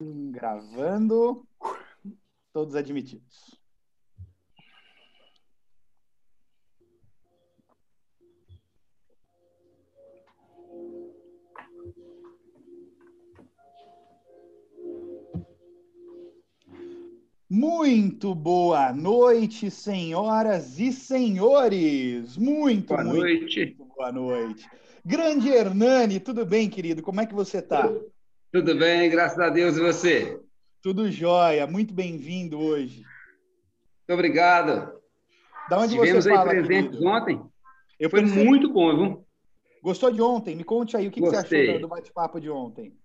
Gravando. Todos admitidos. Muito boa noite, senhoras e senhores. Muito, boa muito, noite. Muito boa noite. Grande Hernani, tudo bem, querido? Como é que você está? Tudo bem, graças a Deus. E você? Tudo jóia. Muito bem-vindo hoje. Muito obrigado. Da onde Estivemos você fala, aí presentes querido? ontem. Eu Foi percebi. muito bom, viu? Gostou de ontem? Me conte aí o que, que você achou do bate-papo de ontem.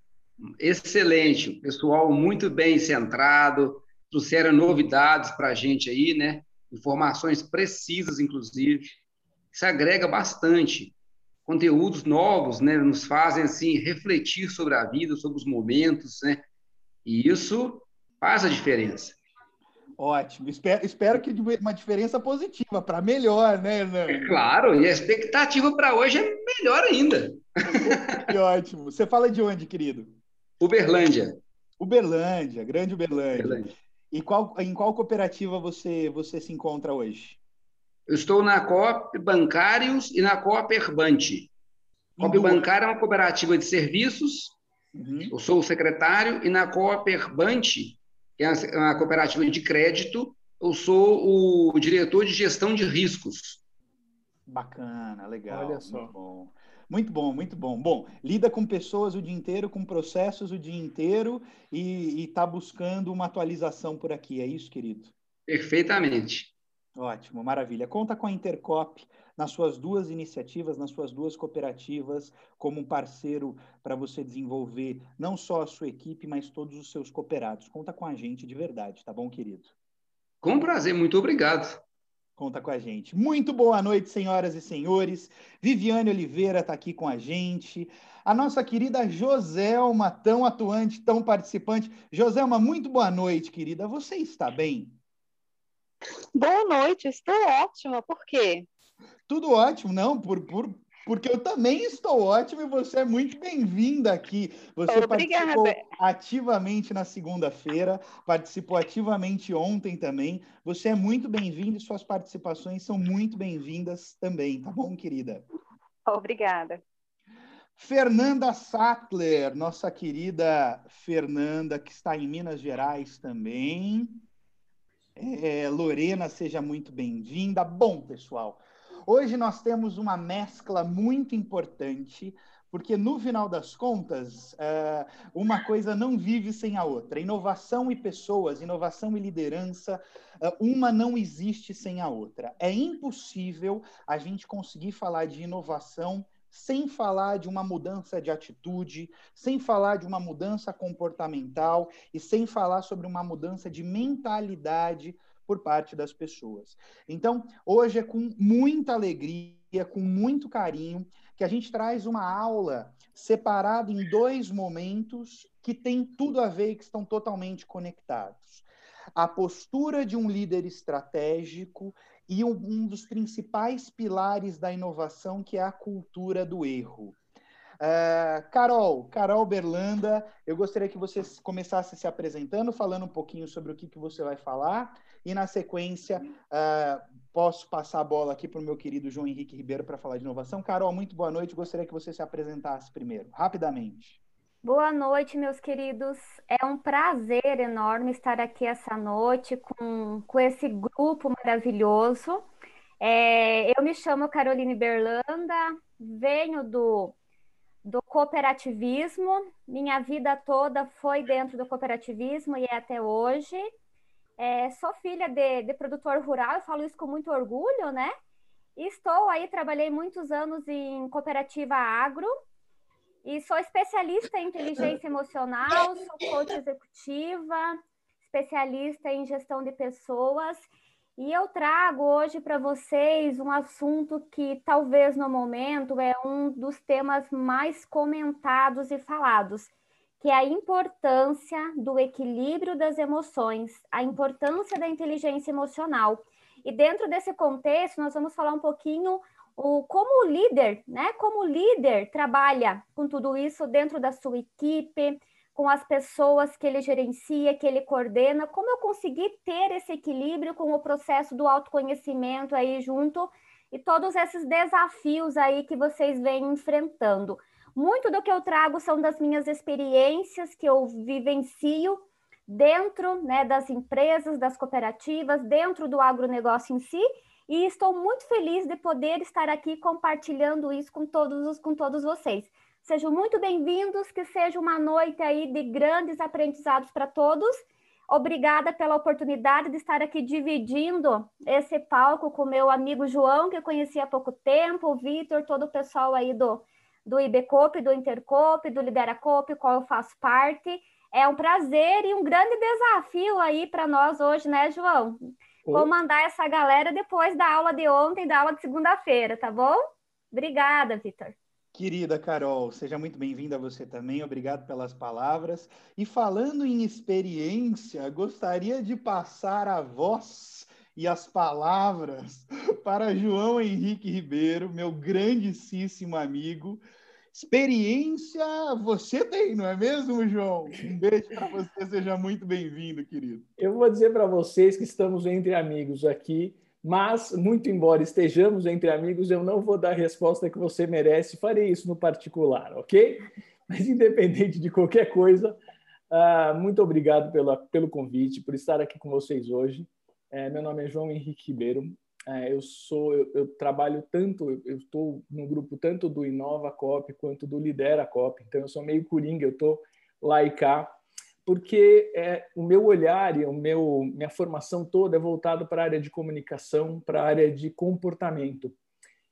Excelente. Pessoal muito bem centrado. Trouxeram novidades para a gente aí, né? Informações precisas, inclusive. Isso agrega bastante. Conteúdos novos, né? Nos fazem, assim, refletir sobre a vida, sobre os momentos, né? E isso faz a diferença. Ótimo. Espero, espero que uma diferença positiva, para melhor, né, Hernani? Claro, e a expectativa para hoje é melhor ainda. Que ótimo. Você fala de onde, querido? Uberlândia. Uberlândia, grande Uberlândia. Uberlândia. E qual, em qual cooperativa você, você se encontra hoje? Eu estou na Coop Bancários e na Coop Herbante. Coop. Bancária é uma cooperativa de serviços, Uhum. eu sou o secretário, e na Coop Herbante, que é uma cooperativa de crédito, eu sou o diretor de gestão de riscos. Bacana, legal. Olha só. Muito bom. Muito bom, muito bom. Bom, lida com pessoas o dia inteiro, com processos o dia inteiro e está buscando uma atualização por aqui. É isso, querido? Perfeitamente. Ótimo, maravilha. Conta com a Intercop nas suas duas iniciativas, nas suas duas cooperativas, como um parceiro para você desenvolver não só a sua equipe, mas todos os seus cooperados. Conta com a gente de verdade, tá bom, querido? Com prazer, muito obrigado. Conta com a gente. Muito boa noite, senhoras e senhores. Viviane Oliveira está aqui com a gente. A nossa querida Joselma, tão atuante, tão participante. Joselma, muito boa noite, querida. Você está bem? Boa noite, estou ótima. Por quê? Tudo ótimo, não? Por, por, porque eu também estou ótimo e você é muito bem-vinda aqui. Você Obrigada. participou ativamente na segunda-feira, participou ativamente ontem também. Você é muito bem-vinda e suas participações são muito bem-vindas também, tá bom, querida? Obrigada. Fernanda Sattler, nossa querida Fernanda, que está em Minas Gerais também. É, Lorena, seja muito bem-vinda. Bom, pessoal, hoje nós temos uma mescla muito importante, porque no final das contas, é, uma coisa não vive sem a outra. Inovação e pessoas, inovação e liderança, é, uma não existe sem a outra. É impossível a gente conseguir falar de inovação sem falar de uma mudança de atitude, sem falar de uma mudança comportamental e sem falar sobre uma mudança de mentalidade por parte das pessoas. Então, hoje é com muita alegria, com muito carinho, que a gente traz uma aula separada em dois momentos que têm tudo a ver e que estão totalmente conectados. A postura de um líder estratégico e um dos principais pilares da inovação, que é a cultura do erro. Uh, Carol, Carol Berlanda, eu gostaria que você começasse se apresentando, falando um pouquinho sobre o que, que você vai falar, e na sequência uh, posso passar a bola aqui para o meu querido João Henrique Ribeiro para falar de inovação. Carol, muito boa noite, gostaria que você se apresentasse primeiro, rapidamente. Boa noite, meus queridos. É um prazer enorme estar aqui essa noite com, com esse grupo maravilhoso. É, eu me chamo Caroline Berlanda, venho do, do cooperativismo. Minha vida toda foi dentro do cooperativismo e é até hoje. É, sou filha de, de produtor rural, eu falo isso com muito orgulho, né? Estou aí, trabalhei muitos anos em cooperativa agro, e sou especialista em inteligência emocional, sou coach executiva, especialista em gestão de pessoas. E eu trago hoje para vocês um assunto que talvez no momento é um dos temas mais comentados e falados, que é a importância do equilíbrio das emoções, a importância da inteligência emocional. E dentro desse contexto, nós vamos falar um pouquinho o como o líder, né? Como o líder trabalha com tudo isso dentro da sua equipe, com as pessoas que ele gerencia, que ele coordena, como eu consegui ter esse equilíbrio com o processo do autoconhecimento aí junto e todos esses desafios aí que vocês vêm enfrentando. Muito do que eu trago são das minhas experiências que eu vivencio dentro né, das empresas, das cooperativas, dentro do agronegócio em si, e estou muito feliz de poder estar aqui compartilhando isso com todos, com todos vocês. Sejam muito bem-vindos, que seja uma noite aí de grandes aprendizados para todos. Obrigada pela oportunidade de estar aqui dividindo esse palco com meu amigo João, que eu conheci há pouco tempo, o Vitor, todo o pessoal aí do, do IBCOP, do Intercop, do Lideracop, qual eu faço parte. É um prazer e um grande desafio aí para nós hoje, né, João? Vou mandar essa galera depois da aula de ontem, da aula de segunda-feira, tá bom? Obrigada, Vitor. Querida Carol, seja muito bem-vinda você também, obrigado pelas palavras. E falando em experiência, gostaria de passar a voz e as palavras para João Henrique Ribeiro, meu grandíssimo amigo. Experiência você tem, não é mesmo, João? Um beijo para você, seja muito bem-vindo, querido. Eu vou dizer para vocês que estamos entre amigos aqui mas, muito embora estejamos entre amigos, eu não vou dar a resposta que você merece, farei isso no particular, ok? Mas, independente de qualquer coisa, uh, muito obrigado pela, pelo convite, por estar aqui com vocês hoje. Uh, meu nome é João Henrique Ribeiro, uh, eu sou, eu, eu, trabalho tanto, eu estou no grupo tanto do Inova Cop quanto do Lidera Cop, então eu sou meio coringa, eu estou lá e cá, porque é, o meu olhar e o meu minha formação toda é voltado para a área de comunicação, para a área de comportamento.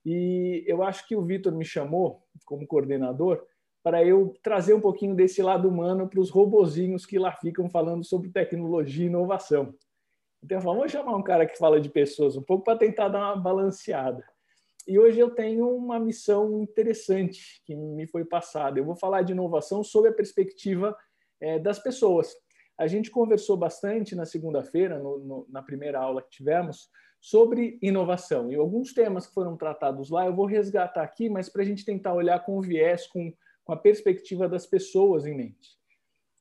E eu acho que o Vitor me chamou como coordenador para eu trazer um pouquinho desse lado humano para os robozinhos que lá ficam falando sobre tecnologia e inovação. Então eu falo, vamos chamar um cara que fala de pessoas um pouco para tentar dar uma balanceada. E hoje eu tenho uma missão interessante que me foi passada. Eu vou falar de inovação sob a perspectiva é, das pessoas. A gente conversou bastante na segunda-feira, na primeira aula que tivemos, sobre inovação. E alguns temas que foram tratados lá eu vou resgatar aqui, mas para a gente tentar olhar com o viés, com, com a perspectiva das pessoas em mente.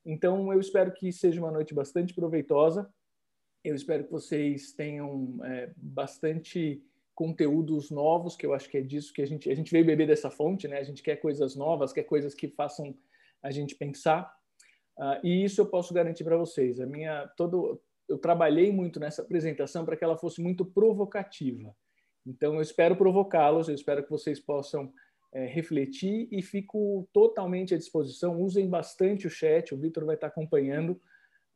Então, eu espero que seja uma noite bastante proveitosa. Eu espero que vocês tenham é, bastante conteúdos novos, que eu acho que é disso que a gente a gente veio beber dessa fonte, né? A gente quer coisas novas, quer coisas que façam a gente pensar. Uh, e isso eu posso garantir para vocês. A minha todo eu trabalhei muito nessa apresentação para que ela fosse muito provocativa. Então eu espero provocá-los, eu espero que vocês possam é, refletir e fico totalmente à disposição. Usem bastante o chat, o Vitor vai estar acompanhando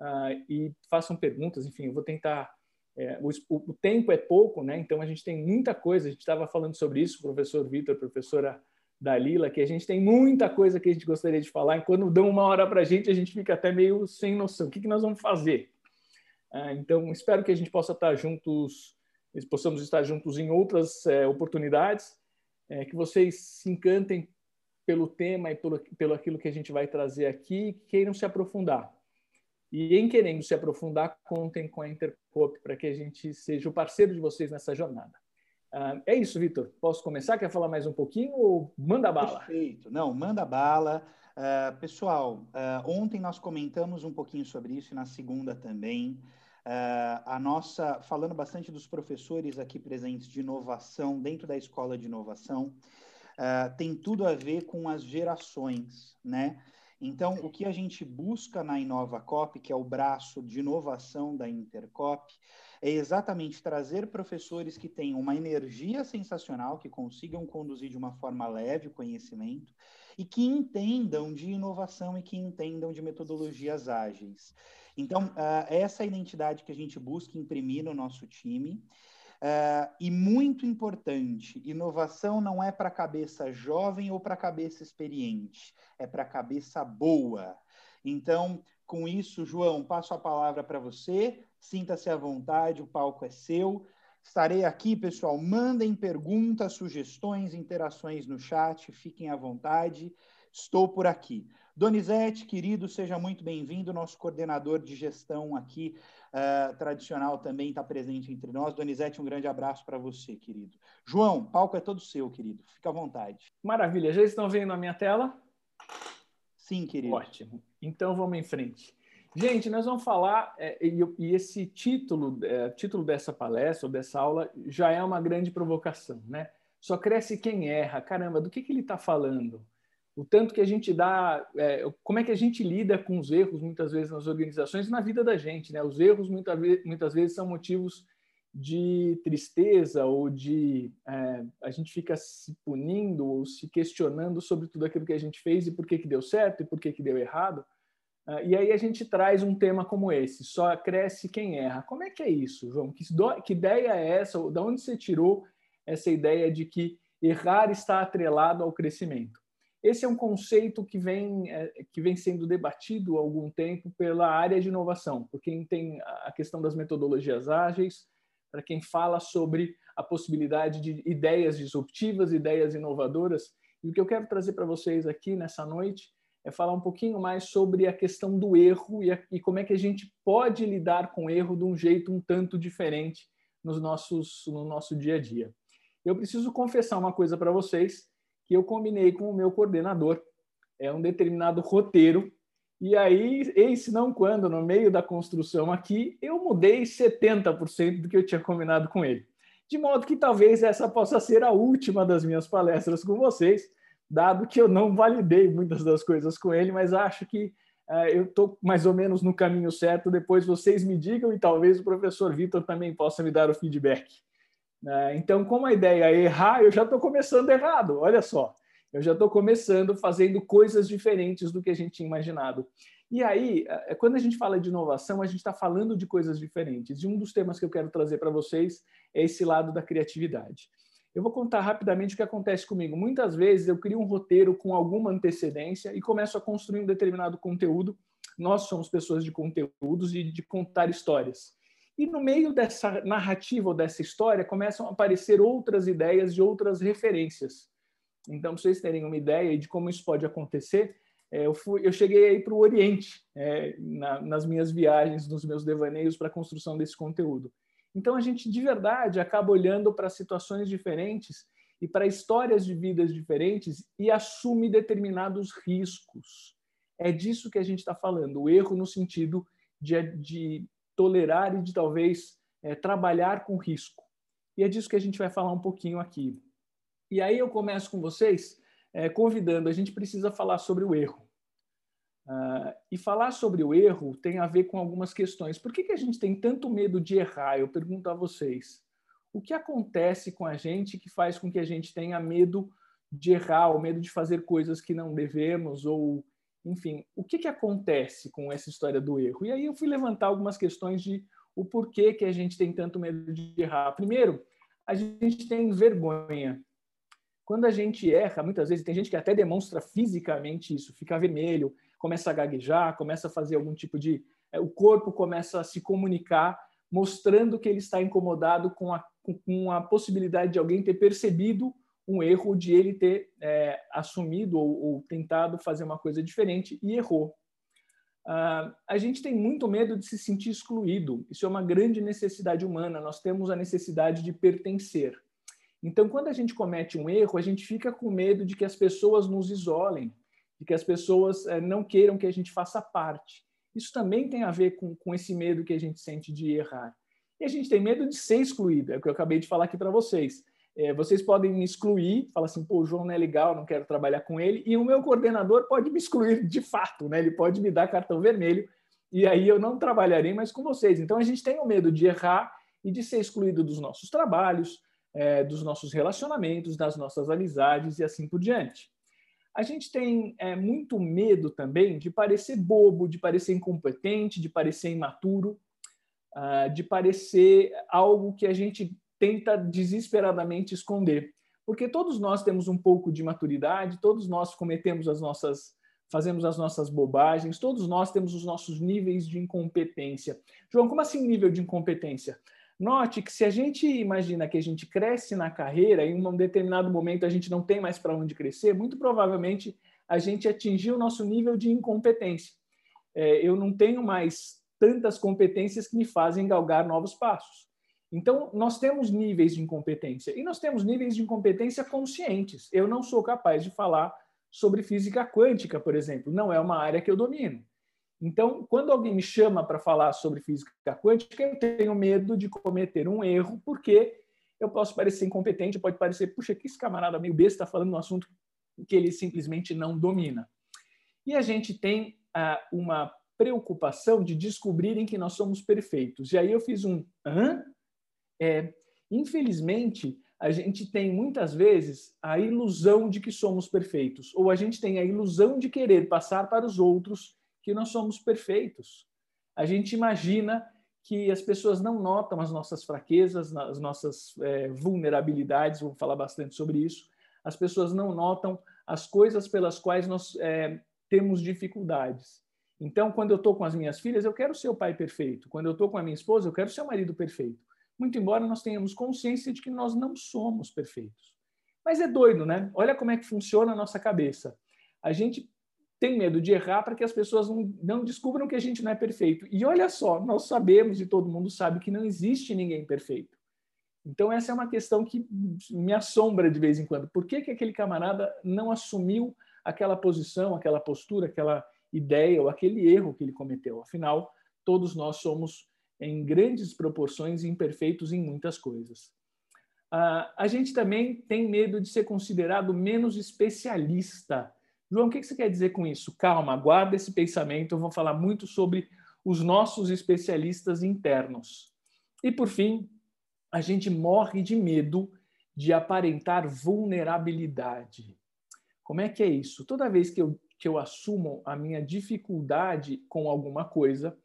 uh, e façam perguntas. Enfim, eu vou tentar. É, o, o, tempo é pouco, né? Então a gente tem muita coisa. A gente estava falando sobre isso, professor Vitor, professora da Lila, que a gente tem muita coisa que a gente gostaria de falar, e quando dão uma hora para a gente, a gente fica até meio sem noção. O que, que nós vamos fazer? Ah, então, espero que a gente possa estar juntos, possamos estar juntos em outras é, oportunidades, é, que vocês se encantem pelo tema e pelo, pelo aquilo que a gente vai trazer aqui, que queiram se aprofundar. E em querendo se aprofundar, contem com a Intercop para que a gente seja o parceiro de vocês nessa jornada. Uh, é isso, Vitor. Posso começar? Quer falar mais um pouquinho ou manda bala? Perfeito. Não, manda bala. Uh, pessoal, uh, ontem nós comentamos um pouquinho sobre isso e na segunda também. a nossa, falando bastante dos professores aqui presentes de inovação dentro da escola de inovação, tem tudo a ver com as gerações, né? Então, o que a gente busca na InovaCop, que é o braço de inovação da Intercop, é exatamente trazer professores que tenham uma energia sensacional, que consigam conduzir de uma forma leve o conhecimento e que entendam de inovação e que entendam de metodologias ágeis. Então, uh, essa é a identidade que a gente busca imprimir no nosso time. Uh, e muito importante, inovação não é para cabeça jovem ou para cabeça experiente, é para cabeça boa. Então, com isso, João, passo a palavra para você. Sinta-se à vontade, o palco é seu. Estarei aqui, pessoal. Mandem perguntas, sugestões, interações no chat, fiquem à vontade. estou por aqui. Donizete, querido, seja muito bem-vindo. Nosso coordenador de gestão aqui, uh, tradicional, também está presente entre nós. Donizete, um grande abraço para você, querido. João, palco é todo seu, querido. Fica à vontade. Maravilha. Já estão vendo a minha tela? Sim, querido. Ótimo. Então vamos em frente. Gente, nós vamos falar, é, e, esse título, é, título dessa palestra ou dessa aula já é uma grande provocação, né? Só cresce quem erra. Caramba, do que, que ele está falando? o tanto que a gente dá, é, como é que a gente lida com os erros muitas vezes nas organizações e na vida da gente, né? Os erros vezes, muitas vezes são motivos de tristeza ou de é, a gente fica se punindo ou se questionando sobre tudo aquilo que a gente fez e por que que deu certo e por que que deu errado. Uh, e aí a gente traz um tema como esse, só cresce quem erra. Como é que é isso, João? Que, que ideia é essa? Da onde você tirou essa ideia de que errar está atrelado ao crescimento? Esse é um conceito que vem, é, que vem sendo debatido há algum tempo pela área de inovação, por quem tem a questão das metodologias ágeis, para quem fala sobre a possibilidade de ideias disruptivas, ideias inovadoras. E o que eu quero trazer para vocês aqui nessa noite é falar um pouquinho mais sobre a questão do erro e, a, e como é que a gente pode lidar com o erro de um jeito um tanto diferente nos nossos, no nosso dia a dia. Eu preciso confessar uma coisa para vocês, que eu combinei com o meu coordenador. É um determinado roteiro. E aí, eis não quando, no meio da construção aqui, eu mudei 70% do que eu tinha combinado com ele. De modo que talvez essa possa ser a última das minhas palestras com vocês, dado que eu não validei muitas das coisas com ele, mas acho que uh, eu estou mais ou menos no caminho certo. Depois vocês me digam e talvez o professor Vitor também possa me dar o feedback. Né? Então, como a ideia é errar, eu já estou começando errado, olha só. Eu já estou começando fazendo coisas diferentes do que a gente tinha imaginado. E aí, é, quando a gente fala de inovação, a gente está falando de coisas diferentes. E um dos temas que eu quero trazer para vocês é esse lado da criatividade. Eu vou contar rapidamente o que acontece comigo. Muitas vezes eu crio um roteiro com alguma antecedência e começo a construir um determinado conteúdo. Nós somos pessoas de conteúdos e de contar histórias. E no meio dessa narrativa ou dessa história começam a aparecer outras ideias de outras referências. Então, para vocês terem uma ideia de como isso pode acontecer, é, eu, fui, eu cheguei aí para o Oriente é, na, nas minhas viagens, nos meus devaneios para a construção desse conteúdo. Então, a gente de verdade acaba olhando para situações diferentes e para histórias de vidas diferentes e assume determinados riscos. É disso que a gente está falando, o erro no sentido de, de tolerar e de talvez é, trabalhar com risco. E é disso que a gente vai falar um pouquinho aqui. E aí eu começo com vocês é, convidando, a gente precisa falar sobre o erro. Uh, e falar sobre o erro tem a ver com algumas questões. Por que, que a gente tem tanto medo de errar? Eu pergunto a vocês. O que acontece com a gente que faz com que a gente tenha medo de errar, ou medo de fazer coisas que não devemos, ou enfim, o que, que acontece com essa história do erro? E aí eu fui levantar algumas questões de o porquê que a gente tem tanto medo de errar. Primeiro, a gente tem vergonha. Quando a gente erra, muitas vezes tem gente que até demonstra fisicamente isso, fica vermelho, começa a gaguejar, começa a fazer algum tipo de. É, o corpo começa a se comunicar, mostrando que ele está incomodado com a, com a possibilidade de alguém ter percebido um erro de ele ter é, assumido ou, ou, tentado fazer uma coisa diferente e errou. Uh, a gente tem muito medo de se sentir excluído. Isso é uma grande necessidade humana. Nós temos a necessidade de pertencer. Então, quando a gente comete um erro, a gente fica com medo de que as pessoas nos isolem, de que as pessoas é, não queiram que a gente faça parte. Isso também tem a ver com, com esse medo que a gente sente de errar. E a gente tem medo de ser excluído, é o que eu acabei de falar aqui para vocês. É, vocês podem me excluir, falar assim, pô, o João não é legal, não quero trabalhar com ele, e o meu coordenador pode me excluir de fato, né? Ele pode me dar cartão vermelho, e aí eu não trabalharei mais com vocês. Então a gente tem o medo de errar e de ser excluído dos nossos trabalhos, é, dos nossos relacionamentos, das nossas amizades e assim por diante. A gente tem é, muito medo também de parecer bobo, de parecer incompetente, de parecer imaturo, uh, de parecer algo que a gente tenta desesperadamente esconder. Porque todos nós temos um pouco de maturidade, todos nós cometemos as nossas fazemos as nossas bobagens, todos nós temos os nossos níveis de incompetência. João, como assim nível de incompetência? Note que se a gente imagina que a gente cresce na carreira, em um determinado momento a gente não tem mais para onde crescer, muito provavelmente a gente atingir o nosso nível de incompetência. É, eu não tenho mais tantas competências que me fazem galgar novos passos. Então, nós temos níveis de incompetência e nós temos níveis de incompetência conscientes. Eu não sou capaz de falar sobre física quântica, por exemplo, não é uma área que eu domino. Então, quando alguém me chama para falar sobre física quântica, eu tenho medo de cometer um erro, porque eu posso parecer incompetente, pode parecer, puxa, que esse camarada meio besta está falando um assunto que ele simplesmente não domina. E a gente tem ah, uma preocupação de descobrirem que nós somos perfeitos. E aí eu fiz um hã? É, infelizmente, a gente tem muitas vezes a ilusão de que somos perfeitos, ou a gente tem a ilusão de querer passar para os outros que nós somos perfeitos. A gente imagina que as pessoas não notam as nossas fraquezas, as nossas é, vulnerabilidades, vou falar bastante sobre isso. As pessoas não notam as coisas pelas quais nós é, temos dificuldades. Então, quando eu estou com as minhas filhas, eu quero ser o pai perfeito. Quando eu estou com a minha esposa, eu quero ser o marido perfeito. Muito embora nós tenhamos consciência de que nós não somos perfeitos. Mas é doido, né? Olha como é que funciona a nossa cabeça. A gente tem medo de errar para que as pessoas não, não descubram que a gente não é perfeito. E olha só, nós sabemos e todo mundo sabe que não existe ninguém perfeito. Então, essa é uma questão que me assombra de vez em quando. Por que, que aquele camarada não assumiu aquela posição, aquela postura, aquela ideia ou aquele erro que ele cometeu? Afinal, todos nós somos, em grandes proporções, imperfeitos em muitas coisas. Uh, a gente também tem medo de ser considerado menos especialista João, o que você quer dizer com isso? Calma, guarda esse pensamento. Eu vou falar muito sobre os nossos especialistas internos. E, por fim, a gente morre de medo de aparentar vulnerabilidade. Como é que é isso? Toda vez que eu, que eu assumo a minha dificuldade com alguma coisa,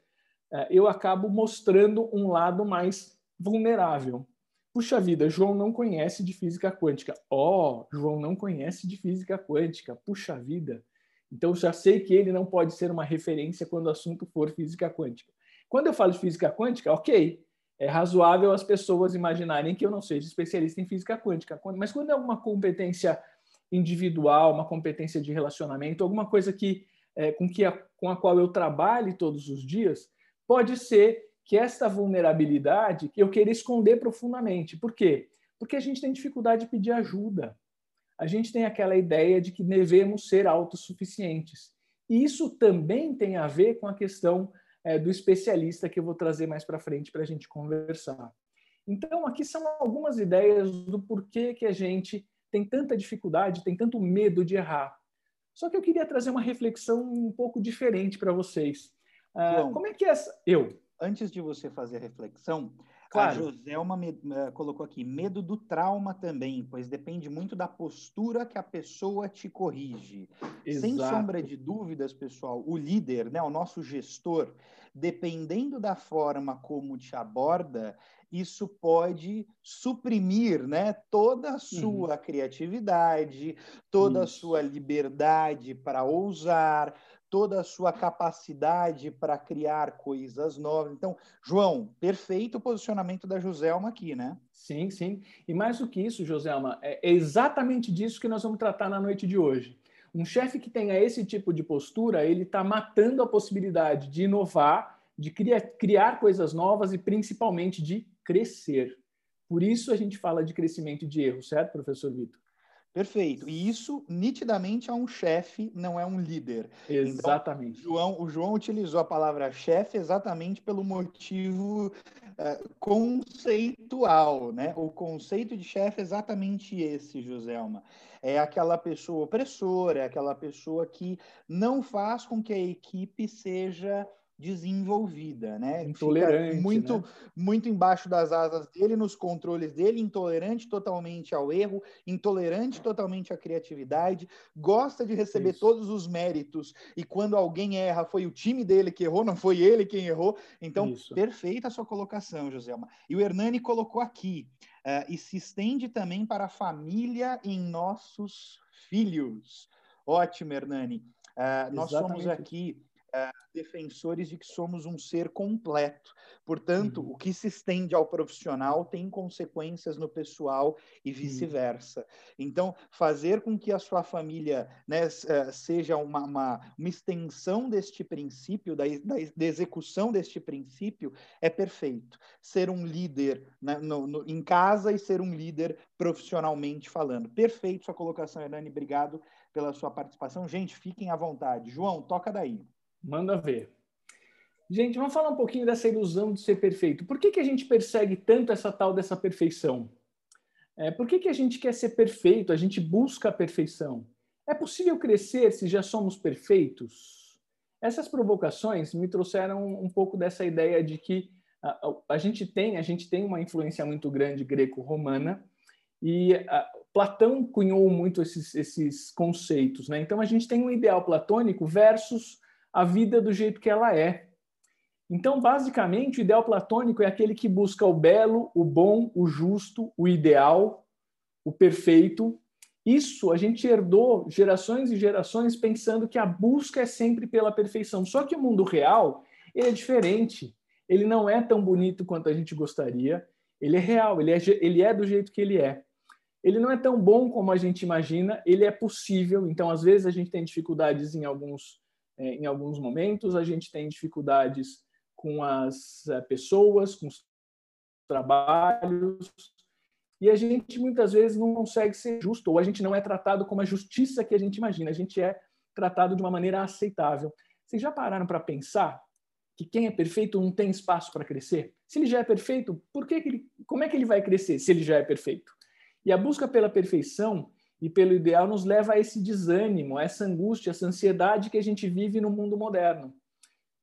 eh, eu acabo mostrando um lado mais vulnerável. Puxa vida, João não conhece de física quântica. Ó, oh, João não conhece de física quântica. Puxa vida. Então já sei que ele não pode ser uma referência quando o assunto for física quântica. Quando eu falo de física quântica, ok, é razoável as pessoas imaginarem que eu não seja especialista em física quântica. Mas quando é alguma competência individual, uma competência de relacionamento, alguma coisa que é, com, que a, com a qual eu trabalhe todos os dias, pode ser que esta vulnerabilidade eu queria esconder profundamente. Por quê? Porque a gente tem dificuldade de pedir ajuda. A gente tem aquela ideia de que devemos ser autossuficientes. E isso também tem a ver com a questão é, do especialista que eu vou trazer mais para frente para a gente conversar. Então, aqui são algumas ideias do porquê que a gente tem tanta dificuldade, tem tanto medo de errar. Só que eu queria trazer uma reflexão um pouco diferente para vocês. Uh, como é que é essa... Eu antes de você fazer a reflexão, claro. a Joselma me, uh, colocou aqui medo do trauma também, pois depende muito da postura que a pessoa te corrige. Exato. Sem sombra de dúvidas, pessoal, o líder, né, o nosso gestor, dependendo da forma como te aborda, isso pode suprimir né, toda a uhum. sua uhum. criatividade, toda isso. a sua liberdade para ousar, toda a sua capacidade para criar coisas novas. Então, João, perfeito o posicionamento da Joselma aqui, né? Sim, sim. E mais do que isso, Joselma, é exatamente disso que nós vamos tratar na noite de hoje. Um chefe que tenha esse tipo de postura, ele está matando a possibilidade de inovar, de criar, criar coisas novas e principalmente de crescer. Por isso a gente fala de crescimento de erro, certo, professor Vitor? Perfeito. E isso nitidamente é um chefe, não é um líder. Então, exatamente. Então, o, João, o João utilizou a palavra chefe exatamente pelo motivo uh, conceitual, né? O conceito de chefe é exatamente esse, Joselma. É aquela pessoa opressora, é aquela pessoa que não faz com que a equipe seja desenvolvida, né? Intolerante, Fica muito, né? muito embaixo das asas dele, nos controles dele, intolerante totalmente ao erro, intolerante totalmente à criatividade, gosta de receber Isso. todos os méritos e quando alguém erra, foi o time dele que errou, não foi ele quem errou. Então, Isso. perfeita a sua colocação, Joselma. E o Hernani colocou aqui, uh, e se estende também para a família em nossos filhos. Ótimo, Hernani. Uh, nós somos aqui é, defensores de que somos um ser completo. Portanto, uhum. o que se estende ao profissional tem consequências no pessoal e vice-versa. Uhum. Então, fazer com que a sua família né, é, seja uma, uma, uma, extensão deste princípio, da, da, da, execução deste princípio, é perfeito. Ser um líder né, no, no, em casa e ser um líder profissionalmente falando. Perfeito sua colocação, Hernani. Obrigado pela sua participação. Gente, fiquem à vontade. João, toca daí. Manda ver. Gente, vamos falar um pouquinho dessa ilusão de ser perfeito. Por que, que a gente persegue tanto essa tal dessa perfeição? É, por que, que a gente quer ser perfeito? A gente busca a perfeição. É possível crescer se já somos perfeitos? Essas provocações me trouxeram um pouco dessa ideia de que a, a, gente tem a gente tem uma influência muito grande greco-romana e a, Platão cunhou muito esses, esses conceitos, né? Então a gente tem um ideal platônico versus a vida do jeito que ela é. Então, basicamente, o ideal platônico é aquele que busca o belo, o bom, o justo, o ideal, o perfeito. Isso a gente herdou gerações e gerações pensando que a busca é sempre pela perfeição. Só que o mundo real ele é diferente. Ele não é tão bonito quanto a gente gostaria. Ele é real, ele é, ele é do jeito que ele é. Ele não é tão bom como a gente imagina, ele é possível. Então, às vezes, a gente tem dificuldades em alguns em alguns momentos, a gente tem dificuldades com as é, pessoas, com os trabalhos, e a gente muitas vezes não consegue ser justo, ou a gente não é tratado como a justiça que a gente imagina, a gente é tratado de uma maneira aceitável. Vocês já pararam para pensar que quem é perfeito não tem espaço para crescer? Se ele já é perfeito, por que, que ele, como é que ele vai crescer se ele já é perfeito? E a busca pela perfeição e pelo ideal nos leva a esse desânimo, a essa angústia, essa ansiedade que a gente vive no mundo moderno.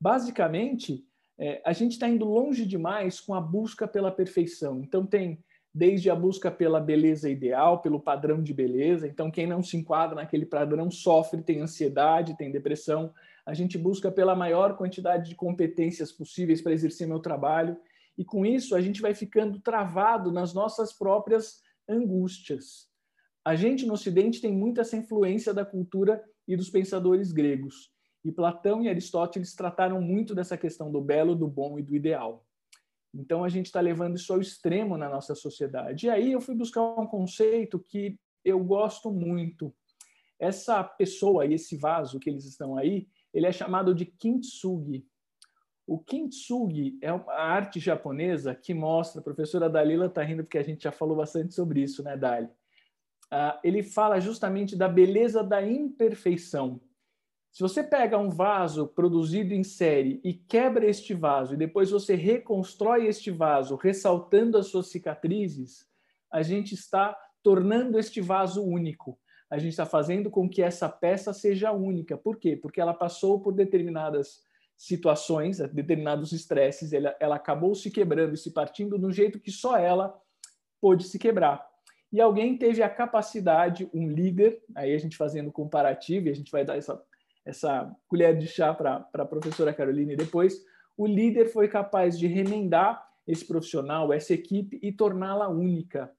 Basicamente, é, a gente está indo longe demais com a busca pela perfeição. Então, tem desde a busca pela beleza ideal, pelo padrão de beleza. Então, quem não se enquadra naquele padrão sofre, tem ansiedade, tem depressão. A gente busca pela maior quantidade de competências possíveis para exercer meu trabalho. E com isso, a gente vai ficando travado nas nossas próprias angústias. A gente no Ocidente tem muita essa influência da cultura e dos pensadores gregos. E Platão e Aristóteles trataram muito dessa questão do belo, do bom e do ideal. Então a gente está levando isso ao extremo na nossa sociedade. E aí eu fui buscar um conceito que eu gosto muito. Essa pessoa e esse vaso que eles estão aí, ele é chamado de kintsugi. O kintsugi é uma arte japonesa que mostra, a professora Dalila está rindo porque a gente já falou bastante sobre isso, né, Dali? Uh, ele fala justamente da beleza da imperfeição. Se você pega um vaso produzido em série e quebra este vaso e depois você reconstrói este vaso, ressaltando as suas cicatrizes, a gente está tornando este vaso único. A gente está fazendo com que essa peça seja única. Por quê? Porque ela passou por determinadas situações, determinados estresses, ela, ela acabou se quebrando e se partindo um jeito que só ela pôde se quebrar e alguém teve a capacidade, um líder, aí a gente fazendo comparativo, e a gente vai dar essa, essa colher de chá para a professora Caroline depois, o líder foi capaz de remendar esse profissional, essa equipe e torná-la única.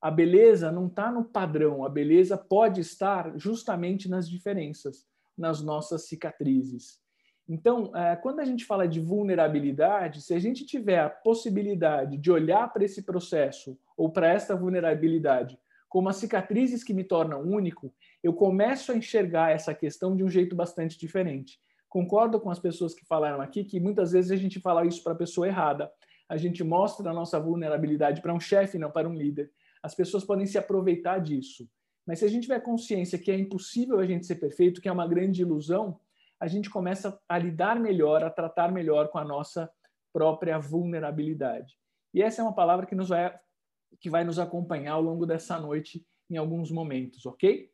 A beleza não está no padrão, a beleza pode estar justamente nas diferenças, nas nossas cicatrizes. Então, é, quando a gente fala de vulnerabilidade, se a gente tiver a possibilidade de olhar para esse processo ou para esta vulnerabilidade como as cicatrizes que me tornam único, eu começo a enxergar essa questão de um jeito bastante diferente. Concordo com as pessoas que falaram aqui que muitas vezes a gente fala isso para a pessoa errada. A gente mostra a nossa vulnerabilidade para um chefe, não para um líder. As pessoas podem se aproveitar disso. Mas se a gente tiver consciência que é impossível a gente ser perfeito, que é uma grande ilusão, a gente começa a lidar melhor, a tratar melhor com a nossa própria vulnerabilidade. E essa é uma palavra que nos vai que vai nos acompanhar ao longo dessa noite em alguns momentos, ok?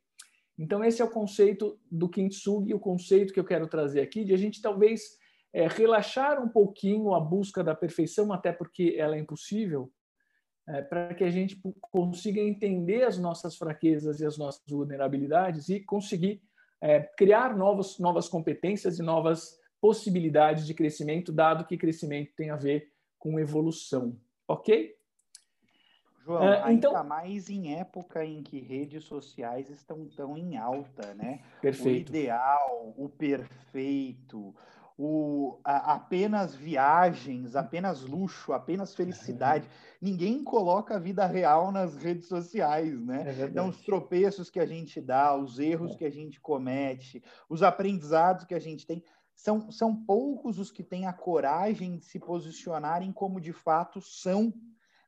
Então esse é o conceito do kintsugi, o conceito que eu quero trazer aqui de a gente talvez é, relaxar um pouquinho a busca da perfeição, até porque ela é impossível, é, para que a gente consiga entender as nossas fraquezas e as nossas vulnerabilidades e conseguir é, criar novos, novas competências e novas possibilidades de crescimento, dado que crescimento tem a ver com evolução. Ok? João, uh, ainda então... mais em época em que redes sociais estão tão em alta, né? Perfeito. O ideal, o perfeito, o, a, apenas viagens, apenas luxo, apenas felicidade. Ninguém coloca a vida real nas redes sociais, né? É então, os tropeços que a gente dá, os erros é. que a gente comete, os aprendizados que a gente tem. São, são poucos os que têm a coragem de se posicionarem como de fato são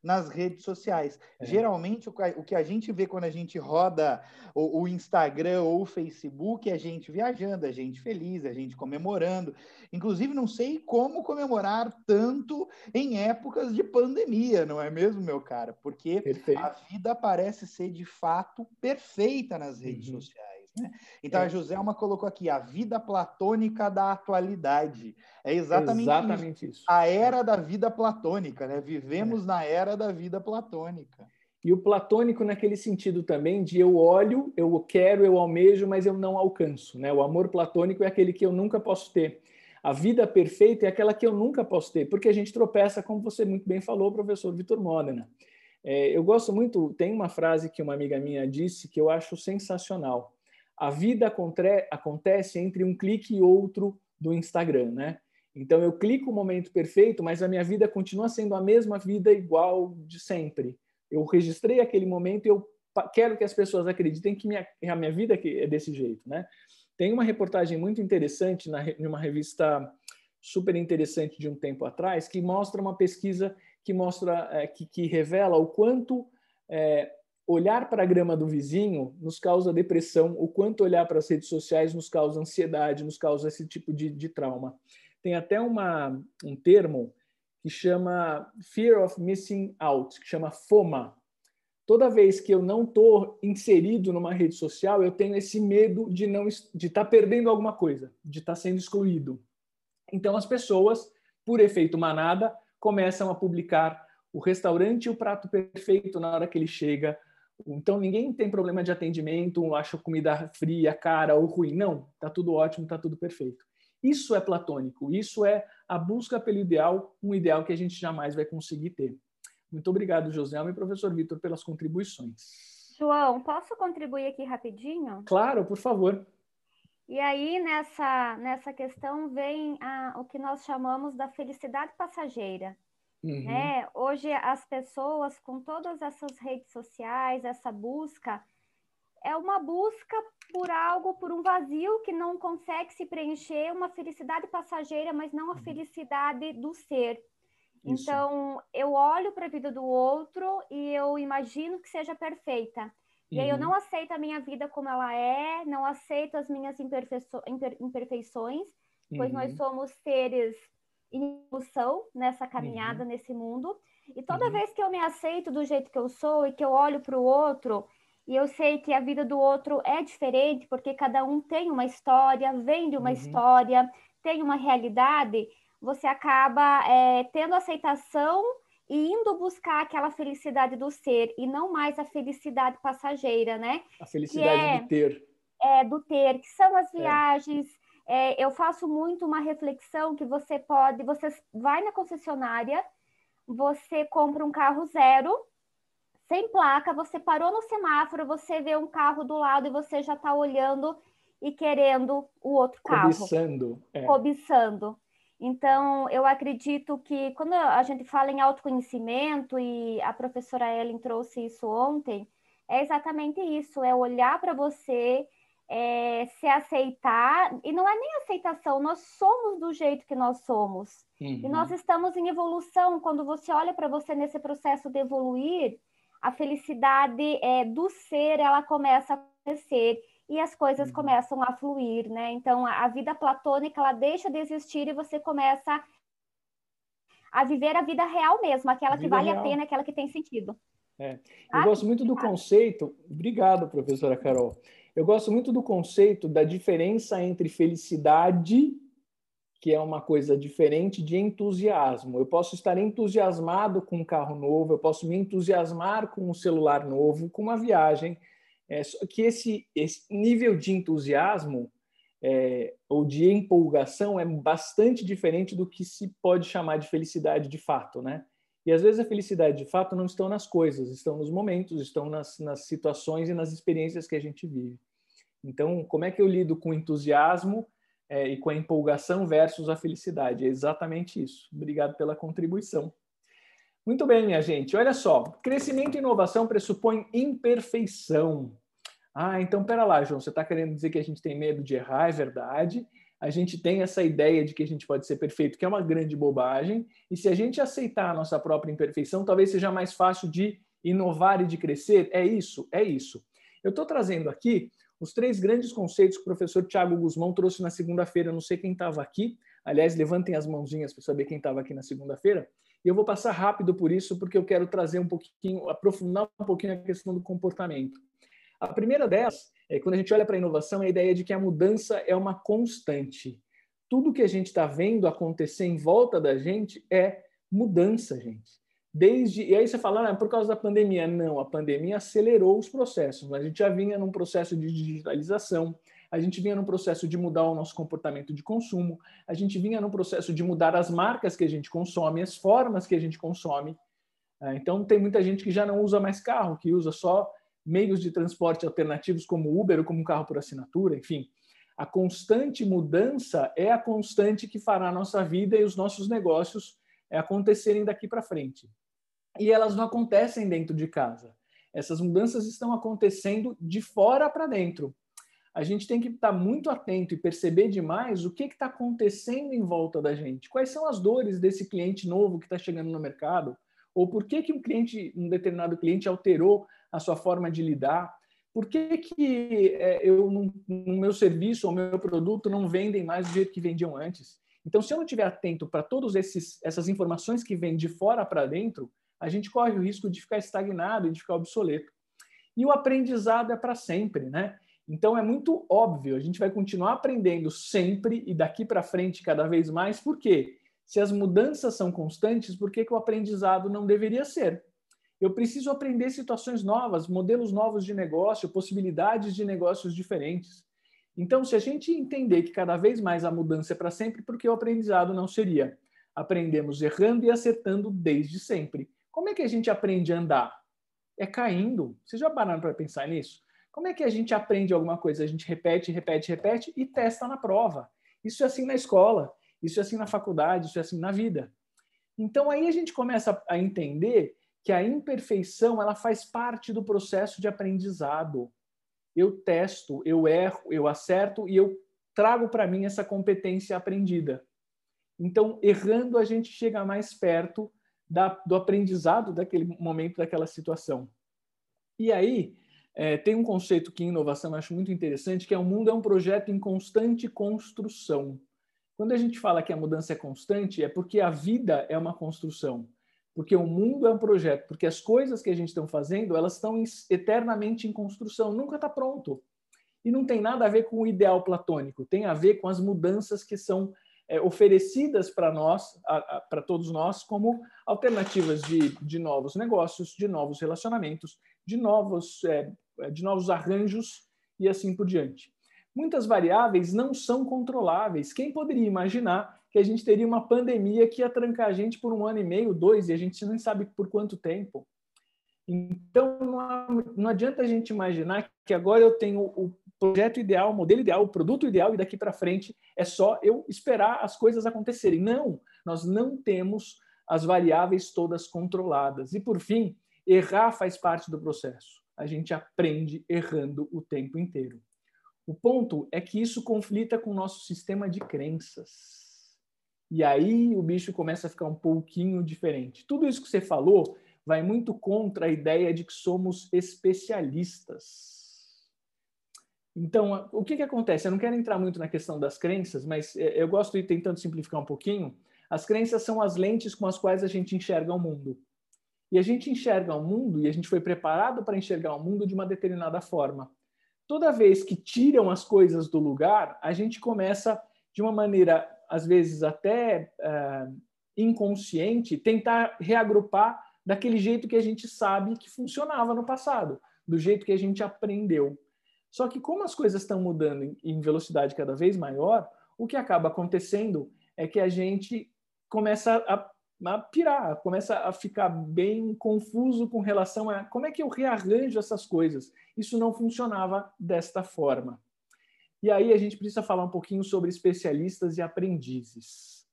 nas redes sociais. É. Geralmente, o que a gente vê quando a gente roda o, o, Instagram ou o Facebook é a gente viajando, a gente feliz, a gente comemorando. Inclusive, não sei como comemorar tanto em épocas de pandemia, não é mesmo, meu cara? Porque Perfeito. a vida parece ser de fato perfeita nas redes uhum. sociais. Né? Então, é. a Joselma colocou aqui a vida platônica da atualidade. É exatamente, exatamente isso. isso. A era da vida platônica, né? Vivemos é. na era da vida platônica. E o platônico naquele sentido também de eu olho, eu quero, eu almejo, mas eu não alcanço. Né? O amor platônico é aquele que eu nunca posso ter. A vida perfeita é aquela que eu nunca posso ter, porque a gente tropeça, como você muito bem falou, professor Vitor Modena. É, eu gosto muito, tem uma frase que uma amiga minha disse que eu acho sensacional a vida acontece entre um clique e outro do Instagram, né? Então eu clico o momento perfeito, mas a minha vida continua sendo a mesma vida igual de sempre. Eu registrei aquele momento e eu quero que as pessoas acreditem que minha, a minha vida é desse jeito, né? Tem uma reportagem muito interessante na, numa revista super interessante de um tempo atrás que mostra uma pesquisa que mostra é, que, que, revela o quanto é, olhar para a grama do vizinho nos causa depressão, o quanto olhar para as redes sociais nos causa ansiedade, nos causa esse tipo de, de trauma. Tem até uma, um termo que chama Fear of Missing Out, que chama FOMA. Toda vez que eu não estou inserido numa rede social, eu tenho esse medo de não de estar tá perdendo alguma coisa, de estar tá sendo excluído. Então as pessoas, por efeito manada, começam a publicar o restaurante e o prato perfeito na hora que ele chega, então ninguém tem problema de atendimento, acha comida fria, cara ou ruim. Não, tá tudo ótimo, tá tudo perfeito. Isso é platônico, isso é a busca pelo ideal, um ideal que a gente jamais vai conseguir ter. Muito obrigado, Joselma e professor Vitor, pelas contribuições. João, posso contribuir aqui rapidinho? Claro, por favor. E aí, nessa, nessa questão, vem a, o que nós chamamos da felicidade passageira. Uhum. Né? Hoje, as pessoas, com todas essas redes sociais, essa busca, é uma busca por algo, por um vazio que não consegue se preencher, uma felicidade passageira, mas não a uhum. felicidade do ser. Isso. Então, eu olho para a vida do outro e eu imagino que seja perfeita. E aí eu não uhum. aceito a minha vida como ela é, não aceito as minhas imperfeições, pois nós uhum. somos seres em evolução nessa caminhada, uhum. nesse mundo. E toda uhum. vez que eu me aceito do jeito que eu sou e que eu olho para o outro, e eu sei que a vida do outro é diferente, porque cada um tem uma história, vem de uma uhum. história, tem uma realidade, você acaba é, tendo aceitação e indo buscar aquela felicidade do ser e não mais a felicidade passageira, né? A felicidade é, do ter. É, do ter, que são as é. viagens, é é, eu faço muito uma reflexão que você pode, você vai na concessionária, você compra um carro zero, sem placa, você parou no semáforo, você vê um carro do lado e você já está olhando e querendo o outro carro. Cobiçando. É. Cobiçando. Então, eu acredito que quando a gente fala em autoconhecimento, e a professora Ellen trouxe isso ontem, é exatamente isso: é olhar para você é, se aceitar, e não é nem aceitação, nós somos do jeito que nós somos. Uhum. E nós estamos em evolução. Quando você olha para você nesse processo de evoluir, a felicidade é, do ser ela começa a acontecer e as coisas uhum. começam a fluir, né? Então a, a vida platônica ela deixa de existir e você começa a viver a vida real mesmo, aquela que vale real. a pena, aquela que tem sentido. É. Eu ah, gosto muito do conceito. Obrigado, professora Carol. Eu gosto muito do conceito da diferença entre felicidade, que é uma coisa diferente, de entusiasmo. Eu posso estar entusiasmado com um carro novo, eu posso me entusiasmar com um celular novo, com uma viagem. É, que esse, esse nível de entusiasmo é, ou de empolgação é bastante diferente do que se pode chamar de felicidade de fato, né? E às vezes a felicidade, de fato, não estão nas coisas, estão nos momentos, estão nas, nas situações e nas experiências que a gente vive. Então, como é que eu lido com entusiasmo é, e com a empolgação versus a felicidade? É exatamente isso. Obrigado pela contribuição. Muito bem, minha gente. Olha só, crescimento e inovação pressupõe imperfeição. Ah, então pera lá, João, você está querendo dizer que a gente tem medo de errar, é verdade. A gente tem essa ideia de que a gente pode ser perfeito, que é uma grande bobagem. E se a gente aceitar a nossa própria imperfeição, talvez seja mais fácil de inovar e de crescer. É isso, é isso. Eu estou trazendo aqui os três grandes conceitos que o professor Tiago Guzmão trouxe na segunda-feira. Não sei quem estava aqui. Aliás, levantem as mãozinhas para saber quem estava aqui na segunda-feira. E eu vou passar rápido por isso, porque eu quero trazer um pouquinho, aprofundar um pouquinho a questão do comportamento. A primeira delas, é, quando a gente olha para a inovação, é a ideia de que a mudança é uma constante. Tudo que a gente está vendo acontecer em volta da gente é mudança, gente. Desde e aí você fala, ah, por causa da pandemia. Não, a pandemia acelerou os processos. A gente já vinha num processo de digitalização, a gente vinha num processo de mudar o nosso comportamento de consumo, a gente vinha num processo de mudar as marcas que a gente consome, as formas que a gente consome. Ah, então, tem muita gente que já não usa mais carro, que usa só meios de transporte alternativos como Uber ou como carro por assinatura, enfim. A constante mudança é a constante que fará a nossa vida e os nossos negócios é, acontecerem daqui para frente. E elas não acontecem dentro de casa. Essas mudanças estão acontecendo de fora para dentro. A gente tem que estar muito atento e perceber demais o que está acontecendo em volta da gente. Quais são as dores desse cliente novo que está chegando no mercado? Ou por que, que um cliente, um determinado cliente alterou a sua forma de lidar? Por que, que é, eu, no, meu serviço ou meu produto, não vendem mais do jeito que vendiam antes? Então, se eu não estiver atento para todas essas informações que vêm de fora para dentro, a gente corre o risco de ficar estagnado e de ficar obsoleto. E o aprendizado é para sempre, né? Então é muito óbvio, a gente vai continuar aprendendo sempre e daqui para frente cada vez mais, por quê? Se as mudanças são constantes, por que, que o aprendizado não deveria ser? Eu preciso aprender situações novas, modelos novos de negócio, possibilidades de negócios diferentes. Então, se a gente entender que cada vez mais a mudança é para sempre, porque o aprendizado não seria? Aprendemos errando e acertando desde sempre. Como é que a gente aprende a andar? É caindo. Vocês já pararam para pensar nisso? Como é que a gente aprende alguma coisa? A gente repete, repete, repete e testa na prova. Isso é assim na escola, isso é assim na faculdade, isso é assim na vida. Então aí a gente começa a entender que a imperfeição ela faz parte do processo de aprendizado. Eu testo, eu erro, eu acerto e eu trago para mim essa competência aprendida. Então, errando, a gente chega mais perto da, do aprendizado daquele momento, daquela situação. E aí, é, tem um conceito que em inovação eu acho muito interessante, que é o mundo é um projeto em constante construção. Quando a gente fala que a mudança é constante, é porque a vida é uma construção porque o mundo é um projeto, porque as coisas que a gente está fazendo, elas estão eternamente em construção, nunca está pronto. E não tem nada a ver com o ideal platônico, tem a ver com as mudanças que são é, oferecidas para nós, para todos nós, como alternativas de, de novos negócios, de novos relacionamentos, de novos, é, de novos arranjos e assim por diante. Muitas variáveis não são controláveis. Quem poderia imaginar que a gente teria uma pandemia que ia trancar a gente por um ano e meio, dois, e a gente nem sabe por quanto tempo. Então, não, adianta a gente imaginar que agora eu tenho o projeto ideal, o modelo ideal, o produto ideal, e daqui para frente é só eu esperar as coisas acontecerem. Não, nós não temos as variáveis todas controladas. E, por fim, errar faz parte do processo. A gente aprende errando o tempo inteiro. O ponto é que isso conflita com o nosso sistema de crenças. E aí o bicho começa a ficar um pouquinho diferente. Tudo isso que você falou vai muito contra a ideia de que somos especialistas. Então, o que, que acontece? Eu não quero entrar muito na questão das crenças, mas é, eu gosto de ir tentando simplificar um pouquinho. As crenças são as lentes com as quais a gente enxerga o mundo. E a gente enxerga o mundo e a gente foi preparado para enxergar o mundo de uma determinada forma. Toda vez que tiram as coisas do lugar, a gente começa de uma maneira às vezes até uh, inconsciente, tentar reagrupar daquele jeito que a gente sabe que funcionava no passado, do jeito que a gente aprendeu. Só que como as coisas estão mudando em velocidade cada vez maior, o que acaba acontecendo é que a gente começa a a pirar, começa a ficar bem confuso com relação a como é que eu rearranjo essas coisas. Isso não funcionava desta forma. E aí a gente precisa falar um pouquinho sobre especialistas e aprendizes.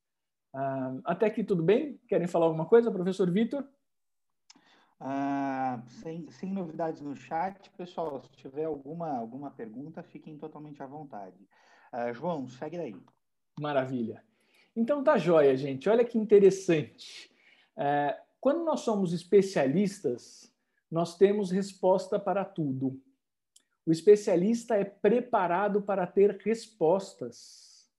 Ah, até aqui tudo bem? Querem falar alguma coisa, professor Vitor? Ah, sem, sem novidades no chat, pessoal. Se tiver alguma, alguma pergunta, fiquem totalmente à vontade. Ah, João, segue daí. Maravilha. Então tá joia, gente. Olha que interessante. É, quando nós somos especialistas, nós temos resposta para tudo. O especialista é preparado para ter respostas.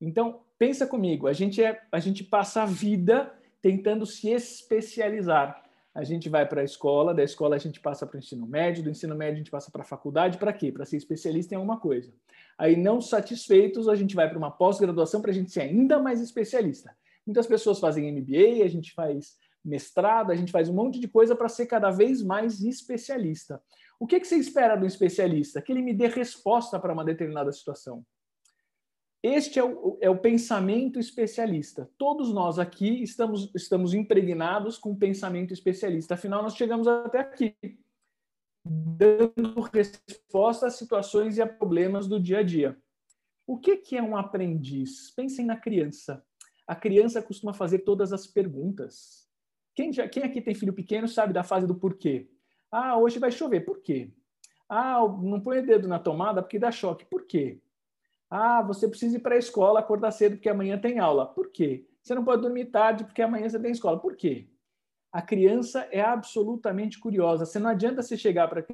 Então, pensa comigo, a gente, é, a gente passa a vida tentando se especializar. A gente vai para a escola, da escola a gente passa para o ensino médio, do ensino médio a gente passa para a faculdade, para quê? Para ser especialista em alguma coisa. Aí, não satisfeitos, a gente vai para uma pós-graduação para a gente ser ainda mais especialista. Muitas pessoas fazem MBA, a gente faz mestrado, a gente faz um monte de coisa para ser cada vez mais especialista. O que, que você espera do especialista? Que ele me dê resposta para uma determinada situação. Este é o, é o, pensamento especialista. Todos nós aqui estamos, estamos impregnados com o pensamento especialista. Afinal, nós chegamos até aqui, dando resposta a situações e a problemas do dia a dia. O que, que é um aprendiz? Pensem na criança. A criança costuma fazer todas as perguntas. Quem, já, quem aqui tem filho pequeno sabe da fase do porquê. Ah, hoje vai chover. Por quê? Ah, não põe o dedo na tomada porque dá choque. Por quê? Ah, você precisa ir para a escola, acordar cedo porque amanhã tem aula. Por quê? Você não pode dormir tarde porque amanhã você tem escola. Por quê? A criança é absolutamente curiosa. Você não adianta você chegar para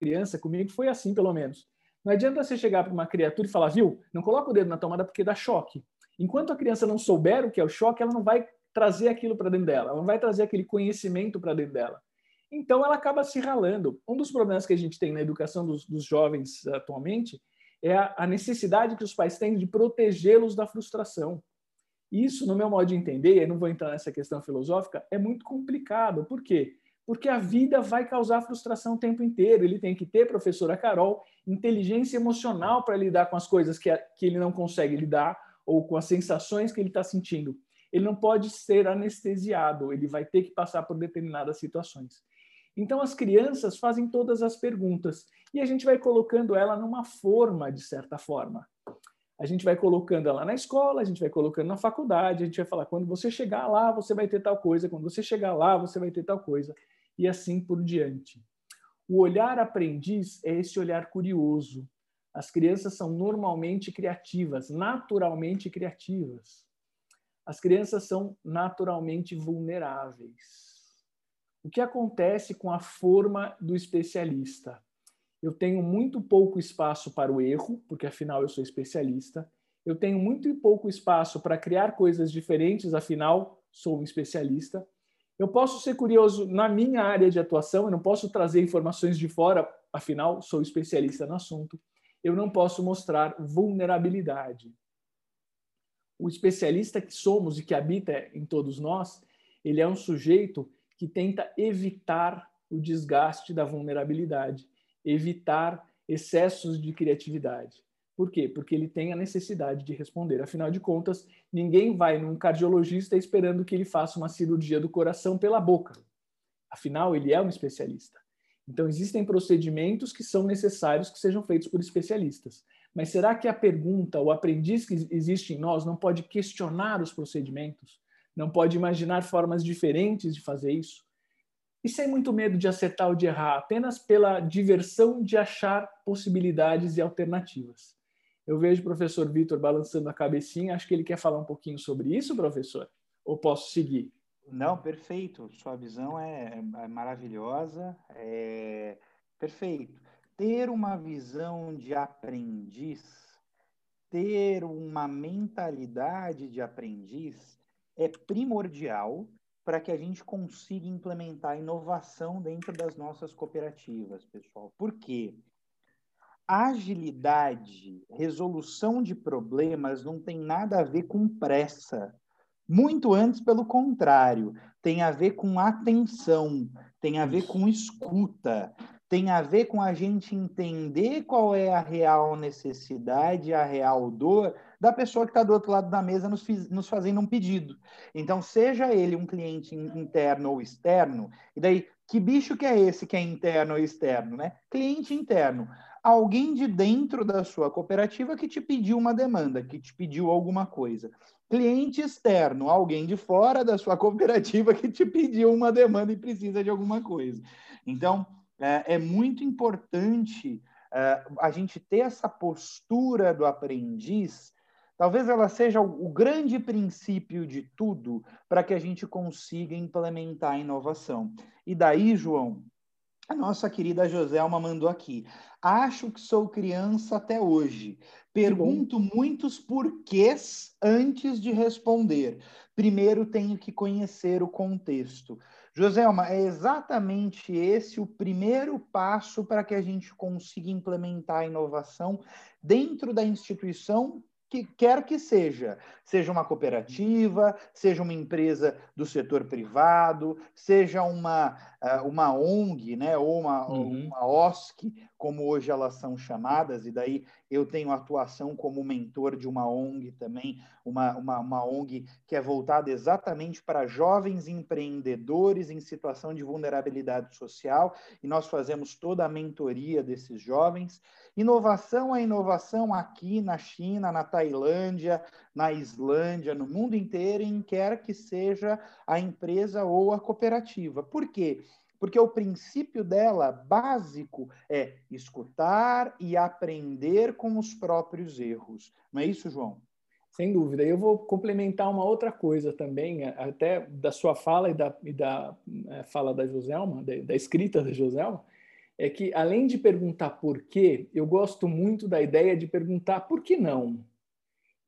criança, comigo foi assim pelo menos. Não adianta você chegar para uma criatura e falar, viu, não coloca o dedo na tomada porque dá choque. Enquanto a criança não souber o que é o choque, ela não vai trazer aquilo para dentro dela, ela não vai trazer aquele conhecimento para dentro dela. Então, ela acaba se ralando. Um dos problemas que a gente tem na educação dos, dos jovens atualmente é a, a necessidade que os pais têm de protegê-los da frustração. Isso, no meu modo de entender, e não vou entrar nessa questão filosófica, é muito complicado. Por quê? Porque a vida vai causar frustração o tempo inteiro. Ele tem que ter, professora Carol, inteligência emocional para lidar com as coisas que, que ele não consegue lidar ou com as sensações que ele está sentindo. Ele não pode ser anestesiado, ele vai ter que passar por determinadas situações. Então, as crianças fazem todas as perguntas e a gente vai colocando ela numa forma, de certa forma. A gente vai colocando ela na escola, a gente vai colocando na faculdade, a gente vai falar: quando você chegar lá, você vai ter tal coisa, quando você chegar lá, você vai ter tal coisa, e assim por diante. O olhar aprendiz é esse olhar curioso. As crianças são normalmente criativas, naturalmente criativas. As crianças são naturalmente vulneráveis. O que acontece com a forma do especialista? Eu tenho muito pouco espaço para o erro, porque afinal eu sou especialista. Eu tenho muito pouco espaço para criar coisas diferentes, afinal sou um especialista. Eu posso ser curioso na minha área de atuação, eu não posso trazer informações de fora, afinal sou especialista no assunto. Eu não posso mostrar vulnerabilidade. O especialista que somos e que habita em todos nós, ele é um sujeito que tenta evitar o desgaste da vulnerabilidade, evitar excessos de criatividade. Por quê? Porque ele tem a necessidade de responder. Afinal de contas, ninguém vai num cardiologista esperando que ele faça uma cirurgia do coração pela boca. Afinal, ele é um especialista. Então, existem procedimentos que são necessários que sejam feitos por especialistas. Mas será que a pergunta, o aprendiz que existe em nós, não pode questionar os procedimentos? Não pode imaginar formas diferentes de fazer isso. E sem muito medo de acertar ou de errar, apenas pela diversão de achar possibilidades e alternativas. Eu vejo o professor Vitor balançando a cabecinha, acho que ele quer falar um pouquinho sobre isso, professor? Ou posso seguir? Não, perfeito. Sua visão é, é maravilhosa, é perfeito. Ter uma visão de aprendiz, ter uma mentalidade de aprendiz, é primordial para que a gente consiga implementar inovação dentro das nossas cooperativas, pessoal. Por quê? Agilidade, resolução de problemas não tem nada a ver com pressa. Muito antes, pelo contrário, tem a ver com atenção, tem a ver com escuta, tem a ver com a gente entender qual é a real necessidade, a real dor da pessoa que está do outro lado da mesa nos, nos, fazendo um pedido. Então, seja ele um cliente interno ou externo, e daí, que bicho que é esse que é interno ou externo, né? Cliente interno. Alguém de dentro da sua cooperativa que te pediu uma demanda, que te pediu alguma coisa. Cliente externo, alguém de fora da sua cooperativa que te pediu uma demanda e precisa de alguma coisa. Então, é, é muito importante é, a gente ter essa postura do aprendiz Talvez ela seja o, grande princípio de tudo para que a gente consiga implementar a inovação. E daí, João, a nossa querida Joselma mandou aqui. Acho que sou criança até hoje. Pergunto muitos porquês antes de responder. Primeiro tenho que conhecer o contexto. Joselma, é exatamente esse o primeiro passo para que a gente consiga implementar a inovação dentro da instituição que quer que seja, seja uma cooperativa, seja uma empresa do setor privado, seja uma, eh, uma ONG, né, ou uma, uhum. uma OSC, como hoje elas são chamadas, e daí eu tenho atuação como mentor de uma ONG também, uma, uma, uma ONG que é voltada exatamente para jovens empreendedores em situação de vulnerabilidade social, e nós fazemos toda a mentoria desses jovens. Inovação é inovação aqui na China, na Tailândia, na Islândia, no mundo inteiro, em quer que seja a empresa ou a cooperativa. Por quê? O princípio dela, básico, é escutar e aprender com os próprios erros. Não é isso, João? Sem dúvida. Eu vou complementar uma outra coisa também, até da sua fala e da, e da é, fala da Joselma, da, da escrita da Joselma, é que além de perguntar por quê, eu gosto muito da ideia de perguntar por que não.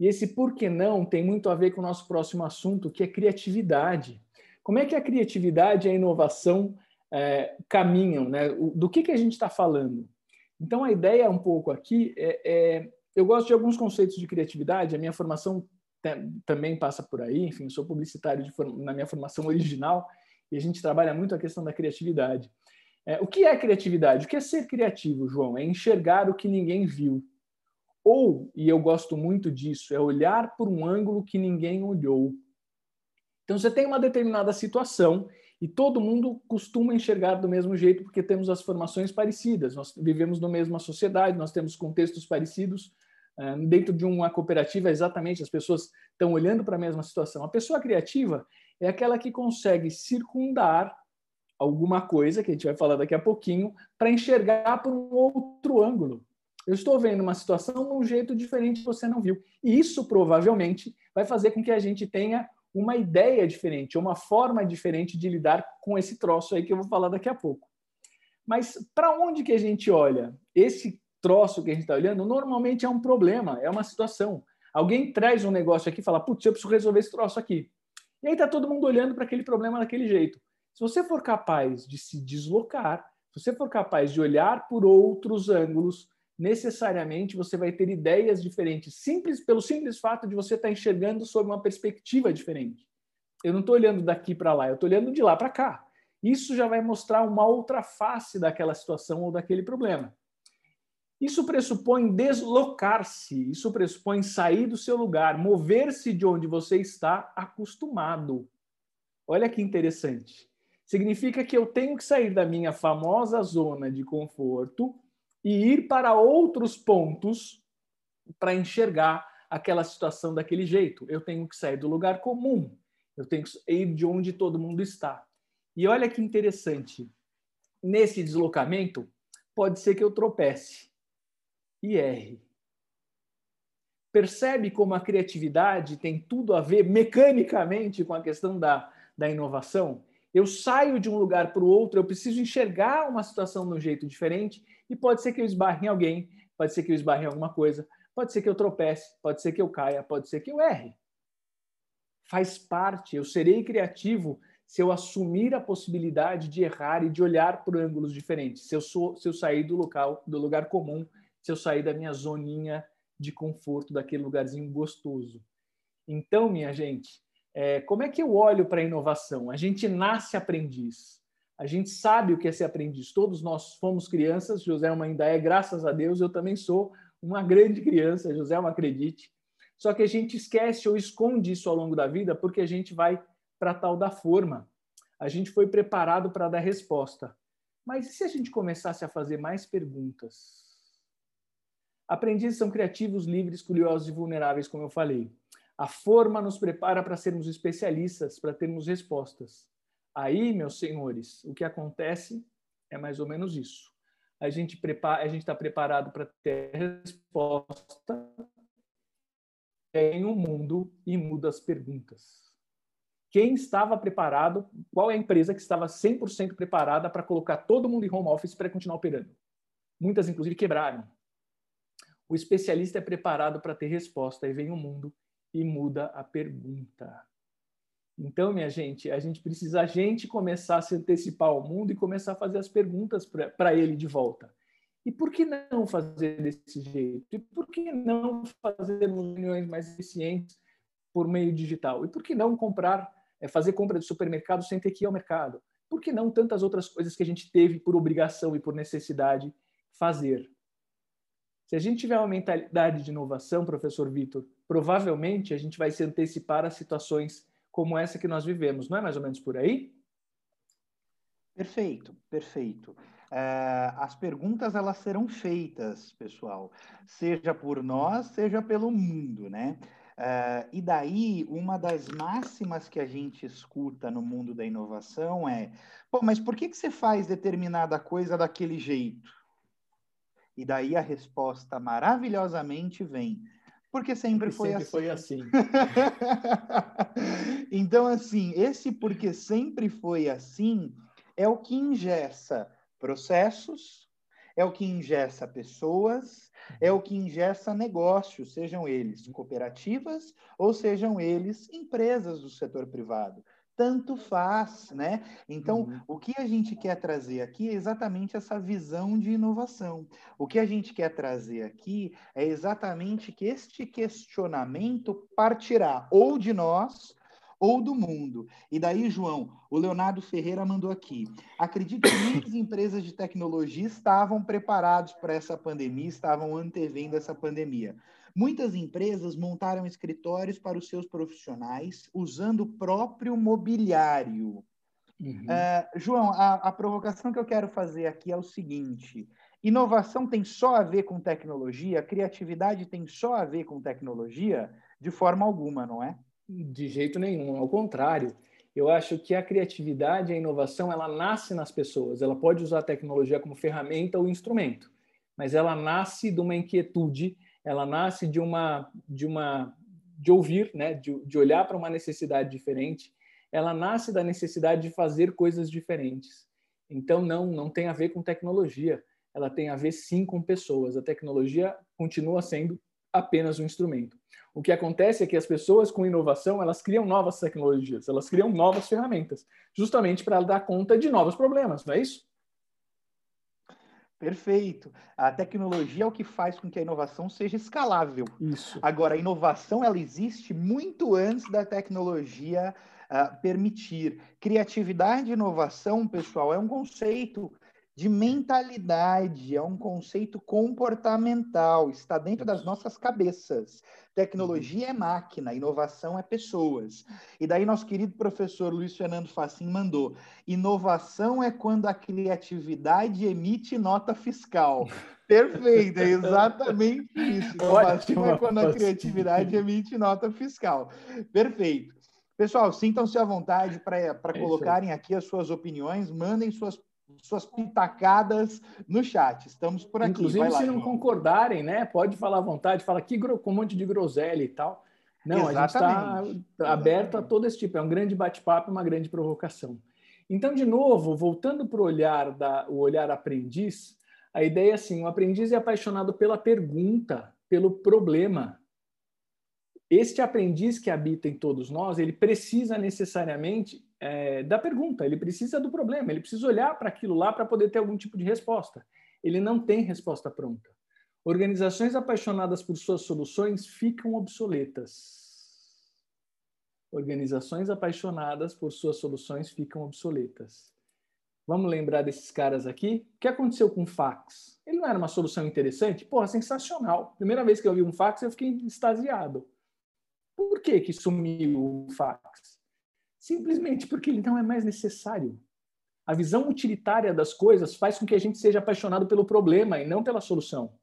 E esse por que não tem muito a ver com o nosso próximo assunto, que é criatividade. Como é que a criatividade e a inovação é, caminham, né? do que, que a gente está falando? Então, a ideia um pouco aqui é, é, Eu gosto de alguns conceitos de criatividade, a minha formação também passa por aí, enfim, sou publicitário na minha formação original e a gente trabalha muito a questão da criatividade. É, o que é criatividade? O que é ser criativo, João? É enxergar o que ninguém viu. Ou, e eu gosto muito disso, é olhar por um ângulo que ninguém olhou. Então, você tem uma determinada situação e todo mundo costuma enxergar do mesmo jeito porque temos as formações parecidas, nós vivemos na mesma sociedade, nós temos contextos parecidos. Eh, dentro de uma cooperativa, exatamente, as pessoas estão olhando para a mesma situação. A pessoa criativa é aquela que consegue circundar alguma coisa, que a gente vai falar daqui a pouquinho, para enxergar por um outro ângulo. Eu estou vendo uma situação de um jeito diferente que você não viu. E isso provavelmente vai fazer com que a gente tenha uma ideia diferente, uma forma diferente de lidar com esse troço aí que eu vou falar daqui a pouco. Mas para onde que a gente olha? Esse troço que a gente está olhando normalmente é um problema, é uma situação. Alguém traz um negócio aqui e fala, putz, eu preciso resolver esse troço aqui. E aí está todo mundo olhando para aquele problema daquele jeito. Se você for capaz de se deslocar, se você for capaz de olhar por outros ângulos, necessariamente você vai ter ideias diferentes, simples pelo simples fato de você estar enxergando sob uma perspectiva diferente. Eu não estou olhando daqui para lá, eu estou olhando de lá para cá. Isso já vai mostrar uma outra face daquela situação ou daquele problema. Isso pressupõe deslocar-se, isso pressupõe sair do seu lugar, mover-se de onde você está acostumado. Olha que interessante. Significa que eu tenho que sair da minha famosa zona de conforto e ir para outros pontos para enxergar aquela situação daquele jeito. Eu tenho que sair do lugar comum, eu tenho que ir de onde todo mundo está. E olha que interessante, nesse deslocamento, pode ser que eu tropece e erre. Percebe como a criatividade tem tudo a ver mecanicamente com a questão da, da inovação? Eu saio de um lugar para o outro, eu preciso enxergar uma situação de um jeito diferente e pode ser que eu esbarre em alguém, pode ser que eu esbarre em alguma coisa, pode ser que eu tropece, pode ser que eu caia, pode ser que eu erre. Faz parte, eu serei criativo se eu assumir a possibilidade de errar e de olhar por ângulos diferentes, se eu, sou, se eu sair do local, do lugar comum, se eu sair da minha zoninha de conforto, daquele lugarzinho gostoso. Então, minha gente, é, como é que eu olho para a inovação? A gente nasce aprendiz. A gente sabe o que é ser aprendiz. Todos nós fomos crianças, Joselma ainda é, graças a Deus, eu também sou uma grande criança, Joselma, acredite. Só que a gente esquece ou esconde isso ao longo da vida porque a gente vai para tal da forma. A gente foi preparado para dar resposta. Mas e se a gente começasse a fazer mais perguntas? Aprendizes são criativos, livres, curiosos e vulneráveis, como eu falei. A forma nos prepara para sermos especialistas, para termos respostas. Aí, meus senhores, o que acontece é mais ou menos isso. A gente prepara, a gente está preparado para ter resposta em um mundo e muda as perguntas. Quem estava preparado? Qual é a empresa que estava 100% preparada para colocar todo mundo em home office para continuar operando? Muitas, inclusive, quebraram. O especialista é preparado para ter resposta. Aí vem o mundo e muda a pergunta. Então, minha gente, a gente precisa a gente começar a se antecipar ao mundo e começar a fazer as perguntas para ele de volta. E por que não fazer desse jeito? E por que não fazer reuniões mais eficientes por meio digital? E por que não comprar, é, fazer compra de supermercado sem ter que ir ao mercado? Por que não tantas outras coisas que a gente teve por obrigação e por necessidade fazer? Se a gente tiver uma mentalidade de inovação, professor Vitor, provavelmente a gente vai se antecipar a situações como essa que nós vivemos. Não é mais ou menos por aí? Perfeito, perfeito. É, as perguntas elas serão feitas, pessoal, seja por nós, seja pelo mundo, né? É, e daí, uma das máximas que a gente escuta no mundo da inovação é: pô, mas por que, que você faz determinada coisa daquele jeito? E daí a resposta maravilhosamente vem: porque sempre, foi, sempre assim. foi assim. então, assim, esse porque sempre foi assim é o que ingessa processos, é o que ingessa pessoas, é o que ingessa negócios, sejam eles cooperativas ou sejam eles empresas do setor privado tanto faz, né? Então, uhum. o que a gente quer trazer aqui é exatamente essa visão de inovação. O que a gente quer trazer aqui é exatamente que este questionamento partirá ou de nós ou do mundo. E daí, João, o Leonardo Ferreira mandou aqui. Acredito que muitas empresas de tecnologia estavam preparados para essa pandemia, estavam antevendo essa pandemia. Muitas empresas montaram escritórios para os seus profissionais usando o próprio mobiliário. Uhum. Uh, João, a, a provocação que eu quero fazer aqui é o seguinte: inovação tem só a ver com tecnologia, criatividade tem só a ver com tecnologia? De forma alguma, não é? De jeito nenhum, ao contrário. Eu acho que a criatividade e a inovação ela nasce nas pessoas. Ela pode usar a tecnologia como ferramenta ou instrumento, mas ela nasce de uma inquietude ela nasce de uma de uma de ouvir, né, de, de olhar para uma necessidade diferente. Ela nasce da necessidade de fazer coisas diferentes. Então não não tem a ver com tecnologia. Ela tem a ver sim com pessoas. A tecnologia continua sendo apenas um instrumento. O que acontece é que as pessoas com inovação, elas criam novas tecnologias, elas criam novas ferramentas, justamente para dar conta de novos problemas, não é isso? Perfeito. A tecnologia é o que faz com que a inovação seja escalável. Isso. Agora, a inovação ela existe muito antes da tecnologia uh, permitir. Criatividade e inovação, pessoal, é um conceito de mentalidade, é um conceito comportamental, está dentro das nossas cabeças. Tecnologia é máquina, inovação é pessoas. E daí nosso querido professor Luiz Fernando Facim mandou: inovação é quando a criatividade emite nota fiscal. Perfeito, é exatamente isso. Inovação é quando a criatividade emite nota fiscal. Perfeito. Pessoal, sintam-se à vontade para é colocarem aqui as suas opiniões, mandem suas suas pitacadas no chat. Estamos por aqui. Inclusive, lá, se não concordarem, né? Pode falar à vontade, fala aqui com um monte de groselha e tal. Não, Exatamente. a gente está aberto a todo esse tipo. É um grande bate-papo, uma grande provocação. Então, de novo, voltando para o olhar da, o olhar aprendiz, a ideia é assim: o aprendiz é apaixonado pela pergunta, pelo problema. Este aprendiz que habita em todos nós, ele precisa necessariamente é, da pergunta, ele precisa do problema, ele precisa olhar para aquilo lá para poder ter algum tipo de resposta. Ele não tem resposta pronta. Organizações apaixonadas por suas soluções ficam obsoletas. Organizações apaixonadas por suas soluções ficam obsoletas. Vamos lembrar desses caras aqui. O que aconteceu com o fax? Ele não era uma solução interessante? Porra, sensacional. Primeira vez que eu vi um fax, eu fiquei extasiado. Por que, que sumiu o fax? Simplesmente porque ele não é mais necessário. A visão utilitária das coisas faz com que a gente seja apaixonado pelo problema e não pela solução.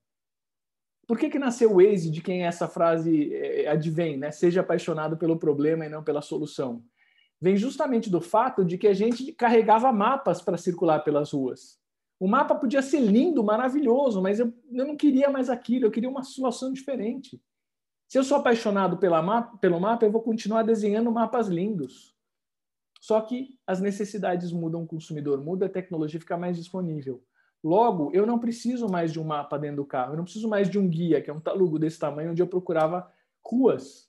Por que, que nasceu o Waze de quem essa frase é, advém, né? Seja apaixonado pelo problema e não pela solução? Vem justamente do fato de que a gente carregava mapas para circular pelas ruas. O mapa podia ser lindo, maravilhoso, mas eu, eu não queria mais aquilo, eu queria uma solução diferente. Se eu sou apaixonado pela pelo mapa, eu vou continuar desenhando mapas lindos. Só que as necessidades mudam, o consumidor muda, a tecnologia fica mais disponível. Logo, eu não preciso mais de um mapa dentro do carro, eu não preciso mais de um guia, que é um talugo desse tamanho, onde eu procurava ruas.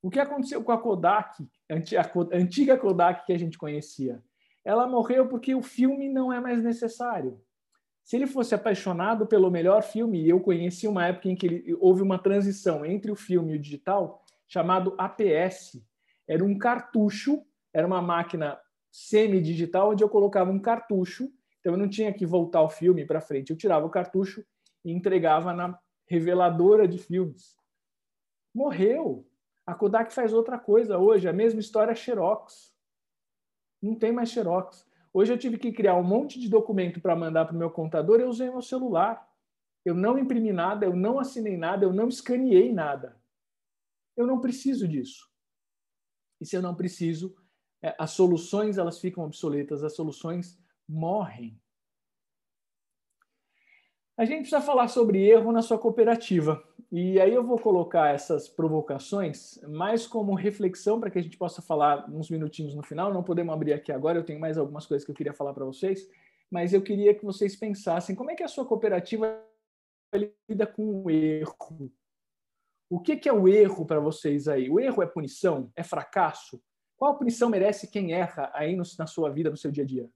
O que aconteceu com a Kodak, a antiga Kodak que a gente conhecia? Ela morreu porque o filme não é mais necessário. Se ele fosse apaixonado pelo melhor filme, eu conheci uma época em que ele, houve uma transição entre o filme e o digital, chamado APS. Era um cartucho, era uma máquina semi-digital onde eu colocava um cartucho então eu não tinha que voltar o filme para frente. Eu tirava o cartucho e entregava na reveladora de filmes. Morreu. A Kodak faz outra coisa hoje, a mesma história Xerox. Não tem mais Xerox. Hoje eu tive que criar um monte de documento para mandar para o meu contador, eu usei meu celular. Eu não imprimi nada, eu não assinei nada, eu não escaneei nada. Eu não preciso disso. E se eu não preciso, é, as soluções elas ficam obsoletas, as soluções morrem. A gente precisa falar sobre erro na sua cooperativa. E aí eu vou colocar essas provocações mais como reflexão para que a gente possa falar uns minutinhos no final. Não podemos abrir aqui agora, eu tenho mais algumas coisas que eu queria falar para vocês, mas eu queria que vocês pensassem como é que a sua cooperativa lida com o erro. O que, que é o erro para vocês aí? O erro é punição? É fracasso? Qual punição merece quem erra aí no, na sua vida, no seu dia a dia?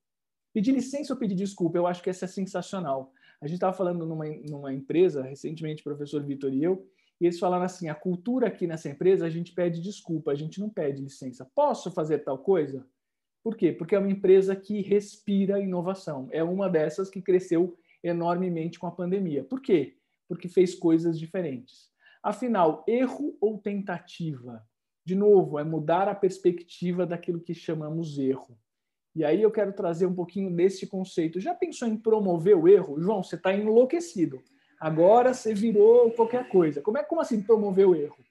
Pedir licença ou pedir desculpa, eu acho que essa é sensacional. A gente estava falando numa, numa empresa, recentemente, o professor Vitor e eu, e eles falaram assim: a cultura aqui nessa empresa, a gente pede desculpa, a gente não pede licença. Posso fazer tal coisa? Por quê? Porque é uma empresa que respira inovação. É uma dessas que cresceu enormemente com a pandemia. Por quê? Porque fez coisas diferentes. Afinal, erro ou tentativa? De novo, é mudar a perspectiva daquilo que chamamos erro. E aí eu quero trazer um pouquinho desse conceito. Já pensou em promover o erro? João, você está enlouquecido. Agora você virou qualquer coisa. Como é como assim promover o erro?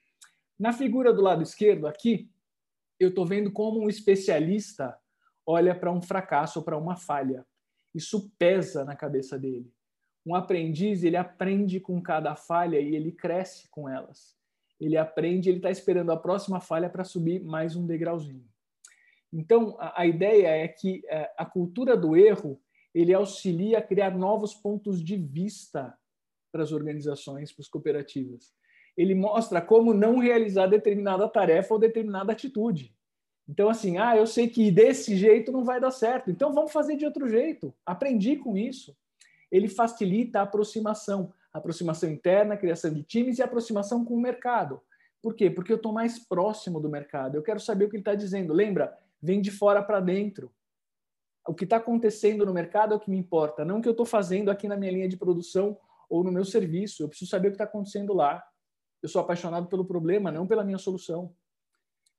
Na figura do lado esquerdo aqui, eu estou vendo como um especialista olha para um fracasso para uma falha. Isso pesa na cabeça dele. Um aprendiz, ele aprende com cada falha e ele cresce com elas. Ele aprende, ele está esperando a próxima falha para subir mais um degrauzinho. Então, a, a ideia é que é, a cultura do erro ele auxilia a criar novos pontos de vista para as organizações, para as cooperativas. Ele mostra como não realizar determinada tarefa ou determinada atitude. Então, assim, ah, eu sei que desse jeito não vai dar certo, então vamos fazer de outro jeito. Aprendi com isso. Ele facilita a aproximação, a aproximação interna, a criação de times e a aproximação com o mercado. Por quê? Porque eu estou mais próximo do mercado. Eu quero saber o que ele está dizendo. Lembra? vem de fora para dentro. O que está acontecendo no mercado é o que me importa, não o que eu estou fazendo aqui na minha linha de produção ou no meu serviço. Eu preciso saber o que está acontecendo lá. Eu sou apaixonado pelo problema, não pela minha solução.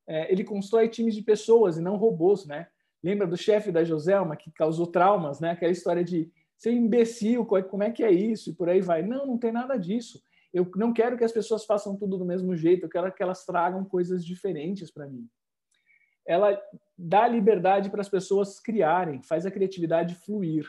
É, ele constrói times de pessoas e não robôs, né? Lembra do chefe da Joselma que causou traumas, né? Aquela história de ser imbecil, como é que é isso e por aí vai. Não, não tem nada disso. Eu não quero que as pessoas façam tudo do mesmo jeito. Eu quero que elas tragam coisas diferentes para mim ela dá liberdade para as pessoas criarem, faz a criatividade fluir.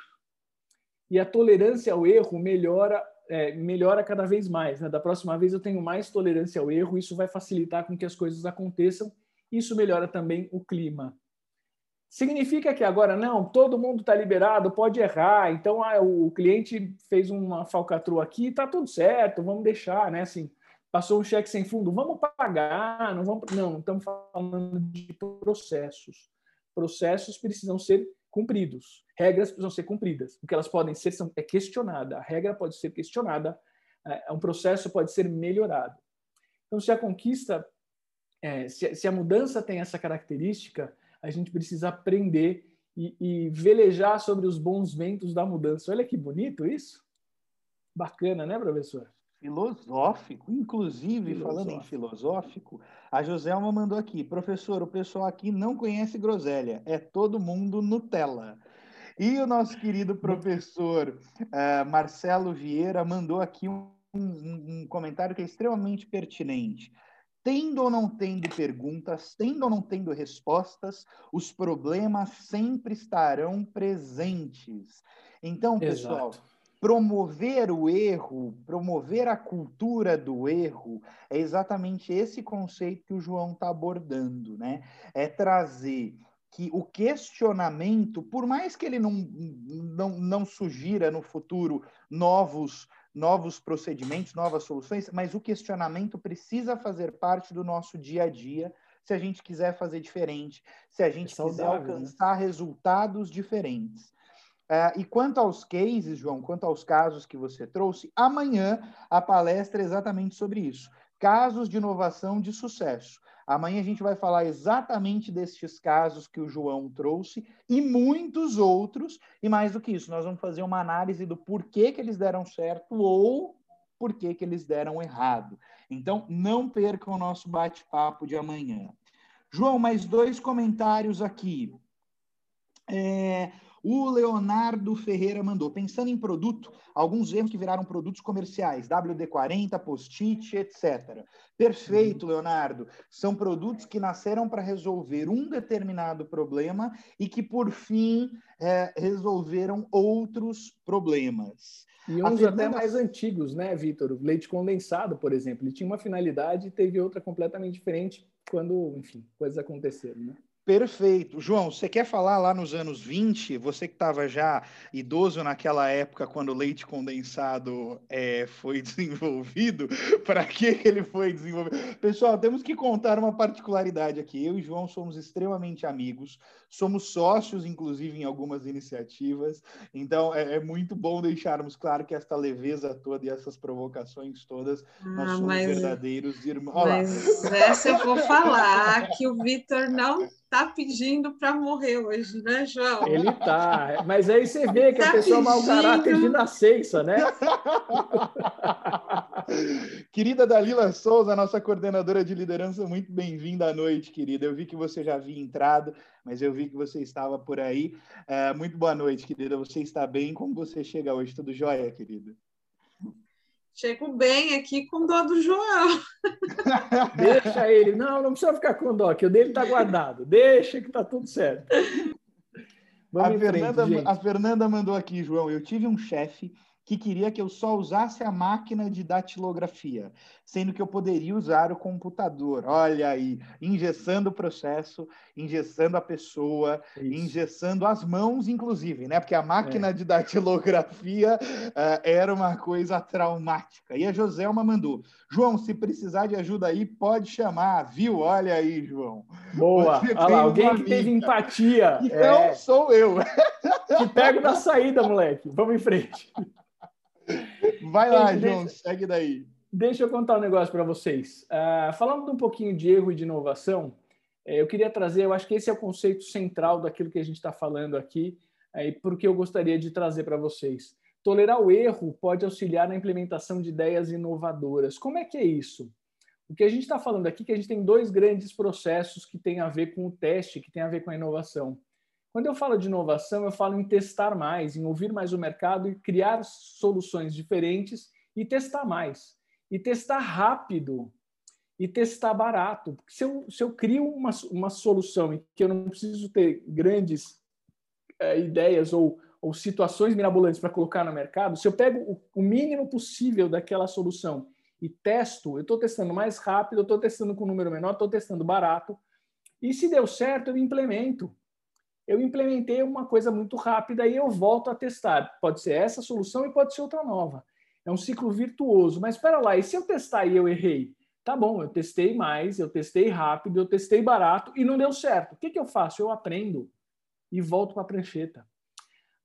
E a tolerância ao erro melhora é, melhora cada vez mais. Né? Da próxima vez eu tenho mais tolerância ao erro, isso vai facilitar com que as coisas aconteçam, isso melhora também o clima. Significa que agora não, todo mundo está liberado, pode errar, então ah, o cliente fez uma falcatrua aqui, está tudo certo, vamos deixar, né? Assim, Passou um cheque sem fundo, vamos pagar, não vamos. Não, não estamos falando de processos. Processos precisam ser cumpridos, regras precisam ser cumpridas. O que elas podem ser são, é questionada, a regra pode ser questionada, é, um processo pode ser melhorado. Então, se a conquista, é, se, se a mudança tem essa característica, a gente precisa aprender e, e velejar sobre os bons ventos da mudança. Olha que bonito isso. Bacana, né, professor? Filosófico, inclusive, filosófico. falando em filosófico, a Joselma mandou aqui, professor, o pessoal aqui não conhece groselha, é todo mundo Nutella. E o nosso querido professor uh, Marcelo Vieira mandou aqui um, um, um comentário que é extremamente pertinente tendo ou não tendo perguntas, tendo ou não tendo respostas, os problemas sempre estarão presentes. Então, pessoal, Exato. promover o erro, promover a cultura do erro, é exatamente esse conceito que o João está abordando, né? É trazer que o questionamento, por mais que ele não, não, não sugira no futuro novos novos procedimentos, novas soluções, mas o questionamento precisa fazer parte do nosso dia a dia se a gente quiser fazer diferente, se a gente é saudável, quiser né? alcançar né? resultados diferentes. Uh, e quanto aos cases, João, quanto aos casos que você trouxe, amanhã a palestra é exatamente sobre isso. Casos de inovação de sucesso. Amanhã a gente vai falar exatamente destes casos que o João trouxe e muitos outros. E mais do que isso, nós vamos fazer uma análise do porquê que eles deram certo ou porquê que eles deram errado. Então, não percam o nosso bate-papo de amanhã. João, mais dois comentários aqui. É, o Leonardo Ferreira mandou, pensando em produto, alguns erros que viraram produtos comerciais, WD-40, Post-it, etc. Perfeito, uhum. Leonardo. São produtos que nasceram para resolver um determinado problema e que, por fim, é, resolveram outros problemas. E uns até mais antigos, né, Vitor? O leite condensado, por exemplo, ele tinha uma finalidade e teve outra completamente diferente quando, enfim, coisas aconteceram, né? Perfeito. João, você quer falar lá nos anos 20, você que estava já idoso naquela época, quando o leite condensado é, foi desenvolvido, para que ele foi desenvolvido? Pessoal, temos que contar uma particularidade aqui. Eu e João somos extremamente amigos, somos sócios, inclusive, em algumas iniciativas, então é, é muito bom deixarmos claro que esta leveza toda e essas provocações todas, ah, nós somos mas, verdadeiros irmãos. Mas essa eu vou falar que o Vitor não tá pedindo para morrer hoje, né, João? Ele tá. Mas aí você vê que tá a pessoa pedindo... mau caráter de nascença, né? querida Dalila Souza, nossa coordenadora de liderança, muito bem-vinda à noite, querida. Eu vi que você já havia entrado, mas eu vi que você estava por aí. É, muito boa noite, querida. Você está bem? Como você chega hoje? Tudo jóia, querida? Chego bem aqui com dó do João. Deixa ele. Não, não precisa ficar com dó, que o dele está guardado. Deixa que está tudo certo. A, Fernanda, frente, a Fernanda mandou aqui, João. Eu tive um chefe que queria que eu só usasse a máquina de datilografia, sendo que eu poderia usar o computador. Olha aí, engessando o processo, engessando a pessoa, Isso. engessando as mãos, inclusive, né? Porque a máquina é. de datilografia uh, era uma coisa traumática. E a Joselma mandou: João, se precisar de ajuda aí, pode chamar, viu? Olha aí, João. Boa. Olha lá, alguém que teve empatia. Então é... sou eu. Te pego na saída, moleque. Vamos em frente. Vai lá, Gente, João, deixa, segue daí. Deixa eu contar um negócio para vocês. Uh, falando um pouquinho de erro e de inovação, eh, eu queria trazer, eu acho que esse é o conceito central daquilo que a gente está falando aqui, eh, e porque eu gostaria de trazer para vocês. Tolerar o erro pode auxiliar na implementação de ideias inovadoras. Como é que é isso? O que a gente está falando aqui é que a gente tem dois grandes processos que têm a ver com o teste, que têm a ver com a inovação. Quando eu falo de inovação, eu falo em testar mais, em ouvir mais o mercado e criar soluções diferentes e testar mais. E testar rápido e testar barato. Porque se eu, se eu crio uma, uma solução em que eu não preciso ter grandes é, ideias ou, ou situações mirabolantes para colocar no mercado, se eu pego o, o mínimo possível daquela solução e testo, eu estou testando mais rápido, eu estou testando com um número menor, estou testando barato. E se deu certo, eu implemento eu implementei uma coisa muito rápida e eu volto a testar. Pode ser essa solução e pode ser outra nova. É um ciclo virtuoso. Mas espera lá, e se eu testar e eu errei? Tá bom, eu testei mais, eu testei rápido, eu testei barato e não deu certo. O que, que eu faço? Eu aprendo e volto para a prancheta.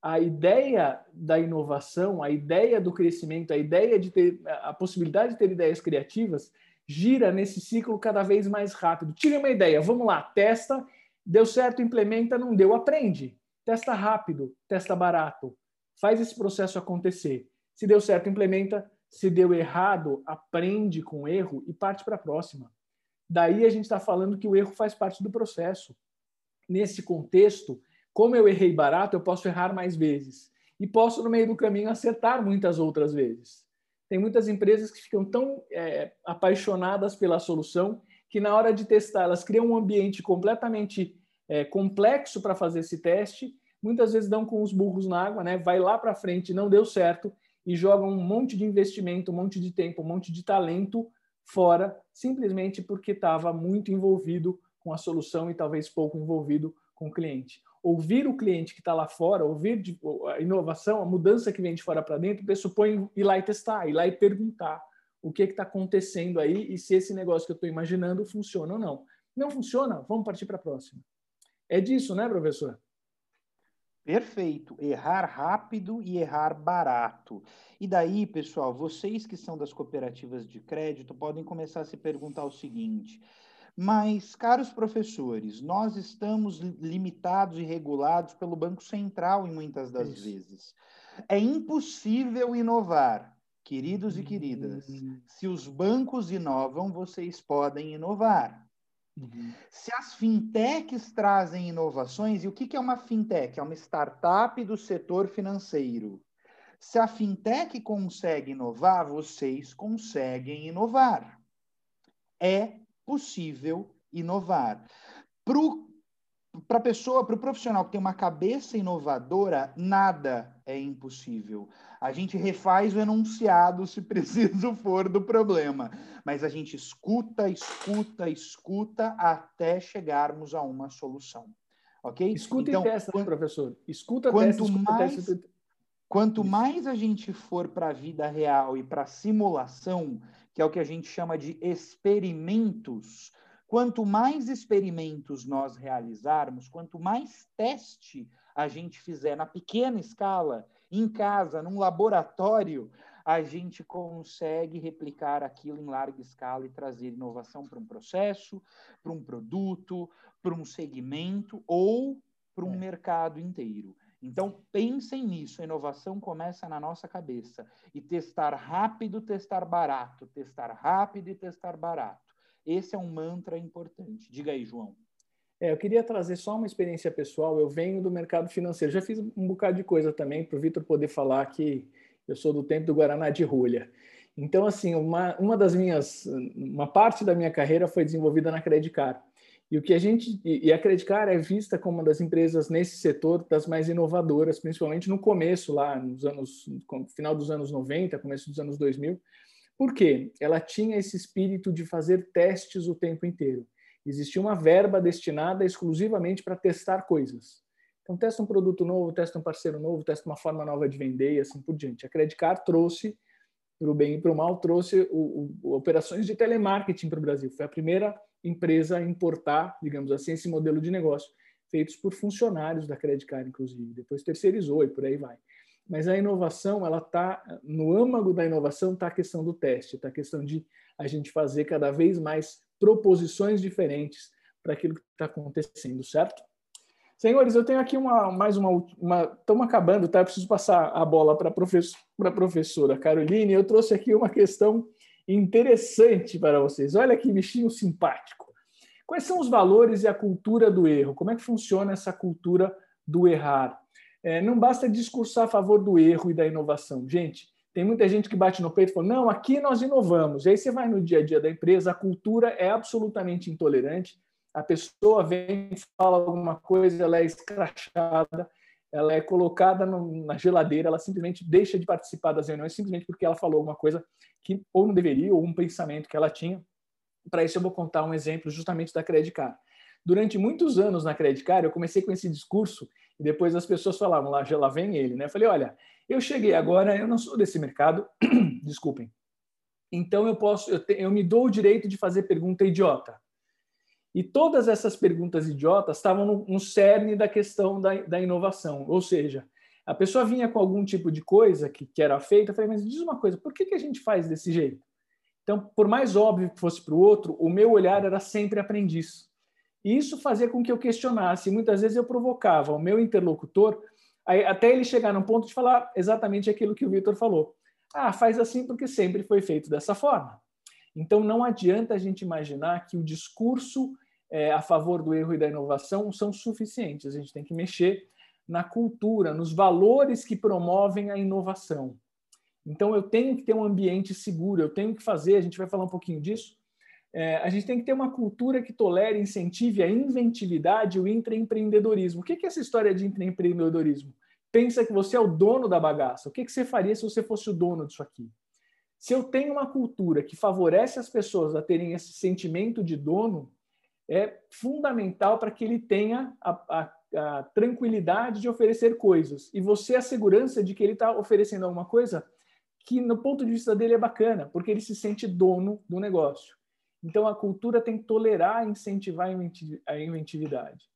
A ideia da inovação, a ideia do crescimento, a ideia de ter a possibilidade de ter ideias criativas gira nesse ciclo cada vez mais rápido. Tire uma ideia, vamos lá, testa Deu certo, implementa, não deu, aprende. Testa rápido, testa barato, faz esse processo acontecer. Se deu certo, implementa. Se deu errado, aprende com o erro e parte para a próxima. Daí a gente está falando que o erro faz parte do processo. Nesse contexto, como eu errei barato, eu posso errar mais vezes. E posso, no meio do caminho, acertar muitas outras vezes. Tem muitas empresas que ficam tão é, apaixonadas pela solução que, na hora de testar, elas criam um ambiente completamente é, complexo para fazer esse teste. Muitas vezes dão com os burros na água, né? vai lá para frente, não deu certo, e jogam um monte de investimento, um monte de tempo, um monte de talento fora, simplesmente porque estava muito envolvido com a solução e talvez pouco envolvido com o cliente. Ouvir o cliente que está lá fora, ouvir a inovação, a mudança que vem de fora para dentro, pressupõe ir lá e testar, ir lá e perguntar o que está acontecendo aí e se esse negócio que eu estou imaginando funciona ou não. Não funciona? Vamos partir para a próxima. É disso, né, professor? Perfeito. Errar rápido e errar barato. E daí, pessoal, vocês que são das cooperativas de crédito podem começar a se perguntar o seguinte: mas, caros professores, nós estamos limitados e regulados pelo Banco Central em muitas das Isso. vezes. É impossível inovar, queridos e queridas. Uhum. Se os bancos inovam, vocês podem inovar. Uhum. Se as fintechs trazem inovações, e o que é uma fintech? É uma startup do setor financeiro. Se a fintech consegue inovar, vocês conseguem inovar. É possível inovar. Para a pessoa, para o profissional que tem uma cabeça inovadora, nada é impossível. A gente refaz o enunciado se preciso for do problema, mas a gente escuta, escuta, escuta até chegarmos a uma solução. Ok? Escuta então, e testa, quando, professor. Escuta, quanto testa, escuta, mais, testa. Quanto mais a gente for para a vida real e para a simulação, que é o que a gente chama de experimentos, quanto mais experimentos nós realizarmos, quanto mais teste a gente fizer na pequena escala, em casa, num laboratório, a gente consegue replicar aquilo em larga escala e trazer inovação para um processo, para um produto, para um segmento ou para um é. mercado inteiro. Então, pensem nisso. A inovação começa na nossa cabeça. E testar rápido, testar barato. Testar rápido e testar barato. Esse é um mantra importante. Diga aí, João. É, eu queria trazer só uma experiência pessoal. Eu venho do mercado financeiro. Já fiz um bocado de coisa também para o Vitor poder falar que eu sou do tempo do Guaraná de rolha. Então, assim, uma, uma das minhas, uma parte da minha carreira foi desenvolvida na Credit Card. E o que a gente e a Credicar é vista como uma das empresas nesse setor das mais inovadoras, principalmente no começo lá nos anos final dos anos 90, começo dos anos 2000. Por quê? Ela tinha esse espírito de fazer testes o tempo inteiro. Existia uma verba destinada exclusivamente para testar coisas. Então, testa um produto novo, testa um parceiro novo, testa uma forma nova de vender e assim por diante. A Credicar trouxe, para o bem e para o mal, trouxe o, o, operações de telemarketing para o Brasil. Foi a primeira empresa a importar, digamos assim, esse modelo de negócio, feitos por funcionários da Credit Card, inclusive. Depois terceirizou e por aí vai. Mas a inovação, ela está no âmago da inovação está a questão do teste, está a questão de a gente fazer cada vez mais proposições diferentes para aquilo que está acontecendo, certo? Senhores, eu tenho aqui uma, mais uma. Estamos acabando, tá? Eu preciso passar a bola para professor, a professora Caroline. Eu trouxe aqui uma questão interessante para vocês. Olha que bichinho simpático. Quais são os valores e a cultura do erro? Como é que funciona essa cultura do errar? É, não basta discursar a favor do erro e da inovação. Gente, tem muita gente que bate no peito e fala: não, aqui nós inovamos. E aí você vai no dia a dia da empresa, a cultura é absolutamente intolerante. A pessoa vem, fala alguma coisa, ela é escrachada, ela é colocada no, na geladeira, ela simplesmente deixa de participar das reuniões simplesmente porque ela falou alguma coisa que ou não deveria, ou um pensamento que ela tinha. Para isso, eu vou contar um exemplo justamente da Credit Card. Durante muitos anos na Credit Card, eu comecei com esse discurso e depois as pessoas falavam, lá, já lá vem ele, né? Eu falei, olha, eu cheguei agora, eu não sou desse mercado, desculpem. Então eu posso, eu, te, eu me dou o direito de fazer pergunta idiota. E todas essas perguntas idiotas estavam no, no cerne da questão da, da, inovação. Ou seja, a pessoa vinha com algum tipo de coisa que, que era feita, eu falei, mas diz uma coisa, por que, que a gente faz desse jeito? Então, por mais óbvio que fosse para o outro, o meu olhar era sempre aprendiz. E isso fazia com que eu questionasse. Muitas vezes eu provocava o meu interlocutor, até ele chegar num ponto de falar exatamente aquilo que o Vitor falou. Ah, faz assim porque sempre foi feito dessa forma. Então não adianta a gente imaginar que o discurso é, a favor do erro e da inovação são suficientes. A gente tem que mexer na cultura, nos valores que promovem a inovação. Então eu tenho que ter um ambiente seguro, eu tenho que fazer, a gente vai falar um pouquinho disso, é, a gente tem que ter uma cultura que tolere, incentive a inventividade e o intraempreendedorismo. O que é essa história de intraempreendedorismo? Pensa que você é o dono da bagaça. O que você faria se você fosse o dono disso aqui? Se eu tenho uma cultura que favorece as pessoas a terem esse sentimento de dono, é fundamental para que ele tenha a, a, a, tranquilidade de oferecer coisas. E você a segurança de que ele está oferecendo alguma coisa que, no ponto de vista dele, é bacana, porque ele se sente dono do negócio. Então, a cultura tem que tolerar e incentivar a inventividade.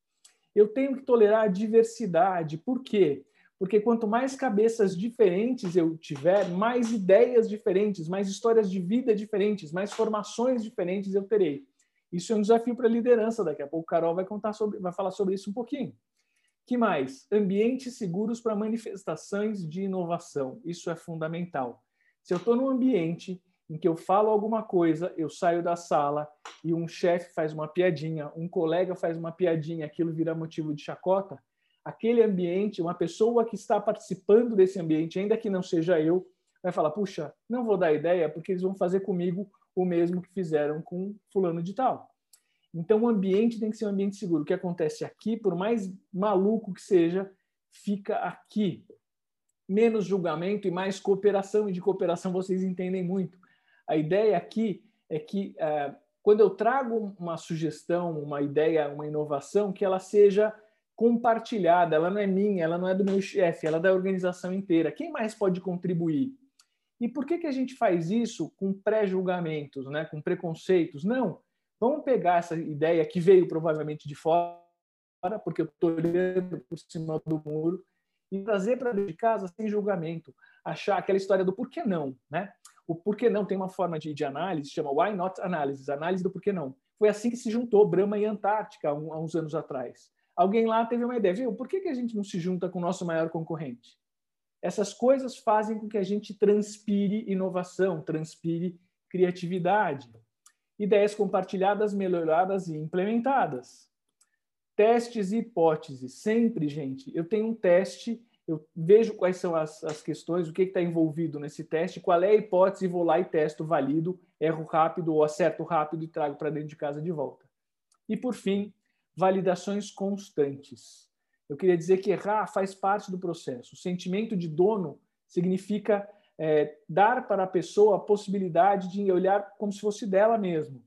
Eu tenho que tolerar a diversidade. Por quê? Porque quanto mais cabeças diferentes eu tiver, mais ideias diferentes, mais histórias de vida diferentes, mais formações diferentes eu terei. Isso é um desafio para a liderança. Daqui a pouco Carol vai contar sobre, vai falar sobre isso um pouquinho. Que mais? Ambientes seguros para manifestações de inovação. Isso é fundamental. Se eu estou num ambiente em que eu falo alguma coisa, eu saio da sala e um chefe faz uma piadinha, um colega faz uma piadinha, aquilo vira motivo de chacota, aquele ambiente, uma pessoa que está participando desse ambiente, ainda que não seja eu, vai falar: puxa, não vou dar ideia porque eles vão fazer comigo o mesmo que fizeram com fulano de tal. Então, o ambiente tem que ser um ambiente seguro. O que acontece aqui, por mais maluco que seja, fica aqui. Menos julgamento e mais cooperação, e de cooperação vocês entendem muito. A ideia aqui é que é, quando eu trago uma sugestão, uma ideia, uma inovação, que ela seja compartilhada, ela não é minha, ela não é do meu chefe, ela é da organização inteira. Quem mais pode contribuir? E por que, que a gente faz isso com pré-julgamentos, né? com preconceitos? Não. Vamos pegar essa ideia que veio provavelmente de fora, porque eu estou olhando por cima do muro, e trazer para dentro de casa sem julgamento. Achar aquela história do por que não. Né? O porquê não tem uma forma de, de análise, chama Why Not Analysis, análise do porquê não. Foi assim que se juntou Brahma e Antártica há, uns anos atrás. Alguém lá teve uma ideia, viu? Por que, que a gente não se junta com o nosso maior concorrente? Essas coisas fazem com que a gente transpire inovação, transpire criatividade. Ideias compartilhadas, melhoradas e implementadas. Testes e hipóteses. Sempre, gente, eu tenho um teste eu vejo quais são as, as questões, o que está envolvido nesse teste, qual é a hipótese, vou lá e testo, valido, erro rápido ou acerto rápido e trago para dentro de casa de volta. E, por fim, validações constantes. Eu queria dizer que errar faz parte do processo. O sentimento de dono significa é, dar para a pessoa a possibilidade de olhar como se fosse dela mesmo.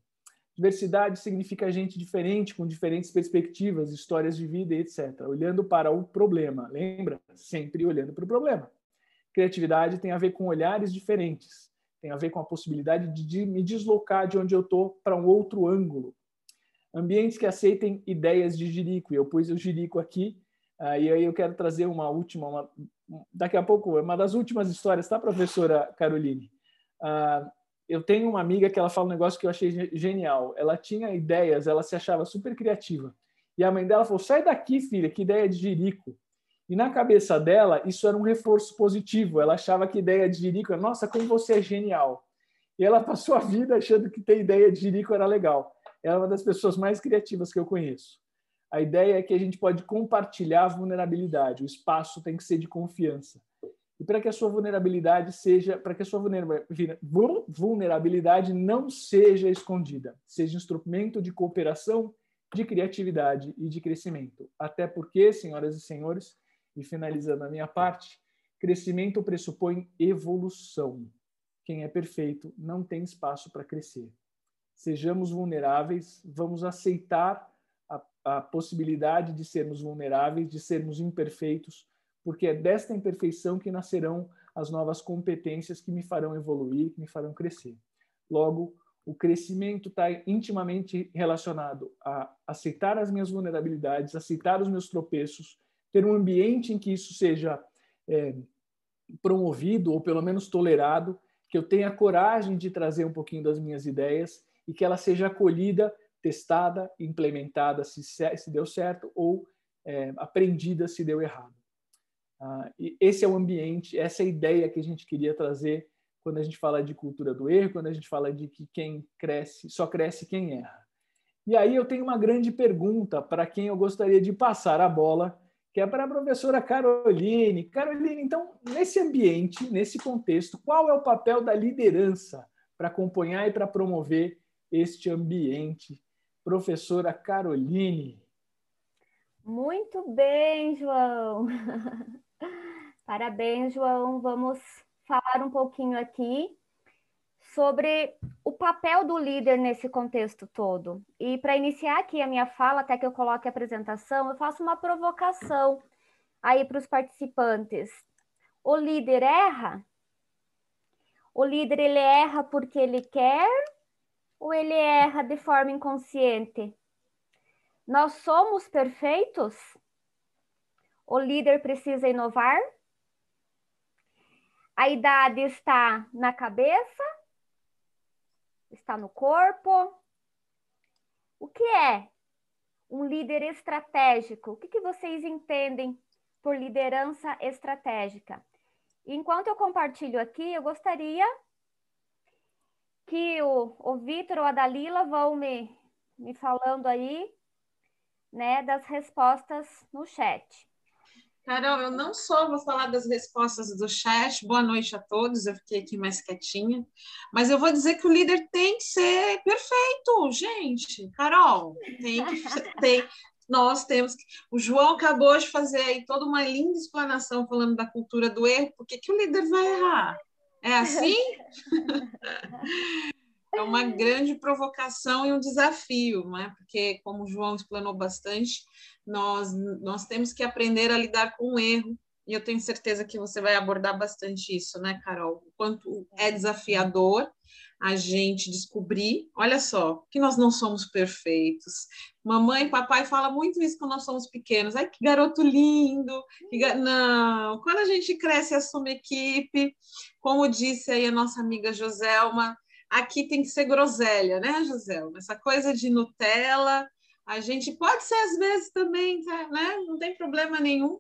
Diversidade significa gente diferente, com diferentes perspectivas, histórias de vida, etc. Olhando para o problema. Lembra? Sempre olhando para o problema. Criatividade tem a ver com olhares diferentes. Tem a ver com a possibilidade de me deslocar de onde eu estou para um outro ângulo. Ambientes que aceitem ideias de jirico. Eu pus o jirico aqui, uh, e aí eu quero trazer uma última, uma, daqui a pouco, uma das últimas histórias, tá, professora Caroline? Uh, eu tenho uma amiga que ela fala um negócio que eu achei genial. Ela tinha ideias, ela se achava super criativa. E a mãe dela falou: sai daqui, filha, que ideia de jirico. E na cabeça dela, isso era um reforço positivo. Ela achava que ideia de jirico era, nossa, como você é genial. E ela passou a vida achando que ter ideia de jirico era legal. Ela é uma das pessoas mais criativas que eu conheço. A ideia é que a gente pode compartilhar a vulnerabilidade. O espaço tem que ser de confiança e para que a sua vulnerabilidade seja, para que a sua vulnerabilidade não seja escondida, seja instrumento de cooperação, de criatividade e de crescimento. Até porque, senhoras e senhores, e finalizando a minha parte, crescimento pressupõe evolução. Quem é perfeito não tem espaço para crescer. Sejamos vulneráveis, vamos aceitar a, a possibilidade de sermos vulneráveis, de sermos imperfeitos, porque é desta imperfeição que nascerão as novas competências que me farão evoluir, que me farão crescer. Logo, o crescimento está intimamente relacionado a aceitar as minhas vulnerabilidades, aceitar os meus tropeços, ter um ambiente em que isso seja é, promovido ou pelo menos tolerado, que eu tenha coragem de trazer um pouquinho das minhas ideias e que ela seja acolhida testada, implementada se, se deu certo ou é, aprendida se deu errado. Ah, e esse é o ambiente, essa é a ideia que a gente queria trazer quando a gente fala de cultura do erro, quando a gente fala de que quem cresce, só cresce quem erra. E aí eu tenho uma grande pergunta para quem eu gostaria de passar a bola, que é para a professora Caroline. Caroline, então, nesse ambiente, nesse contexto, qual é o papel da liderança para acompanhar e para promover este ambiente? Professora Caroline. Muito bem, João. Parabéns, João. Vamos falar um pouquinho aqui sobre o papel do líder nesse contexto todo. E para iniciar aqui a minha fala, até que eu coloque a apresentação, eu faço uma provocação aí para os participantes. O líder erra? O líder ele erra porque ele quer ou ele erra de forma inconsciente? Nós somos perfeitos? O líder precisa inovar? A idade está na cabeça? Está no corpo? O que é um líder estratégico? O que, que vocês entendem por liderança estratégica? Enquanto eu compartilho aqui, eu gostaria que o, o Vitor ou a Dalila vão me, me falando aí né, das respostas no chat. Carol, eu não só vou falar das respostas do chat, boa noite a todos, eu fiquei aqui mais quietinha, mas eu vou dizer que o líder tem que ser perfeito, gente. Carol, tem que nós temos que. O João acabou de fazer aí toda uma linda explanação falando da cultura do erro, por que o líder vai errar? É assim? é uma grande provocação e um desafio, não é? Porque, como o João explanou bastante, nós, nós temos que aprender a lidar com o erro, e eu tenho certeza que você vai abordar bastante isso, né, Carol? O quanto é desafiador a gente descobrir, olha só, que nós não somos perfeitos. Mamãe e papai falam muito isso quando nós somos pequenos. Ai, que garoto lindo! Que ga... Não, quando a gente cresce e assume equipe, como disse aí a nossa amiga Joselma, aqui tem que ser groselha, né, Joselma? Essa coisa de Nutella, a gente pode ser às vezes também, tá, né? Não tem problema nenhum,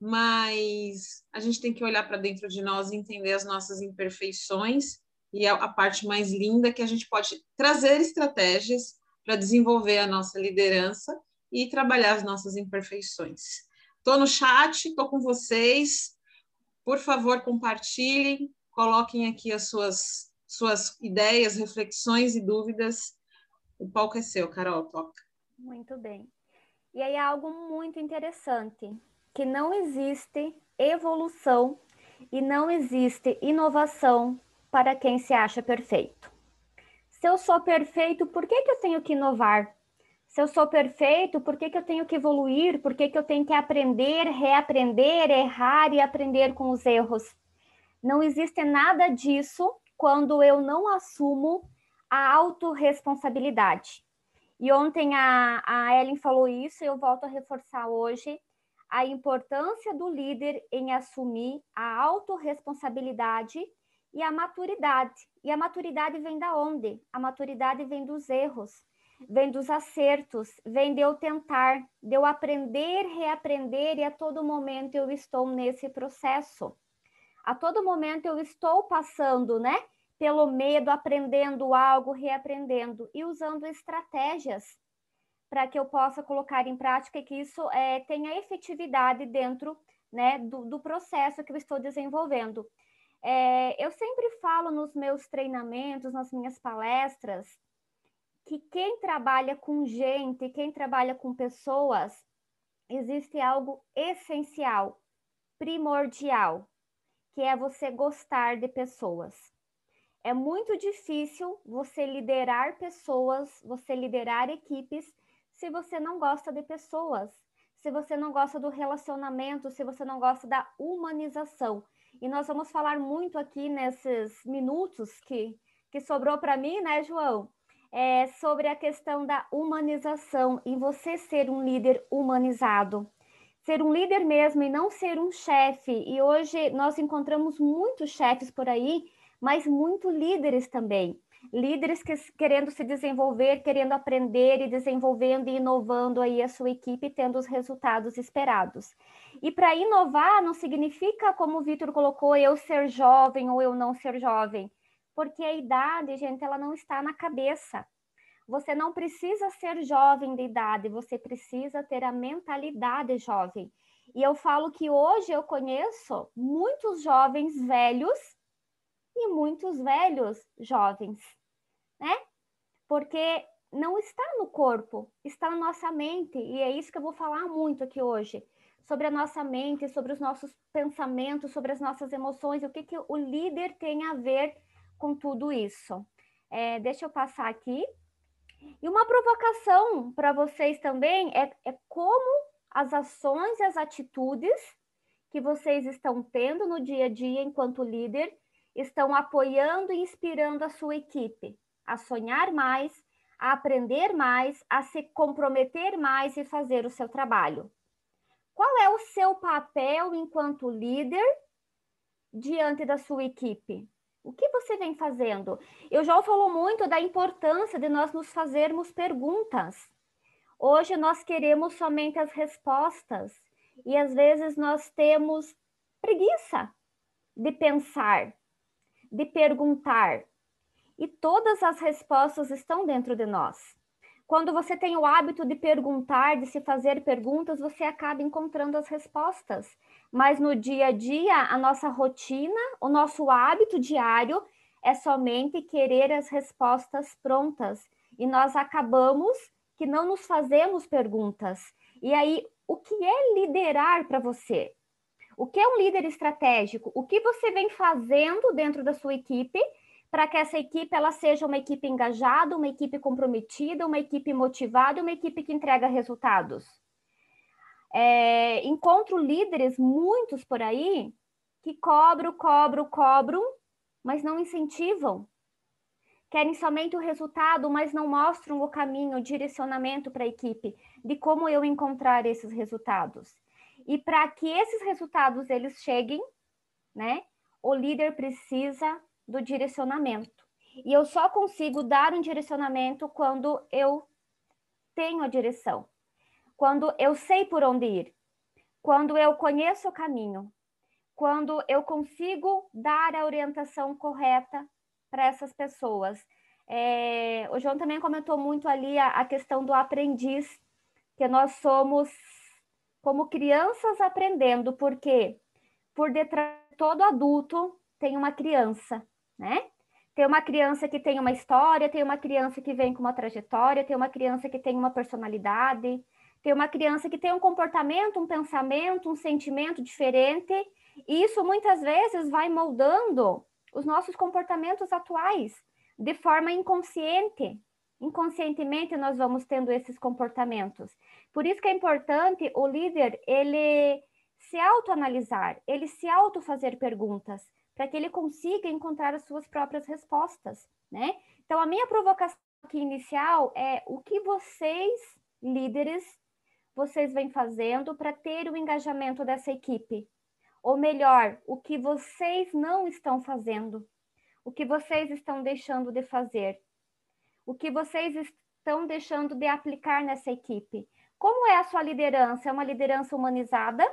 mas a gente tem que olhar para dentro de nós e entender as nossas imperfeições e a, a parte mais linda é que a gente pode trazer estratégias para desenvolver a nossa liderança e trabalhar as nossas imperfeições. Estou no chat, estou com vocês. Por favor, compartilhem, coloquem aqui as suas, suas ideias, reflexões e dúvidas. O palco é seu, Carol, toca. Muito bem. E aí algo muito interessante, que não existe evolução e não existe inovação para quem se acha perfeito. Se eu sou perfeito, por que, que eu tenho que inovar? Se eu sou perfeito, por que, que eu tenho que evoluir? Por que, que eu tenho que aprender, reaprender, errar e aprender com os erros? Não existe nada disso quando eu não assumo a autorresponsabilidade. E ontem a, a Ellen falou isso, e eu volto a reforçar hoje a importância do líder em assumir a autorresponsabilidade e a maturidade. E a maturidade vem da onde? A maturidade vem dos erros, vem dos acertos, vem de eu tentar, de eu aprender, reaprender, e a todo momento eu estou nesse processo. A todo momento eu estou passando, né? Pelo medo, aprendendo algo, reaprendendo e usando estratégias para que eu possa colocar em prática e que isso é, tenha efetividade dentro né, do, do, processo que eu estou desenvolvendo. É, eu sempre falo nos meus treinamentos, nas minhas palestras, que quem trabalha com gente, quem trabalha com pessoas, existe algo essencial, primordial, que é você gostar de pessoas é muito difícil você liderar pessoas, você liderar equipes, se você não gosta de pessoas, se você não gosta do relacionamento, se você não gosta da humanização. E nós vamos falar muito aqui nesses minutos que, que sobrou para mim, né, João? É sobre a questão da humanização, em você ser um líder humanizado. Ser um líder mesmo e não ser um chefe. E hoje nós encontramos muitos chefes por aí mas muito líderes também. líderes que, querendo se desenvolver, querendo aprender e desenvolvendo e inovando aí a sua equipe, tendo os resultados esperados. E para inovar não significa, como o Vitor colocou, eu ser jovem ou eu não ser jovem, porque a idade, gente, ela não está na cabeça. Você não precisa ser jovem de idade, você precisa ter a mentalidade jovem. E eu falo que hoje eu conheço muitos jovens velhos e muitos velhos jovens, né? Porque não está no corpo, está na nossa mente, e é isso que eu vou falar muito aqui hoje, sobre a nossa mente, sobre os nossos pensamentos, sobre as nossas emoções, o que, que o líder tem a ver com tudo isso. É, deixa eu passar aqui. E uma provocação para vocês também é, é como as ações e as atitudes que vocês estão tendo no dia a dia enquanto líder estão apoiando e inspirando a sua equipe a sonhar mais, a aprender mais, a se comprometer mais e fazer o seu trabalho. Qual é o seu papel enquanto líder diante da sua equipe? O que você vem fazendo? Eu já falou muito da importância de nós nos fazermos perguntas. Hoje nós queremos somente as respostas e às vezes nós temos preguiça de pensar, de perguntar. E todas as respostas estão dentro de nós. Quando você tem o hábito de perguntar, de se fazer perguntas, você acaba encontrando as respostas. Mas no dia a dia, a nossa rotina, o nosso hábito diário é somente querer as respostas prontas. E nós acabamos que não nos fazemos perguntas. E aí, o que é liderar para você? O que é um líder estratégico? O que você vem fazendo dentro da sua equipe para que essa equipe ela seja uma equipe engajada, uma equipe comprometida, uma equipe motivada, uma equipe que entrega resultados? É, encontro líderes, muitos por aí, que cobram, cobram, cobram, mas não incentivam. Querem somente o resultado, mas não mostram o caminho, o direcionamento para a equipe de como eu encontrar esses resultados. E para que esses resultados eles cheguem, né, o líder precisa do direcionamento. E eu só consigo dar um direcionamento quando eu tenho a direção, quando eu sei por onde ir, quando eu conheço o caminho, quando eu consigo dar a orientação correta para essas pessoas. É, o João também comentou muito ali a, a questão do aprendiz, que nós somos como crianças aprendendo, porque por detrás de todo adulto tem uma criança, né? Tem uma criança que tem uma história, tem uma criança que vem com uma trajetória, tem uma criança que tem uma personalidade, tem uma criança que tem um comportamento, um pensamento, um sentimento diferente, e isso muitas vezes vai moldando os nossos comportamentos atuais de forma inconsciente, inconscientemente nós vamos tendo esses comportamentos. Por isso que é importante o líder ele se autoanalisar, ele se auto fazer perguntas, para que ele consiga encontrar as suas próprias respostas, né? Então a minha provocação aqui inicial é o que vocês líderes vocês vêm fazendo para ter o engajamento dessa equipe? Ou melhor, o que vocês não estão fazendo? O que vocês estão deixando de fazer? O que vocês estão deixando de aplicar nessa equipe. Como é a sua liderança? É uma liderança humanizada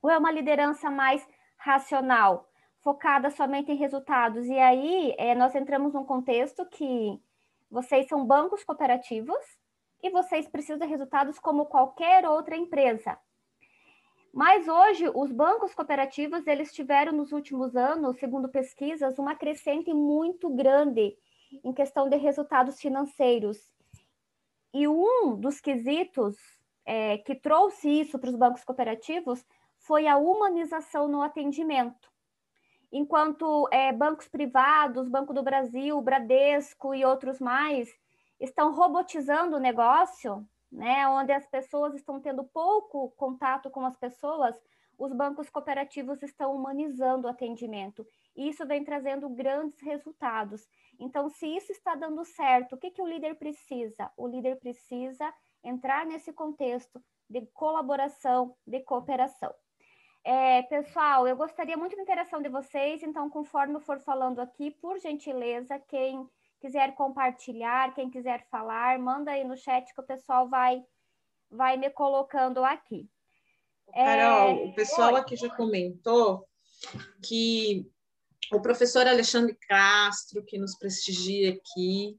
ou é uma liderança mais racional, focada somente em resultados? E aí é, nós entramos num contexto que vocês são bancos cooperativos e vocês precisam de resultados como qualquer outra empresa. Mas hoje os bancos cooperativos eles tiveram nos últimos anos, segundo pesquisas, uma crescente muito grande em questão de resultados financeiros. E um dos quesitos é, que trouxe isso para os bancos cooperativos foi a humanização no atendimento. Enquanto é, bancos privados, Banco do Brasil, Bradesco e outros mais estão robotizando o negócio, né, onde as pessoas estão tendo pouco contato com as pessoas, os bancos cooperativos estão humanizando o atendimento. E isso vem trazendo grandes resultados. Então, se isso está dando certo, o que, que o líder precisa? O líder precisa entrar nesse contexto de colaboração, de cooperação. É, pessoal, eu gostaria muito da interação de vocês, então, conforme eu for falando aqui, por gentileza, quem quiser compartilhar, quem quiser falar, manda aí no chat que o pessoal vai, vai me colocando aqui. Carol, é... o pessoal aqui já comentou que o professor Alexandre Castro, que nos prestigia aqui,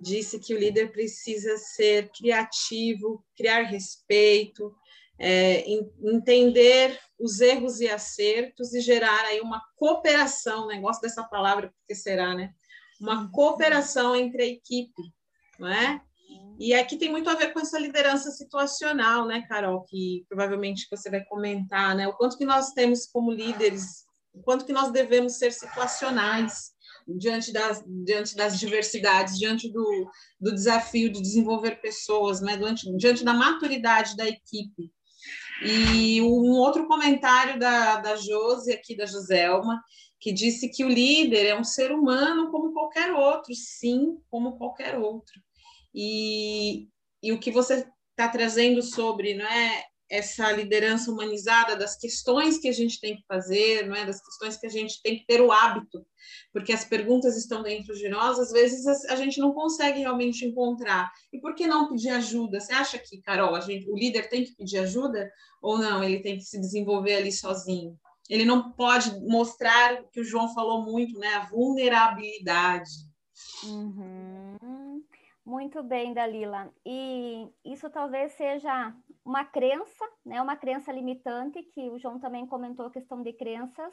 disse que o líder precisa ser criativo, criar respeito, é, entender os erros e acertos e gerar aí uma cooperação, negócio dessa palavra, porque será, né? Uma uhum. cooperação entre a equipe, não é? E aqui tem muito a ver com essa liderança situacional, né, Carol, que provavelmente você vai comentar, né? O quanto que nós temos como líderes, o quanto que nós devemos ser situacionais diante das, diante das diversidades, diante do, do desafio de desenvolver pessoas, né? diante, diante da maturidade da equipe. E um outro comentário da, da Josi, aqui da Joselma, que disse que o líder é um ser humano como qualquer outro, sim, como qualquer outro. E, e o que você está trazendo sobre não é, essa liderança humanizada das questões que a gente tem que fazer, não é? das questões que a gente tem que ter o hábito, porque as perguntas estão dentro de nós, às vezes a, gente não consegue realmente encontrar. E por que não pedir ajuda? Você acha que, Carol, gente, o líder tem que pedir ajuda ou não? Ele tem que se desenvolver ali sozinho? Ele não pode mostrar o que o João falou muito, né? A vulnerabilidade. Uhum. Muito bem, Dalila. E isso talvez seja uma crença, né? Uma crença limitante, que o João também comentou a questão de crenças.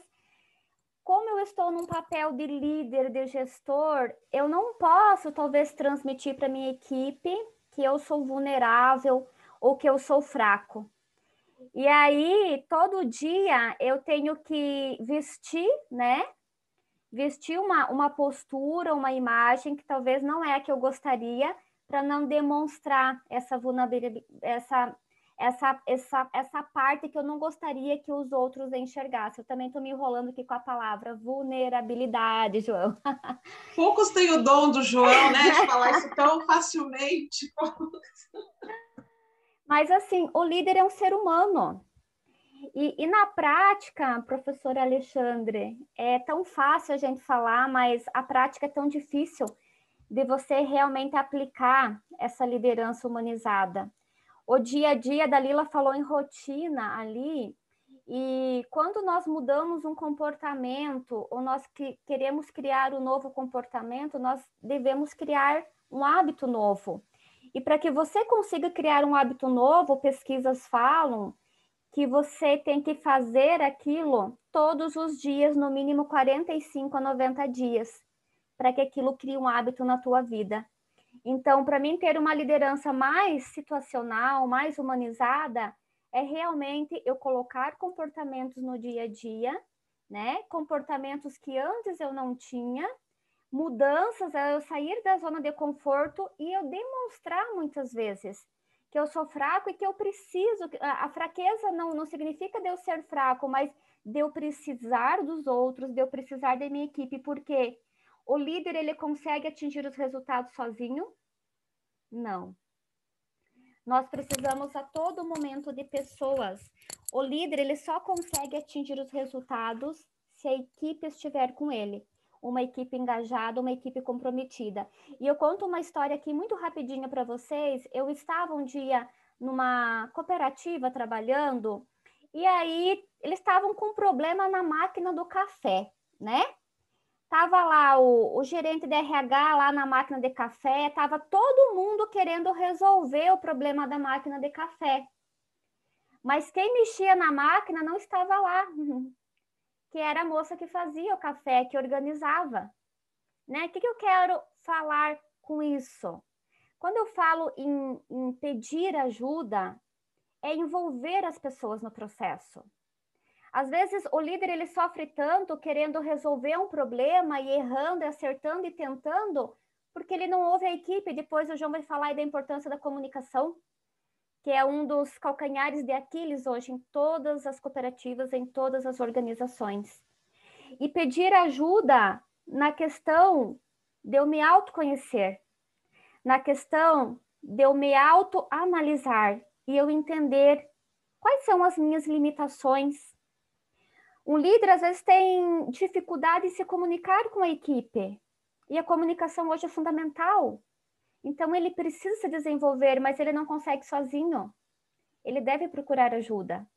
Como eu estou num papel de líder, de gestor, eu não posso talvez transmitir para minha equipe que eu sou vulnerável ou que eu sou fraco. E aí, todo dia eu tenho que vestir, né? vestir uma, uma postura, uma imagem que talvez não é a que eu gostaria, para não demonstrar essa vulnerabilidade, essa, essa, essa, essa parte que eu não gostaria que os outros enxergassem. Eu também estou me enrolando aqui com a palavra vulnerabilidade, João. Poucos têm o dom do João, né, de falar isso tão facilmente. Mas assim, o líder é um ser humano. E, e, na prática, professor Alexandre, é tão fácil a gente falar, mas a prática é tão difícil de você realmente aplicar essa liderança humanizada. O dia a dia, da Lila falou em rotina ali, e quando nós mudamos um comportamento, ou nós que queremos criar um novo comportamento, nós devemos criar um hábito novo. E para que você consiga criar um hábito novo, pesquisas falam que você tem que fazer aquilo todos os dias, no mínimo 45 a 90 dias, para que aquilo crie um hábito na tua vida. Então, para mim, ter uma liderança mais situacional, mais humanizada, é realmente eu colocar comportamentos no dia a dia, né? Comportamentos que antes eu não tinha, mudanças, é eu sair da zona de conforto e eu demonstrar muitas vezes que eu sou fraco e que eu preciso. A, fraqueza não, não significa de eu ser fraco, mas de eu precisar dos outros, de eu precisar da minha equipe, porque o líder ele consegue atingir os resultados sozinho? Não. Nós precisamos a todo momento de pessoas. O líder ele só consegue atingir os resultados se a equipe estiver com ele uma equipe engajada, uma equipe comprometida. E eu conto uma história aqui muito rapidinho para vocês. Eu estava um dia numa cooperativa trabalhando e aí eles estavam com um problema na máquina do café, né? Tava lá o, o gerente de RH lá na máquina de café, tava todo mundo querendo resolver o problema da máquina de café. Mas quem mexia na máquina não estava lá que era a moça que fazia o café, que organizava. Né? O que, que eu quero falar com isso? Quando eu falo em, em pedir ajuda, é envolver as pessoas no processo. Às vezes o líder ele sofre tanto querendo resolver um problema e errando, e acertando e tentando, porque ele não ouve a equipe. Depois o João vai falar da importância da comunicação que é um dos calcanhares de Aquiles hoje em todas as cooperativas, em todas as organizações. E pedir ajuda na questão de eu me autoconhecer, na questão de eu me autoanalisar e eu entender quais são as minhas limitações. Um líder às vezes tem dificuldade em se comunicar com a equipe. E a comunicação hoje é fundamental. Então, ele precisa se desenvolver, mas ele não consegue sozinho. Ele deve procurar ajuda.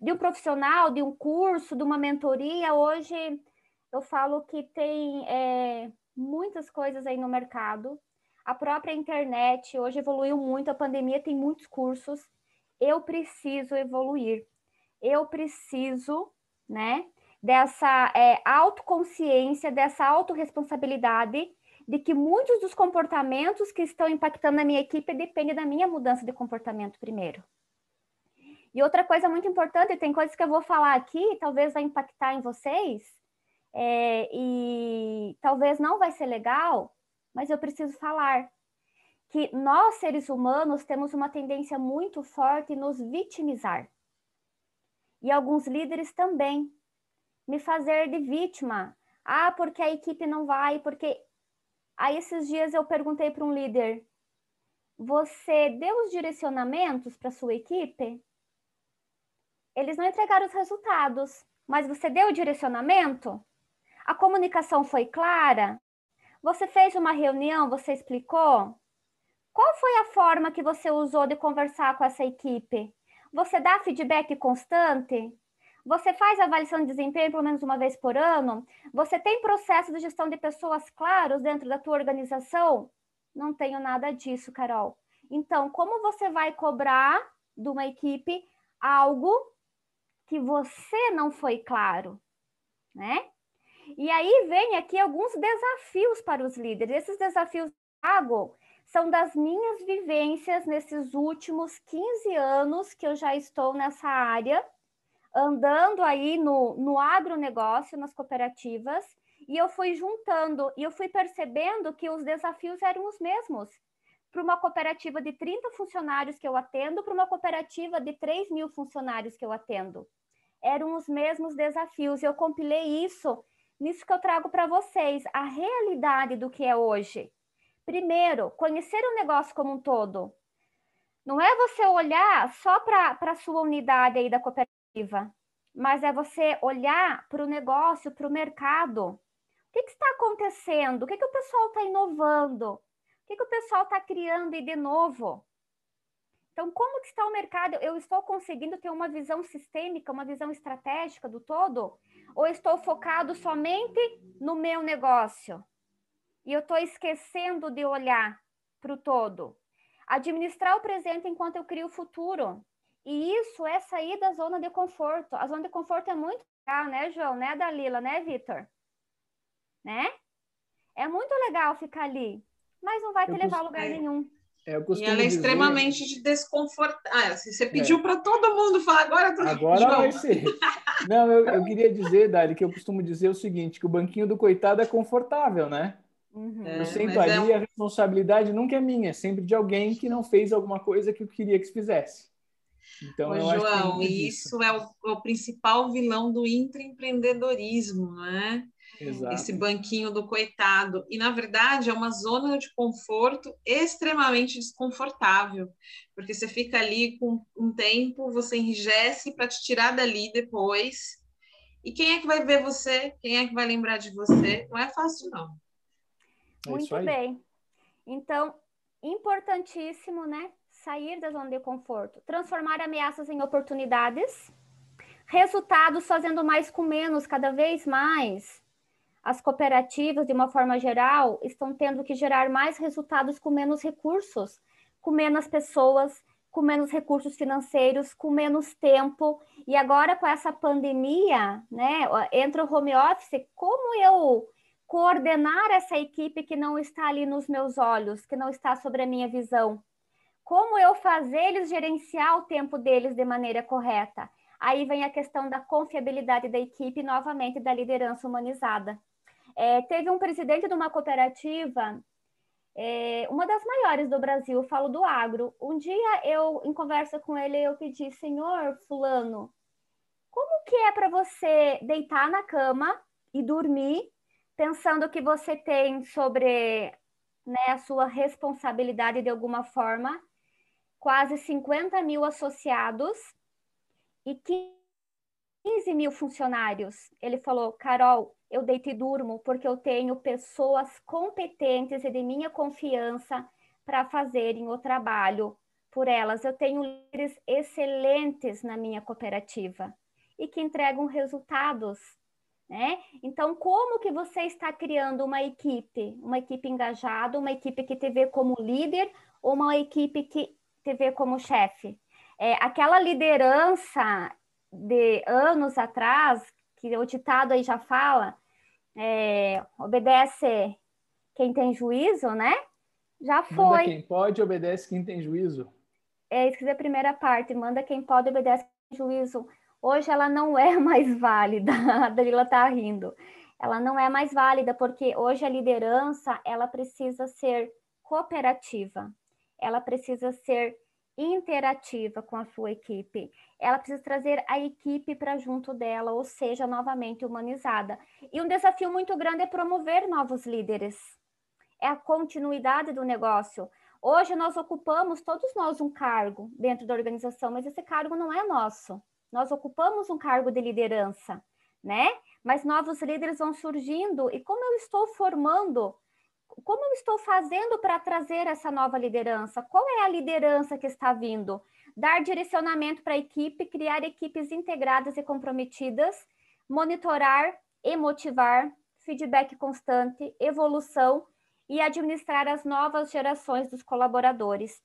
De um profissional, de um curso, de uma mentoria, hoje eu falo que tem é, muitas coisas aí no mercado. A própria internet hoje evoluiu muito, a pandemia tem muitos cursos. Eu preciso evoluir. Eu preciso, né, dessa é, autoconsciência, dessa autorresponsabilidade de que muitos dos comportamentos que estão impactando a minha equipe dependem da minha mudança de comportamento primeiro. E outra coisa muito importante, tem coisas que eu vou falar aqui, talvez vai impactar em vocês, é, e talvez não vai ser legal, mas eu preciso falar que nós, seres humanos, temos uma tendência muito forte em nos vitimizar. E alguns líderes também. Me fazer de vítima. Ah, porque a equipe não vai, porque Aí esses dias eu perguntei para um líder: você deu os direcionamentos para sua equipe? Eles não entregaram os resultados, mas você deu o direcionamento? A comunicação foi clara? Você fez uma reunião, você explicou? Qual foi a forma que você usou de conversar com essa equipe? Você dá feedback constante? Você faz avaliação de desempenho pelo menos uma vez por ano? Você tem processo de gestão de pessoas claros dentro da tua organização? Não tenho nada disso, Carol. Então, como você vai cobrar de uma equipe algo que você não foi claro, né? E aí vem aqui alguns desafios para os líderes. Esses desafios trago são das minhas vivências nesses últimos 15 anos que eu já estou nessa área andando aí no, no agronegócio, nas cooperativas, e eu fui juntando, e eu fui percebendo que os desafios eram os mesmos. Para uma cooperativa de 30 funcionários que eu atendo, para uma cooperativa de 3 mil funcionários que eu atendo. Eram os mesmos desafios. Eu compilei isso nisso que eu trago para vocês, a realidade do que é hoje. Primeiro, conhecer o negócio como um todo. Não é você olhar só para a sua unidade aí da cooperativa mas é você olhar para o negócio, para o mercado. O que, que, está acontecendo? O que, que o pessoal está inovando? O que, que o pessoal está criando e de novo? Então, como que está o mercado? Eu estou conseguindo ter uma visão sistêmica, uma visão estratégica do todo? Ou estou focado somente no meu negócio? E eu estou esquecendo de olhar para o todo. Administrar o presente enquanto eu crio o futuro. E isso é sair da zona de conforto. A zona de conforto é muito legal, né, João? Né, Dalila? Né, Vitor? Né? É muito legal ficar ali, mas não vai te levar a lugar é. nenhum. É, e ela é dizer... extremamente de desconfortável. Ah, você pediu é. para todo mundo falar agora. Tô... Agora João. vai ser. Não, eu, eu queria dizer, Dali, que eu costumo dizer o seguinte: que o banquinho do coitado é confortável, né? Uhum. eu sento ali, é um... a responsabilidade nunca é minha, é sempre de alguém que não fez alguma coisa que eu queria que se fizesse. Então, Ô, João, isso é o, o, principal vilão do intraempreendedorismo, não é? Exato. Esse banquinho do coitado. E, na verdade, é uma zona de conforto extremamente desconfortável, porque você fica ali com um tempo, você enrijece para te tirar dali depois. E quem é que vai ver você? Quem é que vai lembrar de você? Não é fácil, não. É Muito bem. Então, importantíssimo, né? sair da zona de conforto, transformar ameaças em oportunidades, resultados fazendo mais com menos, cada vez mais. As cooperativas, de uma forma geral, estão tendo que gerar mais resultados com menos recursos, com menos pessoas, com menos recursos financeiros, com menos tempo. E agora, com essa pandemia, né, entra o home office, como eu coordenar essa equipe que não está ali nos meus olhos, que não está sobre a minha visão? Como eu fazer eles gerenciar o tempo deles de maneira correta? Aí vem a questão da confiabilidade da equipe, novamente da liderança humanizada. É, teve um presidente de uma cooperativa, é, uma das maiores do Brasil, falo do agro. Um dia eu, em conversa com ele, eu pedi, senhor fulano, como que é para você deitar na cama e dormir, pensando que você tem sobre né, a sua responsabilidade de alguma forma quase 50 mil associados e 15 mil funcionários. Ele falou, Carol, eu deito e durmo, porque eu tenho pessoas competentes e de minha confiança para fazerem o trabalho por elas. Eu tenho líderes excelentes na minha cooperativa e que entregam resultados, né? Então, como que você está criando uma equipe, uma equipe engajada, uma equipe que te vê como líder ou uma equipe que te vê como chefe? É, aquela liderança de anos atrás, que o ditado aí já fala, é, obedece quem tem juízo, né? Já foi. Manda quem pode, obedece quem tem juízo. É isso que é a primeira parte. Manda quem pode, obedece quem tem juízo. Hoje ela não é mais válida. A Dalila tá rindo. Ela não é mais válida porque hoje a liderança ela precisa ser cooperativa. Ela precisa ser interativa com a sua equipe. Ela precisa trazer a equipe para junto dela, ou seja, novamente humanizada. E um desafio muito grande é promover novos líderes. É a continuidade do negócio. Hoje nós ocupamos todos nós um cargo dentro da organização, mas esse cargo não é nosso. Nós ocupamos um cargo de liderança, né? Mas novos líderes vão surgindo e como eu estou formando como eu estou fazendo para trazer essa nova liderança? Qual é a liderança que está vindo? Dar direcionamento para a equipe, criar equipes integradas e comprometidas, monitorar e motivar, feedback constante, evolução e administrar as novas gerações dos colaboradores.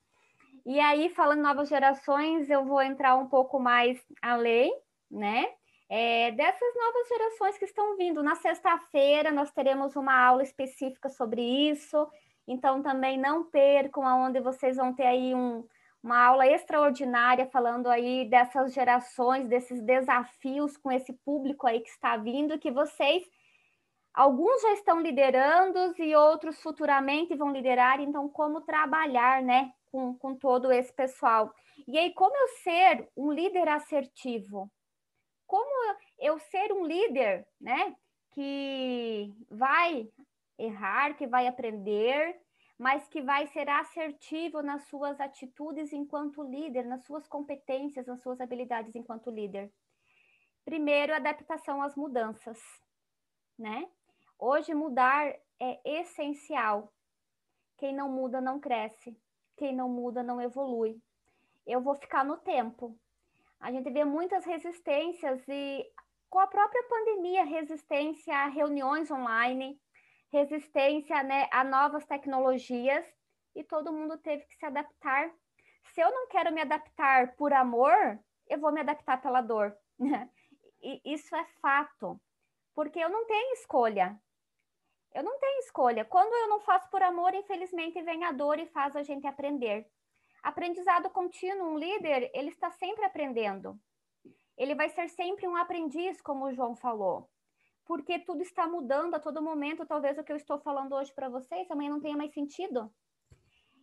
E aí, falando novas gerações, eu vou entrar um pouco mais além, né? é, dessas novas gerações que estão vindo. Na sexta-feira nós teremos uma aula específica sobre isso, então também não percam aonde vocês vão ter aí um, uma aula extraordinária falando aí dessas gerações, desses desafios com esse público aí que está vindo, que vocês alguns já estão liderando e outros futuramente vão liderar, então como trabalhar, né, com, com todo esse pessoal. E aí, como eu ser um líder assertivo? como eu ser um líder, né? Que vai errar, que vai aprender, mas que vai ser assertivo nas suas atitudes enquanto líder, nas suas competências, nas suas habilidades enquanto líder. Primeiro, adaptação às mudanças, né? Hoje mudar é essencial. Quem não muda não cresce, quem não muda não evolui. Eu vou ficar no tempo, a gente vê muitas resistências e com a própria pandemia, resistência a reuniões online, resistência né, a novas tecnologias e todo mundo teve que se adaptar. Se eu não quero me adaptar por amor, eu vou me adaptar pela dor. e isso é fato, porque eu não tenho escolha. Eu não tenho escolha. Quando eu não faço por amor, infelizmente vem a dor e faz a gente aprender. Aprendizado contínuo, um líder, ele está sempre aprendendo. Ele vai ser sempre um aprendiz, como o João falou. Porque tudo está mudando a todo momento. Talvez o que eu estou falando hoje para vocês amanhã não tenha mais sentido.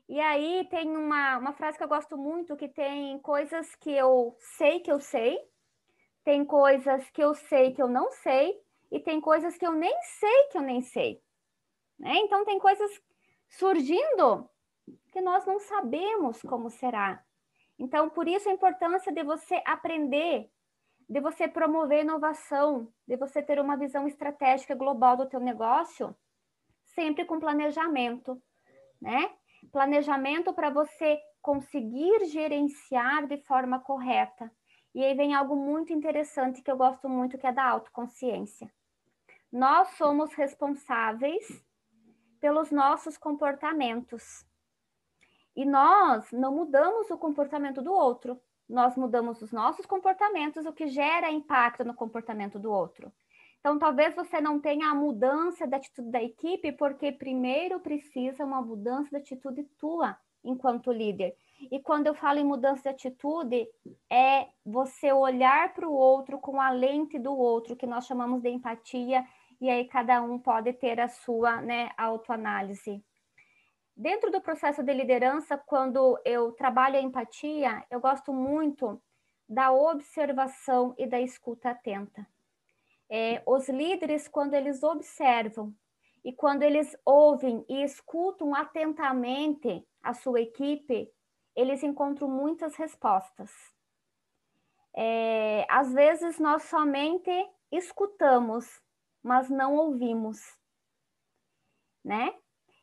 E aí tem uma, uma frase que eu gosto muito, que tem coisas que eu sei que eu sei, tem coisas que eu sei que eu não sei, e tem coisas que eu nem sei que eu nem sei. Né? Então tem coisas surgindo que nós não sabemos como será. Então, por isso a importância de você aprender, de você promover inovação, de você ter uma visão estratégica global do teu negócio, sempre com planejamento, né? Planejamento para você conseguir gerenciar de forma correta. E aí vem algo muito interessante que eu gosto muito, que é da autoconsciência. Nós somos responsáveis pelos nossos comportamentos. E nós não mudamos o comportamento do outro, nós mudamos os nossos comportamentos, o que gera impacto no comportamento do outro. Então, talvez você não tenha a mudança da atitude da equipe, porque primeiro precisa uma mudança de atitude tua, enquanto líder. E quando eu falo em mudança de atitude, é você olhar para o outro com a lente do outro, que nós chamamos de empatia, e aí cada um pode ter a sua né, autoanálise. Dentro do processo de liderança, quando eu trabalho a empatia, eu gosto muito da observação e da escuta atenta. É, os líderes, quando eles observam e quando eles ouvem e escutam atentamente a sua equipe, eles encontram muitas respostas. É, às vezes nós somente escutamos, mas não ouvimos, né?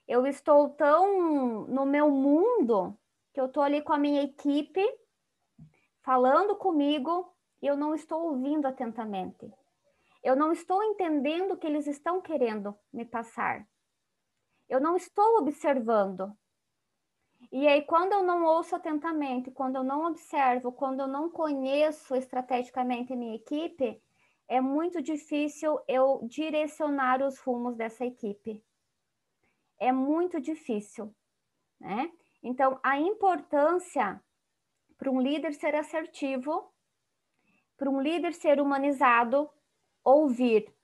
Eu estou tão no meu mundo que eu estou ali com a minha equipe falando comigo e eu não estou ouvindo atentamente. Eu não estou entendendo o que eles estão querendo me passar. Eu não estou observando. E aí, quando eu não ouço atentamente, quando eu não observo, quando eu não conheço estrategicamente a minha equipe, é muito difícil eu direcionar os rumos dessa equipe. É muito difícil, né? Então, a importância para um líder ser assertivo, para um líder ser humanizado, ouvir,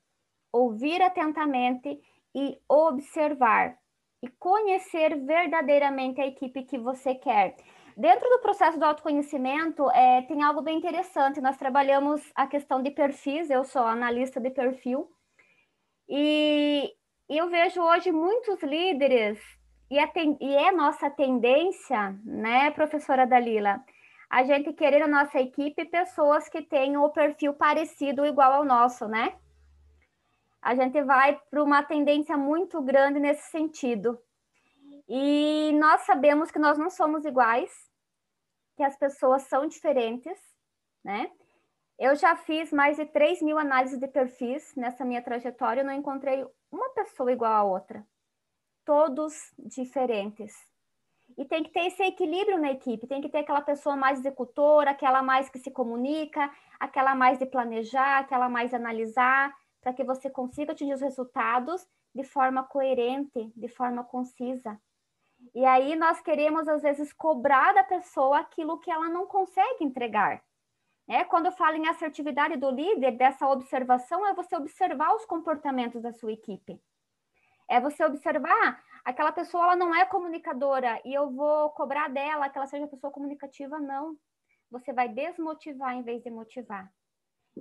ouvir atentamente e observar e conhecer verdadeiramente a equipe que você quer. Dentro do processo do autoconhecimento, é, tem algo bem interessante. Nós trabalhamos a questão de perfis, eu sou analista de perfil, e, eu vejo hoje muitos líderes, e e é nossa tendência, né, professora Dalila, a gente querer na nossa equipe pessoas que tenham o perfil parecido, igual ao nosso, né? A gente vai para uma tendência muito grande nesse sentido. E nós sabemos que nós não somos iguais, que as pessoas são diferentes, né? Eu já fiz mais de 3 mil análises de perfis nessa minha trajetória, eu não encontrei uma pessoa igual a outra. Todos diferentes. E tem que ter esse equilíbrio na equipe, tem que ter aquela pessoa mais executora, aquela mais que se comunica, aquela mais de planejar, aquela mais de analisar, para que você consiga atingir os resultados de forma coerente, de forma concisa. E aí nós queremos, às vezes, cobrar da pessoa aquilo que ela não consegue entregar. É, quando eu falo em assertividade do líder, dessa observação, é você observar os comportamentos da sua equipe. É você observar aquela pessoa, ela não é comunicadora e eu vou cobrar dela que ela seja pessoa comunicativa, não. Você vai desmotivar em vez de motivar.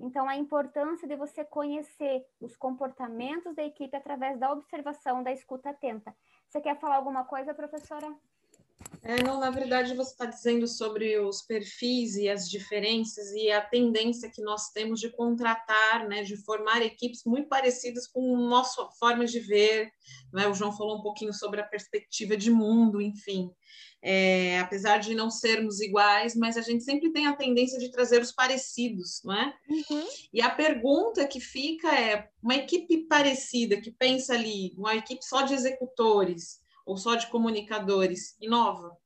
Então, a importância de você conhecer os comportamentos da equipe através da observação, da escuta atenta. Você quer falar alguma coisa, professora? É, não, na verdade, você está dizendo sobre os perfis e as diferenças e a tendência que nós temos de contratar, né, de formar equipes muito parecidas com a nossa forma de ver. Né? O João falou um pouquinho sobre a perspectiva de mundo, enfim. É, apesar de não sermos iguais, mas a gente sempre tem a tendência de trazer os parecidos, não é? Uhum. E a pergunta que fica é: uma equipe parecida, que pensa ali, uma equipe só de executores, ou só de comunicadores, inova.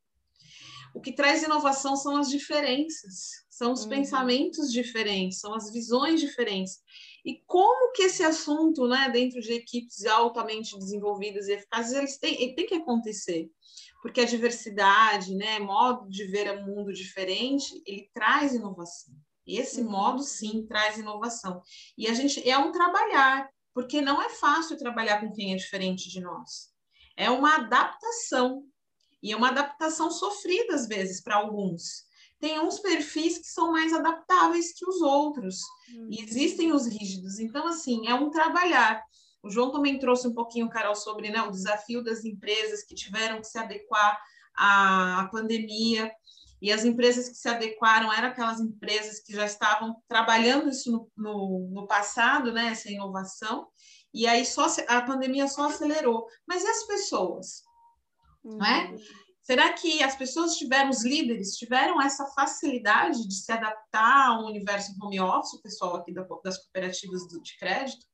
O que traz inovação são as diferenças, são os uhum. pensamentos diferentes, são as visões diferentes. E como que esse assunto, né, dentro de equipes altamente desenvolvidas e eficazes, eles têm, ele tem que acontecer. Porque a diversidade, né, modo de ver o mundo diferente, ele traz inovação. E esse uhum. modo, sim, traz inovação. E a gente é um trabalhar, porque não é fácil trabalhar com quem é diferente de nós é uma adaptação. E é uma adaptação sofrida, às vezes, para alguns. Tem uns perfis que são mais adaptáveis que os outros. Uhum. E existem os rígidos. Então, assim, é um trabalhar. O João também trouxe um pouquinho, Carol, sobre né, o desafio das empresas que tiveram que se adequar à, à pandemia. E as empresas que se adequaram eram aquelas empresas que já estavam trabalhando isso no, no, no passado, né, essa inovação, e aí só a pandemia só acelerou. Mas e as pessoas? Uhum. Não é? Uhum. Será que as pessoas tiveram, os líderes, tiveram essa facilidade de se adaptar ao universo home office, o pessoal aqui das cooperativas de crédito,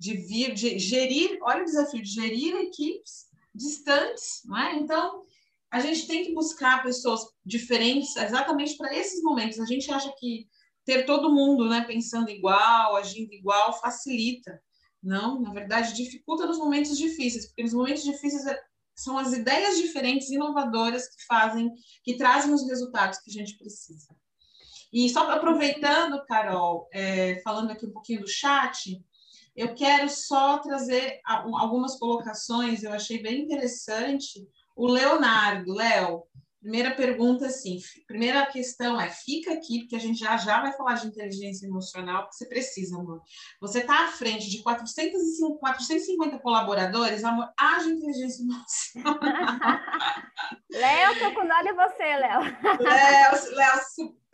de vir, de gerir, olha o desafio, de gerir equipes distantes, não é? Então, a gente tem que buscar pessoas diferentes exatamente para esses momentos. A gente acha que ter todo mundo né, pensando igual, agindo igual, facilita. Não, na verdade, dificulta nos momentos difíceis, porque nos momentos difíceis é, são as ideias diferentes, inovadoras, que fazem, que trazem os resultados que a gente precisa. E só aproveitando, Carol, é, falando aqui um pouquinho do chat, eu quero só trazer algumas colocações, eu achei bem interessante. O Leonardo, Léo, Primeira pergunta, assim, primeira questão é, fica aqui, porque a gente já já vai falar de inteligência emocional, porque você precisa, amor. Você está à frente de 450, 450 colaboradores, amor, haja inteligência emocional. Léo, tô com dó de você, Léo. Léo, Léo,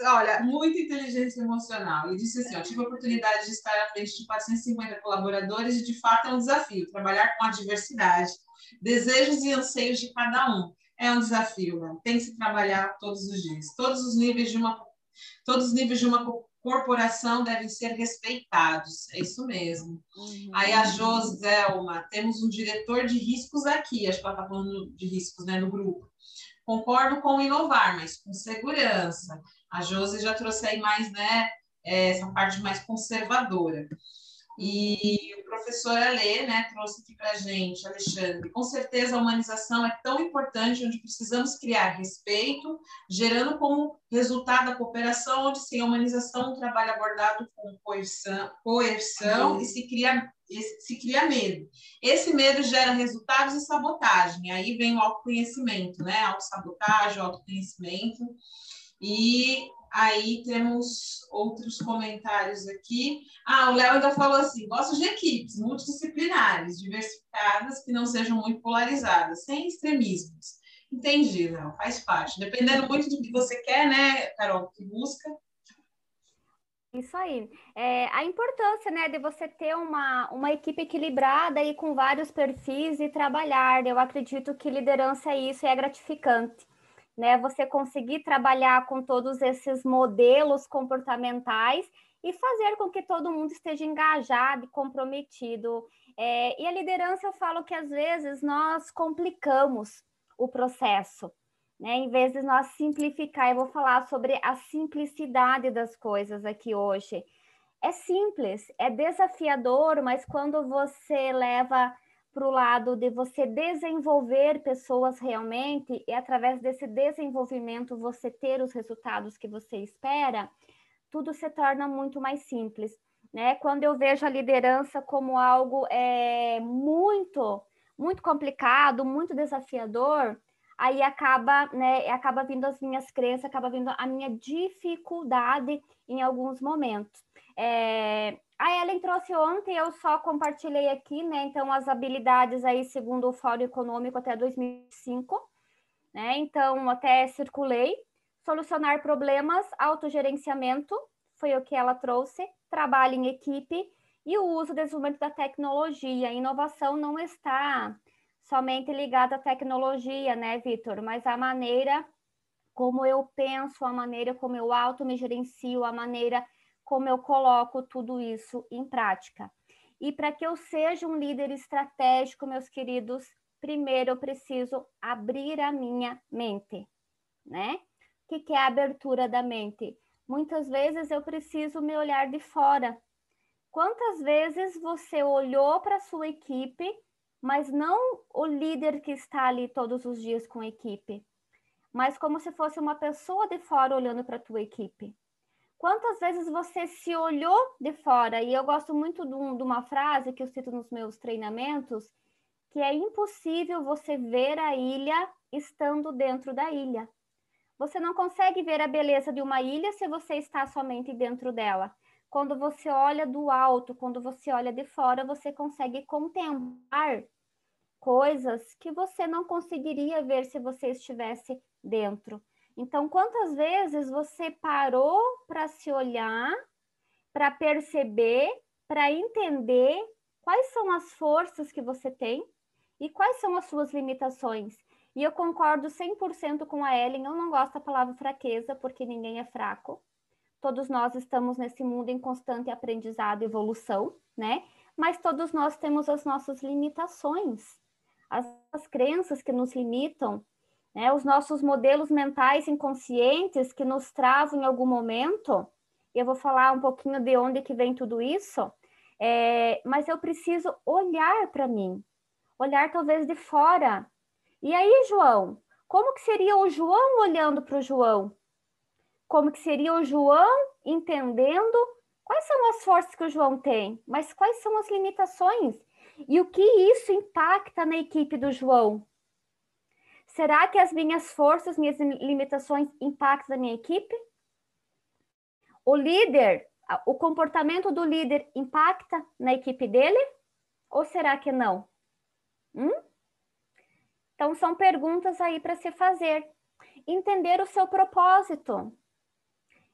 olha, muita inteligência emocional. Ele disse assim: eu tive a oportunidade de estar à frente de 450 colaboradores e, de fato, é um desafio trabalhar com a diversidade, desejos e anseios de cada um. É um desafio, né? tem que se trabalhar todos os dias. Todos os níveis de uma, todos os níveis de uma corporação devem ser respeitados. É isso mesmo. Uhum. Aí a Joselma, temos um diretor de riscos aqui, acho que ela está falando de riscos né, no grupo. Concordo com inovar, mas com segurança. A Josi já trouxe aí mais, né, essa parte mais conservadora. E o professor Alê, né, trouxe aqui para a gente, Alexandre, com certeza a humanização é tão importante, onde precisamos criar respeito, gerando como resultado a cooperação, onde sem a humanização o trabalho abordado com coerção, coerção e se cria, se cria medo. Esse medo gera resultados e sabotagem, aí vem o autoconhecimento, né, autossabotagem, autoconhecimento, e Aí temos outros comentários aqui. Ah, o Léo ainda falou assim: gosto de equipes multidisciplinares, diversificadas, que não sejam muito polarizadas, sem extremismos. Entendi, Léo, faz parte. Dependendo muito do que você quer, né, Carol, que busca. Isso aí. É, a importância né, de você ter uma, uma equipe equilibrada e com vários perfis e trabalhar. Eu acredito que liderança é isso, é gratificante né? Você conseguir trabalhar com todos esses modelos comportamentais e fazer com que todo mundo esteja engajado e comprometido. É, e a liderança, eu falo que às vezes nós complicamos o processo, né? Em vez de nós simplificar, eu vou falar sobre a simplicidade das coisas aqui hoje. É simples, é desafiador, mas quando você leva para o lado de você desenvolver pessoas realmente e através desse desenvolvimento você ter os resultados que você espera, tudo se torna muito mais simples. Né? Quando eu vejo a liderança como algo é, muito, muito complicado, muito desafiador, aí acaba, né, acaba vindo as minhas crenças, acaba vindo a minha dificuldade em alguns momentos. É, a Ellen trouxe ontem, eu só compartilhei aqui, né? Então, as habilidades aí, segundo o Fórum Econômico, até 2005, né? Então, até circulei. Solucionar problemas, autogerenciamento, foi o que ela trouxe, trabalho em equipe e o uso e desenvolvimento da tecnologia. Inovação não está somente ligada à tecnologia, né, Vitor? Mas a maneira como eu penso, a maneira como eu auto me gerencio, a maneira como eu coloco tudo isso em prática. E para que eu seja um líder estratégico, meus queridos, primeiro eu preciso abrir a minha mente, né? O que, é a abertura da mente? Muitas vezes eu preciso me olhar de fora. Quantas vezes você olhou para sua equipe, mas não o líder que está ali todos os dias com a equipe, mas como se fosse uma pessoa de fora olhando para a tua equipe? Quantas vezes você se olhou de fora? E eu gosto muito de, um, de uma frase que eu cito nos meus treinamentos, que é impossível você ver a ilha estando dentro da ilha. Você não consegue ver a beleza de uma ilha se você está somente dentro dela. Quando você olha do alto, quando você olha de fora, você consegue contemplar coisas que você não conseguiria ver se você estivesse dentro. Então, quantas vezes você parou para se olhar, para perceber, para entender quais são as forças que você tem e quais são as suas limitações? E eu concordo 100% com a Ellen, eu não gosto da palavra fraqueza, porque ninguém é fraco. Todos nós estamos nesse mundo em constante aprendizado e evolução, né? Mas todos nós temos as nossas limitações, as, as crenças que nos limitam, né? Os nossos modelos mentais inconscientes que nos travam em algum momento, eu vou falar um pouquinho de onde que vem tudo isso, é, mas eu preciso olhar para mim, olhar talvez de fora. E aí, João, como que seria o João olhando para o João? Como que seria o João entendendo quais são as forças que o João tem, mas quais são as limitações? E o que isso impacta na equipe do João? Será que as minhas forças, minhas limitações impactam a minha equipe? O líder, o comportamento do líder impacta na equipe dele? Ou será que não? Hum? Então, são perguntas aí para se fazer. Entender o seu propósito.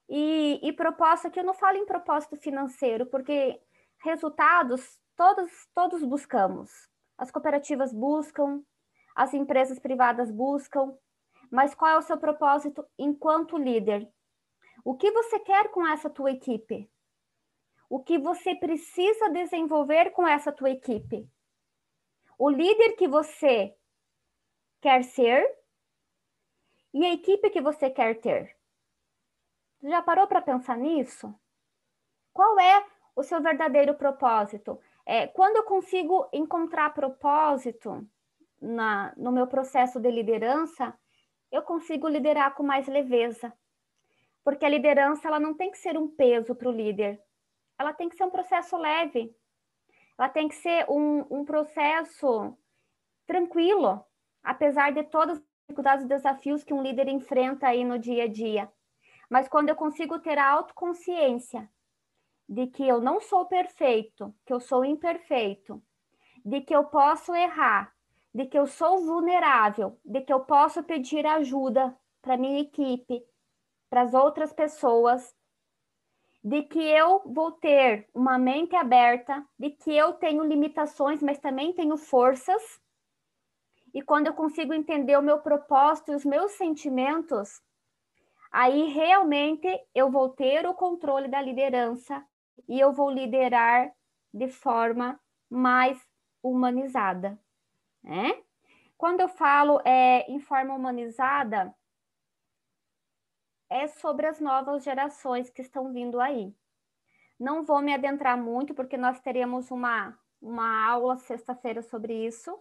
E, e propósito aqui eu não falo em propósito financeiro, porque resultados todos, todos buscamos. As cooperativas buscam, as empresas privadas buscam, mas qual é o seu propósito enquanto líder? O que você quer com essa tua equipe? O que você precisa desenvolver com essa tua equipe? O líder que você quer ser e a equipe que você quer ter. Já parou para pensar nisso? Qual é o seu verdadeiro propósito? É, quando eu consigo encontrar propósito na, no meu processo de liderança, eu consigo liderar com mais leveza. Porque a liderança ela não tem que ser um peso para o líder, ela tem que ser um processo leve, ela tem que ser um, um processo tranquilo, apesar de todas as dificuldades e desafios que um líder enfrenta aí no dia a dia. Mas quando eu consigo ter a autoconsciência de que eu não sou perfeito, que eu sou imperfeito, de que eu posso errar, de que eu sou vulnerável, de que eu posso pedir ajuda para minha equipe, para as outras pessoas, de que eu vou ter uma mente aberta, de que eu tenho limitações, mas também tenho forças. E quando eu consigo entender o meu propósito e os meus sentimentos, aí realmente eu vou ter o controle da liderança e eu vou liderar de forma mais humanizada né? Quando eu falo é, em forma humanizada, é sobre as novas gerações que estão vindo aí. Não vou me adentrar muito, porque nós teremos uma, uma aula sexta-feira sobre isso,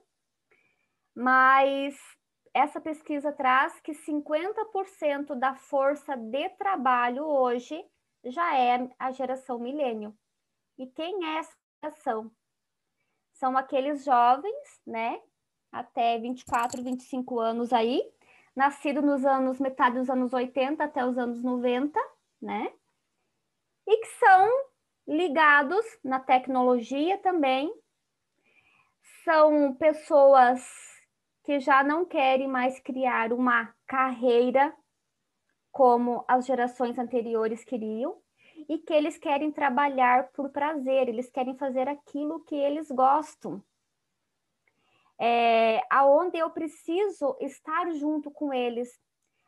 mas essa pesquisa traz que 50% da força de trabalho hoje já é a geração milênio. E quem é essa geração? São aqueles jovens, né, até 24, 25 anos aí, nascido nos anos, metade dos anos 80 até os anos 90, né? E que são ligados na tecnologia também. São pessoas que já não querem mais criar uma carreira como as gerações anteriores queriam e que eles querem trabalhar por prazer, eles querem fazer aquilo que eles gostam é, aonde eu preciso estar junto com eles,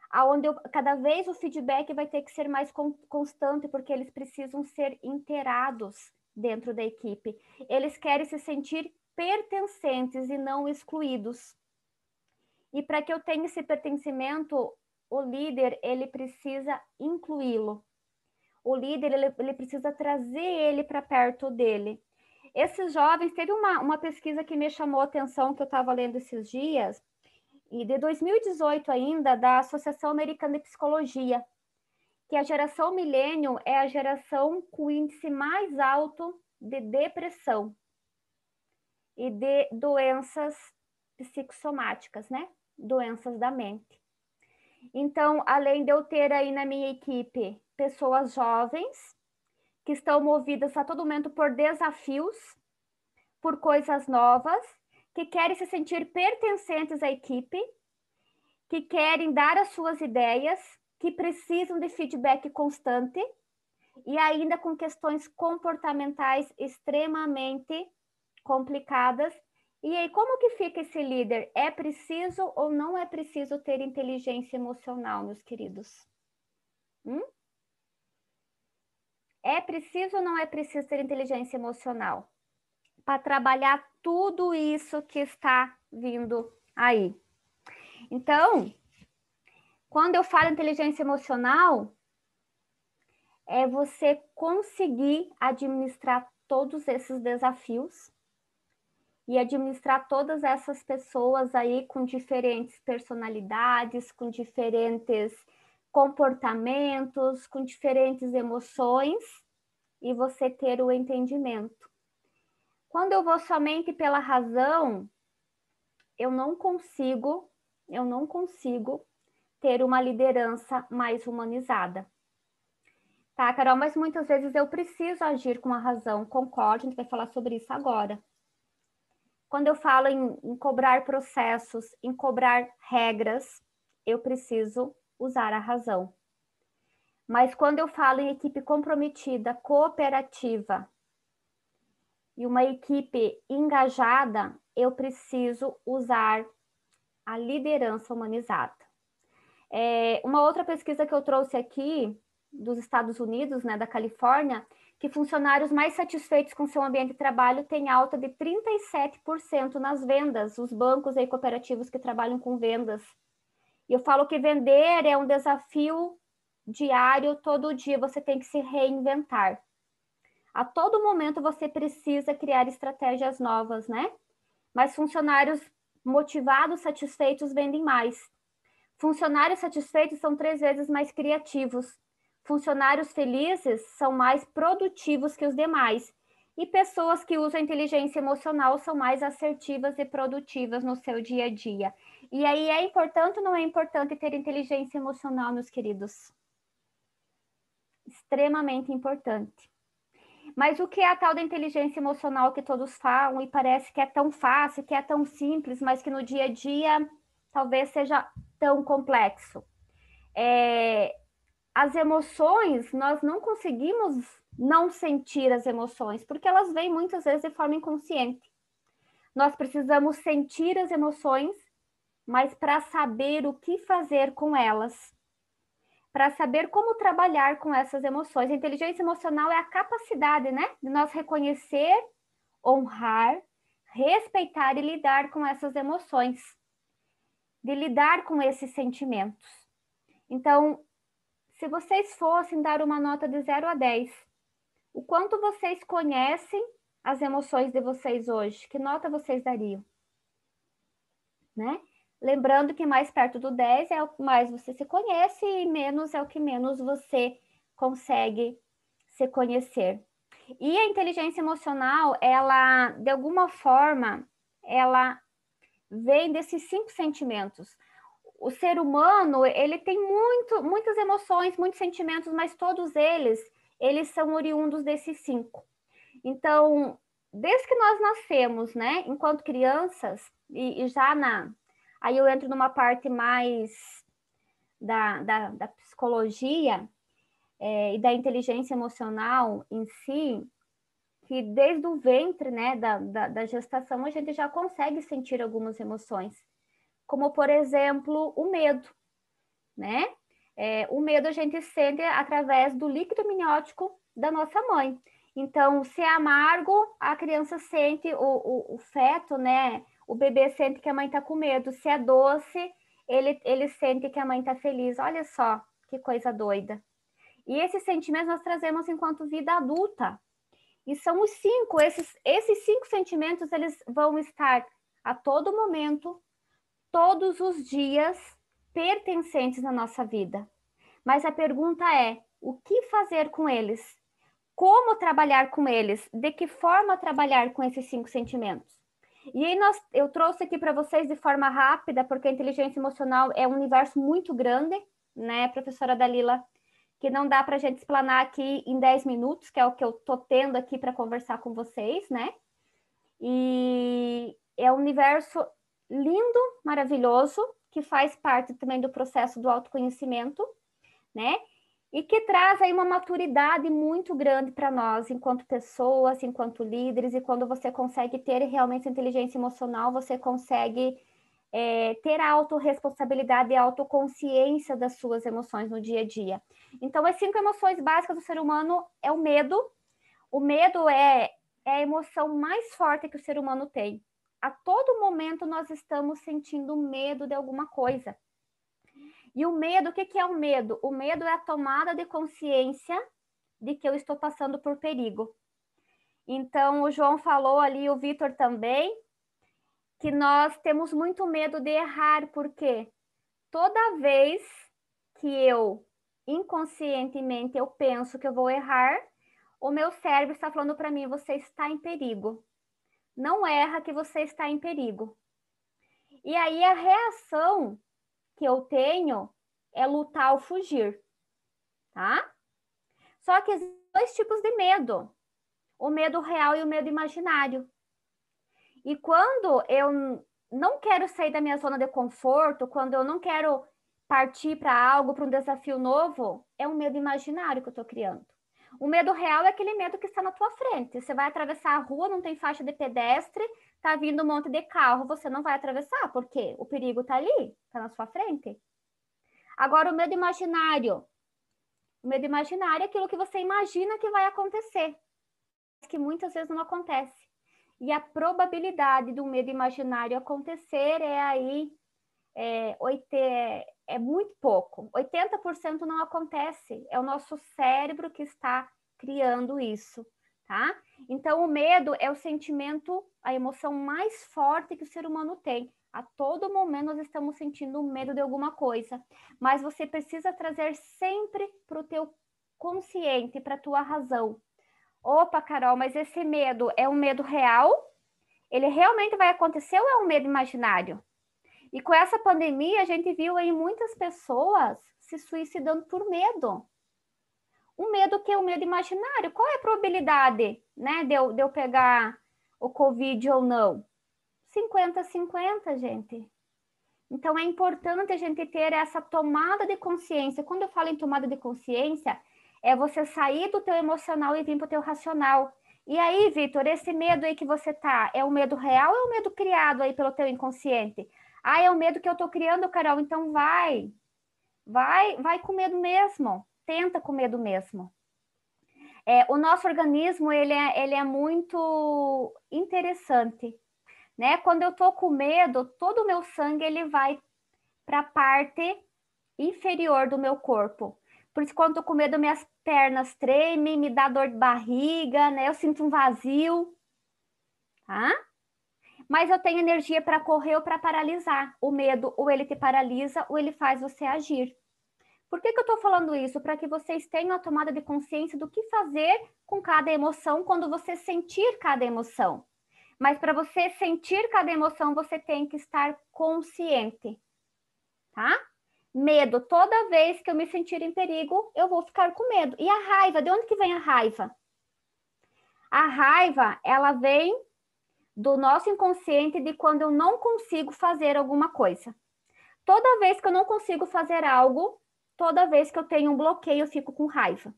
aonde eu, cada vez o feedback vai ter que ser mais con constante, porque eles precisam ser inteirados dentro da equipe. Eles querem se sentir pertencentes e não excluídos. E para que eu tenha esse pertencimento, o líder ele precisa incluí-lo. O líder ele, ele precisa trazer ele para perto dele. Esses jovens, teve uma, uma pesquisa que me chamou a atenção, que eu estava lendo esses dias, e de 2018 ainda, da Associação Americana de Psicologia, que a geração milênio é a geração com índice mais alto de depressão e de doenças psicossomáticas, né? Doenças da mente. Então, além de eu ter aí na minha equipe pessoas jovens, que estão movidas a todo momento por desafios, por coisas novas, que querem se sentir pertencentes à equipe, que querem dar as suas ideias, que precisam de feedback constante e ainda com questões comportamentais extremamente complicadas. E aí, como que fica esse líder? É preciso ou não é preciso ter inteligência emocional, meus queridos? Hum? É preciso ou não é preciso ter inteligência emocional para trabalhar tudo isso que está vindo aí? Então, quando eu falo inteligência emocional, é você conseguir administrar todos esses desafios e administrar todas essas pessoas aí com diferentes personalidades, com diferentes comportamentos, com diferentes emoções e você ter o entendimento. Quando eu vou somente pela razão, eu não consigo, eu não consigo ter uma liderança mais humanizada. Tá, Carol, mas muitas vezes eu preciso agir com a razão, concordo, a gente vai falar sobre isso agora. Quando eu falo em, em cobrar processos, em cobrar regras, eu preciso usar a razão. Mas quando eu falo em equipe comprometida, cooperativa e uma equipe engajada, eu preciso usar a liderança humanizada. É, uma outra pesquisa que eu trouxe aqui dos Estados Unidos, né, da Califórnia, que funcionários mais satisfeitos com seu ambiente de trabalho têm alta de 37% nas vendas, os bancos e cooperativos que trabalham com vendas. Eu falo que vender é um desafio diário, todo dia você tem que se reinventar. A todo momento você precisa criar estratégias novas, né? Mas funcionários motivados, satisfeitos vendem mais. Funcionários satisfeitos são três vezes mais criativos. Funcionários felizes são mais produtivos que os demais. E pessoas que usam inteligência emocional são mais assertivas e produtivas no seu dia a dia. E aí é importante ou não é importante ter inteligência emocional, meus queridos? Extremamente importante. Mas o que é a tal da inteligência emocional que todos falam e parece que é tão fácil, que é tão simples, mas que no dia a dia talvez seja tão complexo? É, as emoções, nós não conseguimos não sentir as emoções, porque elas vêm muitas vezes de forma inconsciente. Nós precisamos sentir as emoções, mas para saber o que fazer com elas, para saber como trabalhar com essas emoções. A inteligência emocional é a capacidade, né, de nós reconhecer, honrar, respeitar e lidar com essas emoções, de lidar com esses sentimentos. Então, se vocês fossem dar uma nota de 0 a 10, o quanto vocês conhecem as emoções de vocês hoje? Que nota vocês dariam? Né? Lembrando que mais perto do 10 é o que mais você se conhece e menos é o que menos você consegue se conhecer. E a inteligência emocional, ela, de alguma forma, ela vem desses cinco sentimentos o ser humano, ele tem muito, muitas emoções, muitos sentimentos, mas todos eles, eles são oriundos desses cinco. Então, desde que nós nascemos, né, enquanto crianças, e, e já na... Aí eu entro numa parte mais da, da, da psicologia é, e da inteligência emocional em si, que desde o ventre, né, da, da, da gestação, a gente já consegue sentir algumas emoções como por exemplo o medo, né? É, o medo a gente sente através do líquido amniótico da nossa mãe. Então, se é amargo, a criança sente, o, o, o feto, né? O bebê sente que a mãe está com medo. Se é doce, ele, ele sente que a mãe está feliz. Olha só que coisa doida. E esses sentimentos nós trazemos enquanto vida adulta. E são os cinco, esses, esses cinco sentimentos, eles vão estar a todo momento todos os dias pertencentes na nossa vida. Mas a pergunta é: o que fazer com eles? Como trabalhar com eles? De que forma trabalhar com esses cinco sentimentos? E aí nós, eu trouxe aqui para vocês de forma rápida, porque a inteligência emocional é um universo muito grande, né, professora Dalila, que não dá para a gente explanar aqui em 10 minutos, que é o que eu estou tendo aqui para conversar com vocês, né? E é um universo lindo, maravilhoso, que faz parte também do processo do autoconhecimento, né? E que traz aí uma maturidade muito grande para nós, enquanto pessoas, enquanto líderes, e quando você consegue ter realmente inteligência emocional, você consegue é, ter a autorresponsabilidade e a autoconsciência das suas emoções no dia a dia. Então, as cinco emoções básicas do ser humano é o medo. O medo é, é a emoção mais forte que o ser humano tem a todo momento nós estamos sentindo medo de alguma coisa. E o medo, o que, que é o medo? O medo é a tomada de consciência de que eu estou passando por perigo. Então, o João falou ali, o Vitor também, que nós temos muito medo de errar, porque toda vez que eu inconscientemente eu penso que eu vou errar, o meu cérebro está falando para mim, você está em perigo não erra que você está em perigo. E aí a reação que eu tenho é lutar ou fugir, tá? Só que existem dois tipos de medo: o medo real e o medo imaginário. E quando eu não quero sair da minha zona de conforto, quando eu não quero partir para algo, para um desafio novo, é um medo imaginário que eu estou criando. O medo real é aquele medo que está na tua frente. Você vai atravessar a rua, não tem faixa de pedestre, tá vindo um monte de carro, você não vai atravessar, porque o perigo está ali, está na sua frente. Agora, o medo imaginário. O medo imaginário é aquilo que você imagina que vai acontecer, que muitas vezes não acontece. E a probabilidade do medo imaginário acontecer é aí é, é muito pouco. 80% não acontece. É o nosso cérebro que está criando isso, tá? Então, o medo é o sentimento, a emoção mais forte que o ser humano tem. A todo momento nós estamos sentindo medo de alguma coisa, mas você precisa trazer sempre para o teu consciente, para a tua razão. Opa, Carol, mas esse medo é um medo real? Ele realmente vai acontecer ou é um medo imaginário? E com essa pandemia, a gente viu aí muitas pessoas se suicidando por medo. Um medo que é o um medo imaginário. Qual é a probabilidade né, de, eu, de eu pegar o Covid ou não? 50-50, gente. Então é importante a gente ter essa tomada de consciência. Quando eu falo em tomada de consciência, é você sair do teu emocional e vir para o teu racional. E aí, Vitor, esse medo aí que você tá, é o medo real ou é o medo criado aí pelo teu inconsciente? Ah, é o medo que eu tô criando, Carol, então vai. Vai, vai com medo mesmo. Tenta com medo mesmo. É, o nosso organismo, ele é, ele é muito interessante, né? Quando eu tô com medo, todo o meu sangue, ele vai para a parte inferior do meu corpo. Por isso, quando eu tô com medo, minhas pernas tremem, me dá dor de barriga, né? Eu sinto um vazio, tá? Mas eu tenho energia para correr ou para paralisar. O medo, ou ele te paralisa, ou ele faz você agir. Por que, que eu estou falando isso? Para que vocês tenham a tomada de consciência do que fazer com cada emoção quando você sentir cada emoção. Mas para você sentir cada emoção, você tem que estar consciente, tá? Medo, toda vez que eu me sentir em perigo, eu vou ficar com medo. E a raiva, de onde que vem a raiva? A raiva, ela vem do nosso inconsciente de quando eu não consigo fazer alguma coisa. Toda vez que eu não consigo fazer algo, toda vez que eu tenho um bloqueio, eu fico com raiva.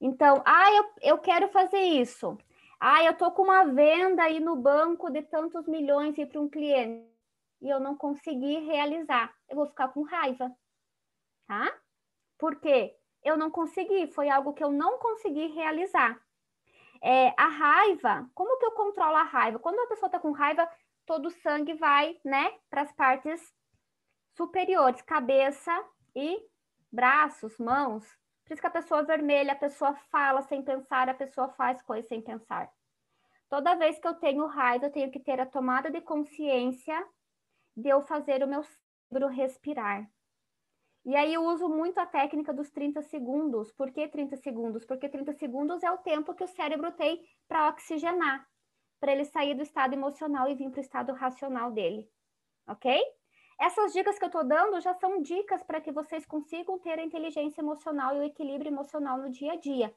Então, ah, eu, eu quero fazer isso. Ah, eu tô com uma venda aí no banco de tantos milhões para um cliente e eu não consegui realizar. Eu vou ficar com raiva, tá? Por quê? Eu não consegui, foi algo que eu não consegui realizar. É, a raiva, como que eu controlo a raiva? Quando a pessoa está com raiva, todo o sangue vai, né, para as partes superiores, cabeça e braços, mãos. Por isso que a pessoa vermelha, a pessoa fala sem pensar, a pessoa faz coisas sem pensar. Toda vez que eu tenho raiva, eu tenho que ter a tomada de consciência de eu fazer o meu cérebro respirar. E aí eu uso muito a técnica dos 30 segundos. Por que 30 segundos? Porque 30 segundos é o tempo que o cérebro tem para oxigenar, para ele sair do estado emocional e vir para o estado racional dele. Ok? Essas dicas que eu estou dando já são dicas para que vocês consigam ter a inteligência emocional e o equilíbrio emocional no dia a dia.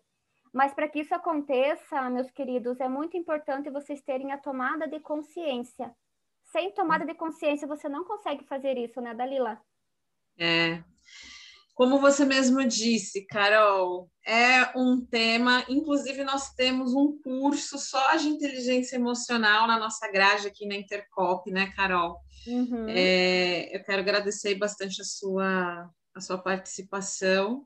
Mas para que isso aconteça, meus queridos, é muito importante vocês terem a tomada de consciência. Sem tomada de consciência, você não consegue fazer isso, né, Dalila? É. Como você mesmo disse, Carol, é um tema. Inclusive, nós temos um curso só de inteligência emocional na nossa grade aqui na Intercop, né, Carol? Uhum. É, eu quero agradecer bastante a sua, a sua participação,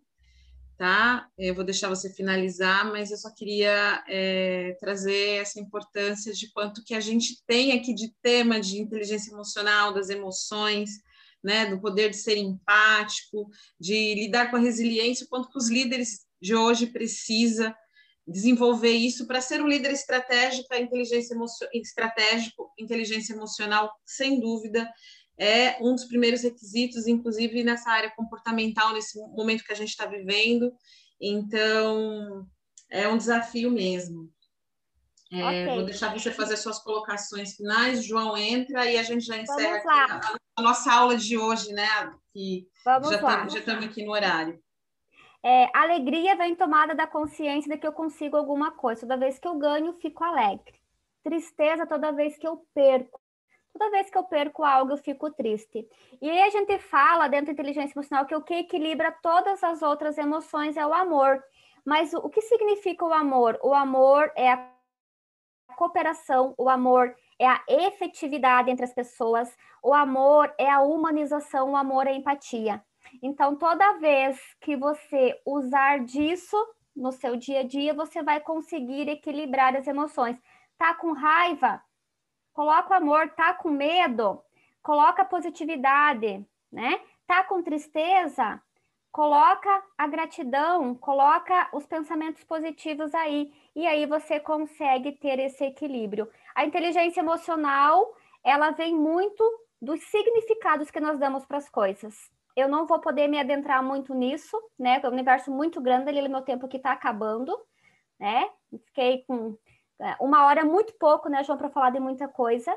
tá? Eu vou deixar você finalizar, mas eu só queria é, trazer essa importância de quanto que a gente tem aqui de tema de inteligência emocional, das emoções né, do poder de ser empático, de lidar com a resiliência, o quanto que os líderes de hoje precisa desenvolver isso para ser um líder estratégico, inteligência estratégico, inteligência emocional, sem dúvida, é um dos primeiros requisitos, inclusive nessa área comportamental, nesse momento que a gente está vivendo. Então, é um desafio mesmo. É, okay. Vou deixar você fazer suas colocações finais. João entra e a gente já encerra a, a, nossa aula de hoje, né? Que Vamos já lá. já estamos aqui no horário. É, alegria vem tomada da consciência de que eu consigo alguma coisa. Toda vez que eu ganho, fico alegre. Tristeza toda vez que eu perco. Toda vez que eu perco algo, eu fico triste. E aí a gente fala dentro da inteligência emocional que o que equilibra todas as outras emoções é o amor. Mas o que significa o amor? O amor é a cooperação, o amor é a efetividade entre as pessoas, o amor é a humanização, o amor é a empatia. Então, toda vez que você usar disso no seu dia a dia, você vai conseguir equilibrar as emoções. Tá com raiva? Coloca o amor, tá com medo? Coloca positividade, né? Tá com tristeza? Coloca a gratidão, coloca os pensamentos positivos aí, e aí você consegue ter esse equilíbrio. A inteligência emocional, ela vem muito dos significados que nós damos para as coisas. Eu não vou poder me adentrar muito nisso, né? É um universo muito grande ali, meu tempo que está acabando, né? Fiquei com é, uma hora muito pouco, né, João, para falar de muita coisa.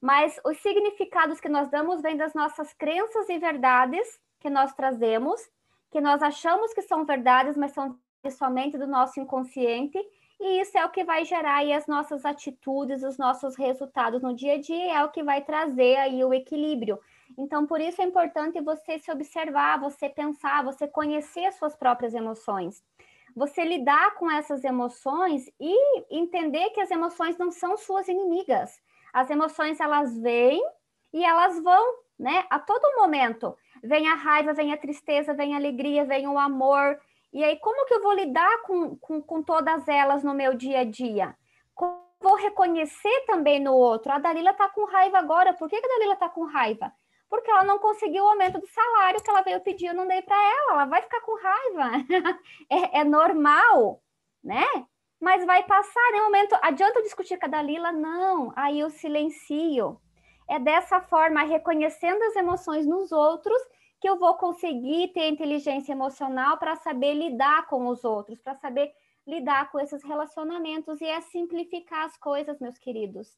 Mas os significados que nós damos vêm das nossas crenças e verdades que nós trazemos, que nós achamos que são verdades, mas são somente do nosso inconsciente, e isso é o que vai gerar aí as nossas atitudes, os nossos resultados no dia a dia, é o que vai trazer aí o equilíbrio. Então, por isso é importante você se observar, você pensar, você conhecer as suas próprias emoções você lidar com essas emoções e entender que as emoções não são suas inimigas. As emoções elas vêm e elas vão, né? A todo momento. Vem a raiva, vem a tristeza, vem a alegria, vem o amor. E aí, como que eu vou lidar com, com, com todas elas no meu dia a dia? Como vou reconhecer também no outro? A Dalila tá com raiva agora. Por que, que a Dalila tá com raiva? porque ela não conseguiu o aumento do salário que ela veio pedir, eu não dei para ela, ela vai ficar com raiva. é, é, normal, né? Mas vai passar, em um momento, adianta eu discutir com a Dalila? Não, aí eu silencio. É dessa forma, reconhecendo as emoções nos outros, que eu vou conseguir ter inteligência emocional para saber lidar com os outros, para saber lidar com esses relacionamentos e é simplificar as coisas, meus queridos.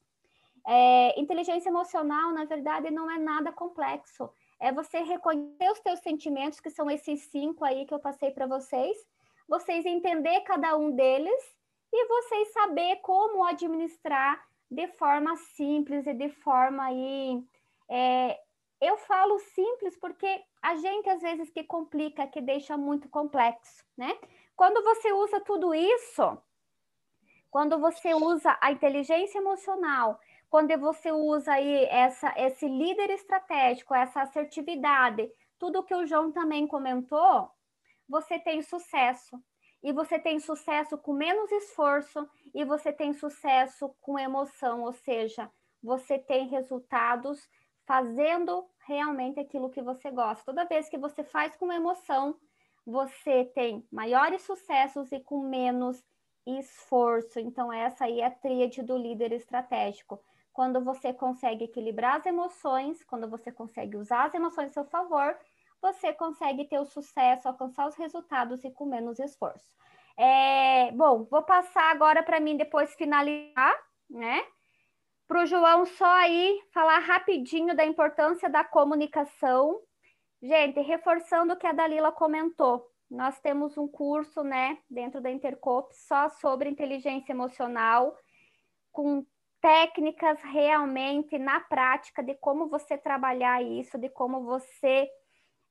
É, inteligência emocional, na verdade, não é nada complexo. É você reconhecer os teus sentimentos, que são esses cinco aí que eu passei para vocês, vocês entender cada um deles e vocês saber como administrar de forma simples e de forma aí. É, eu falo simples porque a gente às vezes que complica, que deixa muito complexo, né? Quando você usa tudo isso, quando você usa a inteligência emocional quando você usa aí essa, esse líder estratégico, essa assertividade, tudo que o João também comentou, você tem sucesso. E você tem sucesso com menos esforço e você tem sucesso com emoção, ou seja, você tem resultados fazendo realmente aquilo que você gosta. Toda vez que você faz com emoção, você tem maiores sucessos e com menos esforço. Então, essa aí é a tríade do líder estratégico quando você consegue equilibrar as emoções, quando você consegue usar as emoções a seu favor, você consegue ter o sucesso, alcançar os resultados e com menos esforço. É, bom, vou passar agora para mim depois finalizar, né? Para o João só aí falar rapidinho da importância da comunicação. Gente, reforçando o que a Dalila comentou, nós temos um curso, né, dentro da Intercop só sobre inteligência emocional, com técnicas realmente na prática de como você trabalhar isso, de como você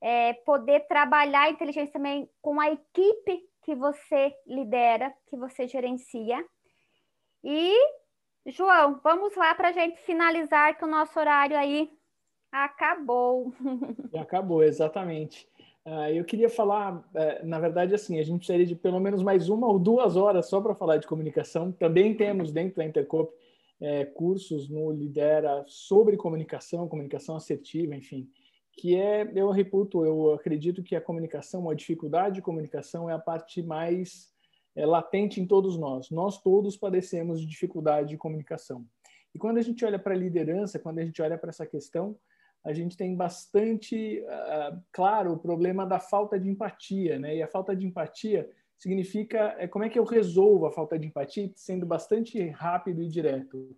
é, poder trabalhar a inteligência também com a equipe que você lidera, que você gerencia. E, João, vamos lá para a gente finalizar, que o nosso horário aí acabou. Acabou, exatamente. Uh, eu queria falar, uh, na verdade, assim, a gente precisaria de pelo menos mais uma ou duas horas só para falar de comunicação. Também temos dentro da Intercop é, cursos no Lidera sobre comunicação, comunicação assertiva, enfim, que é, eu reputo, eu acredito que a comunicação, a dificuldade de comunicação é a parte mais é, latente em todos nós. Nós todos padecemos de dificuldade de comunicação. E quando a gente olha para a liderança, quando a gente olha para essa questão, a gente tem bastante uh, claro o problema da falta de empatia, né? E a falta de empatia significa é, como é que eu resolvo a falta de empatia, sendo bastante rápido e direto.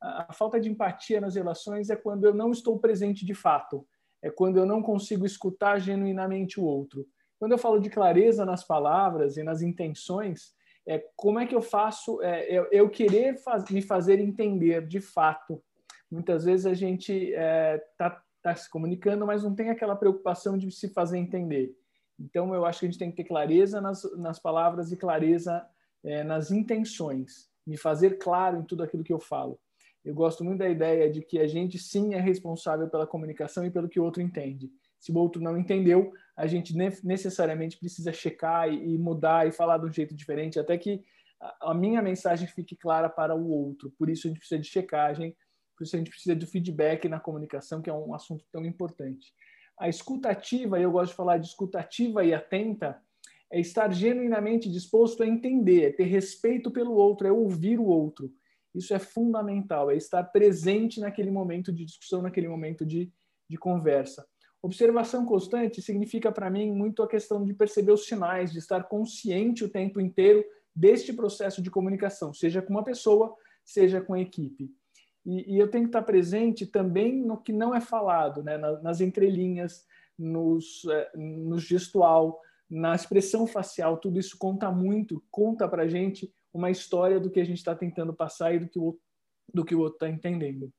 A, a falta de empatia nas relações é quando eu não estou presente de fato, é quando eu não consigo escutar genuinamente o outro. Quando eu falo de clareza nas palavras e nas intenções, é como é que eu faço é, eu, eu querer faz, me fazer entender de fato. Muitas vezes a gente está é, tá, tá se comunicando, mas não tem aquela preocupação de se fazer entender. Então, eu acho que a gente tem que ter clareza nas, nas palavras e clareza é, nas intenções, me fazer claro em tudo aquilo que eu falo. Eu gosto muito da ideia de que a gente sim é responsável pela comunicação e pelo que o outro entende. Se o outro não entendeu, a gente necessariamente precisa checar e mudar e falar de um jeito diferente, até que a minha mensagem fique clara para o outro. Por isso a gente precisa de checagem, por isso a gente precisa do feedback na comunicação, que é um assunto tão importante. A escutativa, eu gosto de falar de escutativa e atenta, é estar genuinamente disposto a entender, é ter respeito pelo outro, é ouvir o outro. Isso é fundamental, é estar presente naquele momento de discussão, naquele momento de, de conversa. Observação constante significa para mim muito a questão de perceber os sinais, de estar consciente o tempo inteiro deste processo de comunicação, seja com uma pessoa, seja com a equipe. E, e eu tenho que estar presente também no que não é falado, né? nas, nas entrelinhas, nos, eh, no gestual, na expressão facial, tudo isso conta muito, conta para a gente uma história do que a gente está tentando passar e do que o, do que o outro está entendendo.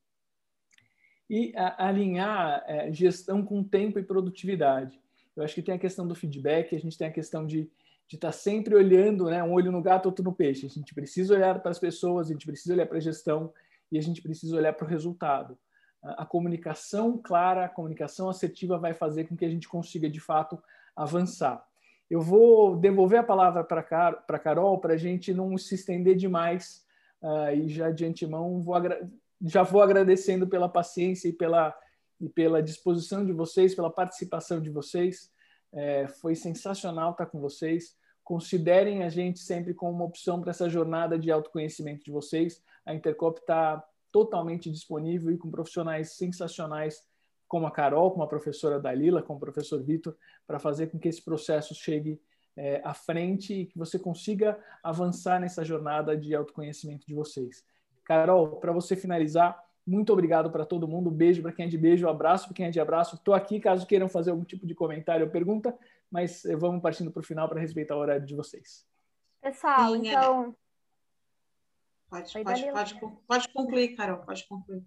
E a, alinhar é, gestão com tempo e produtividade. Eu acho que tem a questão do feedback, a gente tem a questão de estar tá sempre olhando, né, um olho no gato, outro no peixe. A gente precisa olhar para as pessoas, a gente precisa olhar para a gestão e a gente precisa olhar para o resultado. A, a comunicação clara, a comunicação assertiva vai fazer com que a gente consiga, de fato, avançar. Eu vou devolver a palavra para a Carol para a gente não se estender demais uh, e já de antemão vou já vou agradecendo pela paciência e pela, e pela disposição de vocês, pela participação de vocês. É, foi sensacional estar com vocês. Considerem a gente sempre como uma opção para essa jornada de autoconhecimento de vocês. A Intercop está totalmente disponível e com profissionais sensacionais como a Carol, como a professora Dalila, como o professor Vitor, para fazer com que esse processo chegue é, à frente e que você consiga avançar nessa jornada de autoconhecimento de vocês. Carol, para você finalizar, muito obrigado para todo mundo. Beijo para quem é de beijo, abraço para quem é de abraço. Estou aqui caso queiram fazer algum tipo de comentário ou pergunta, mas eh, vamos partindo para o final para respeitar o horário de vocês. Pessoal, Sim, é. então. Pode, pode, pode, pode concluir, Carol, pode concluir.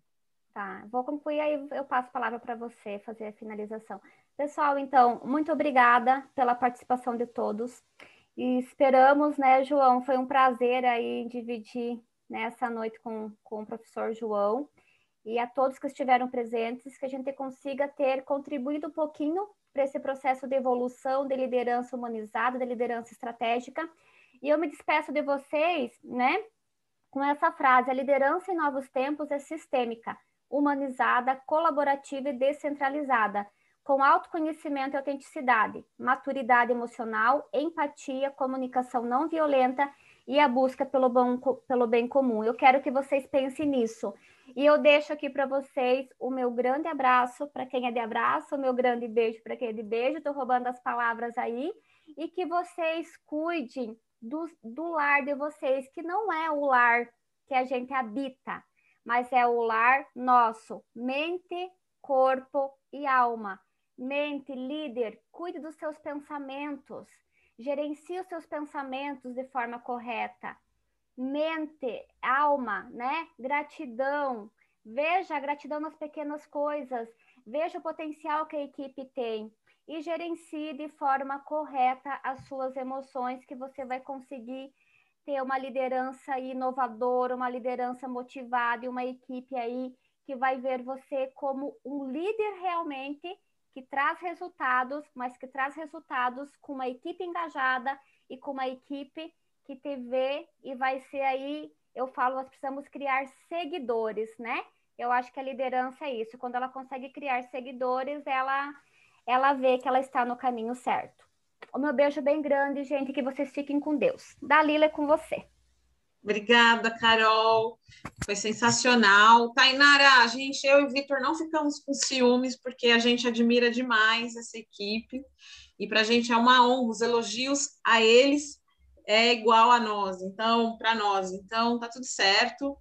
Tá, vou concluir, aí eu passo a palavra para você fazer a finalização. Pessoal, então, muito obrigada pela participação de todos. E esperamos, né, João? Foi um prazer aí dividir nessa né, noite com, com o professor João e a todos que estiveram presentes, que a gente consiga ter contribuído um pouquinho para esse processo de evolução, de liderança humanizada, de liderança estratégica. E eu me despeço de vocês, né, com essa frase: a liderança em novos tempos é sistêmica humanizada, colaborativa e descentralizada, com autoconhecimento e autenticidade, maturidade emocional, empatia, comunicação não violenta e a busca pelo, bom, pelo bem comum. Eu quero que vocês pensem nisso. E eu deixo aqui para vocês o meu grande abraço para quem é de abraço, o meu grande beijo para quem é de beijo. Estou roubando as palavras aí. E que vocês cuidem do, do lar de vocês, que não é o lar que a gente habita, mas é o lar nosso, mente, corpo e alma. Mente, líder, cuide dos seus pensamentos, gerencie os seus pensamentos de forma correta. Mente, alma, né? Gratidão. Veja a gratidão nas pequenas coisas, veja o potencial que a equipe tem e gerencie de forma correta as suas emoções que você vai conseguir ter uma liderança inovadora, uma liderança motivada e uma equipe aí que vai ver você como um líder realmente que traz resultados, mas que traz resultados com uma equipe engajada e com uma equipe que te vê e vai ser aí, eu falo, nós precisamos criar seguidores, né? Eu acho que a liderança é isso. Quando ela consegue criar seguidores, ela ela vê que ela está no caminho certo. O meu beijo bem grande, gente, que vocês fiquem com Deus. Dalila é com você. Obrigada, Carol. Foi sensacional. Tainara, a gente, eu e Vitor não ficamos com ciúmes, porque a gente admira demais essa equipe. E para a gente é uma honra. Os elogios a eles é igual a nós. Então, para nós. Então, tá tudo certo.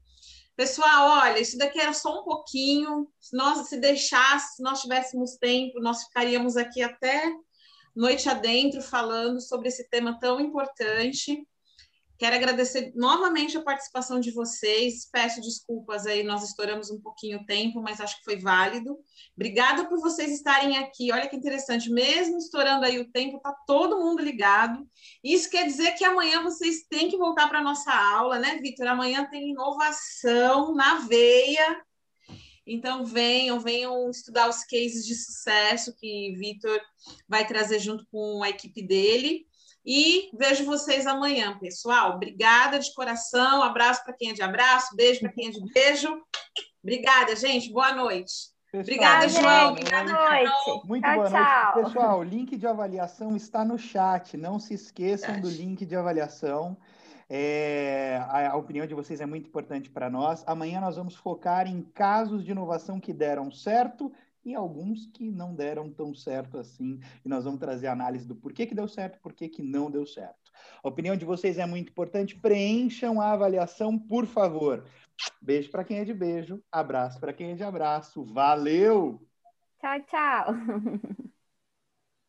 Pessoal, olha, isso daqui era só um pouquinho. Se nós se se nós tivéssemos tempo, nós ficaríamos aqui até noite adentro falando sobre esse tema tão importante. Quero agradecer novamente a participação de vocês. Peço desculpas aí, nós estouramos um pouquinho o tempo, mas acho que foi válido. Obrigada por vocês estarem aqui. Olha que interessante, mesmo estourando aí o tempo, tá todo mundo ligado. Isso quer dizer que amanhã vocês têm que voltar para a nossa aula, né, Vitor? Amanhã tem inovação na veia. Então venham, venham estudar os cases de sucesso que Vitor vai trazer junto com a equipe dele. E vejo vocês amanhã, pessoal. Obrigada de coração. Abraço para quem é de abraço, beijo para quem é de beijo. Obrigada, gente. Boa noite. Pessoal, Obrigada, João. Obrigada, boa noite. Muito tchau, boa tchau. noite. Pessoal, o link de avaliação está no chat. Não se esqueçam do link de avaliação. É, a, a, opinião de vocês é muito importante para nós. Amanhã nós vamos focar em casos de inovação que deram certo e alguns que não deram tão certo assim. E nós vamos trazer análise do porquê que deu certo, porquê que não deu certo. A opinião de vocês é muito importante. Preencham a avaliação, por favor. Beijo para quem é de beijo, abraço para quem é de abraço. Valeu! Tchau, tchau.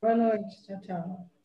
Boa noite. Tchau, tchau.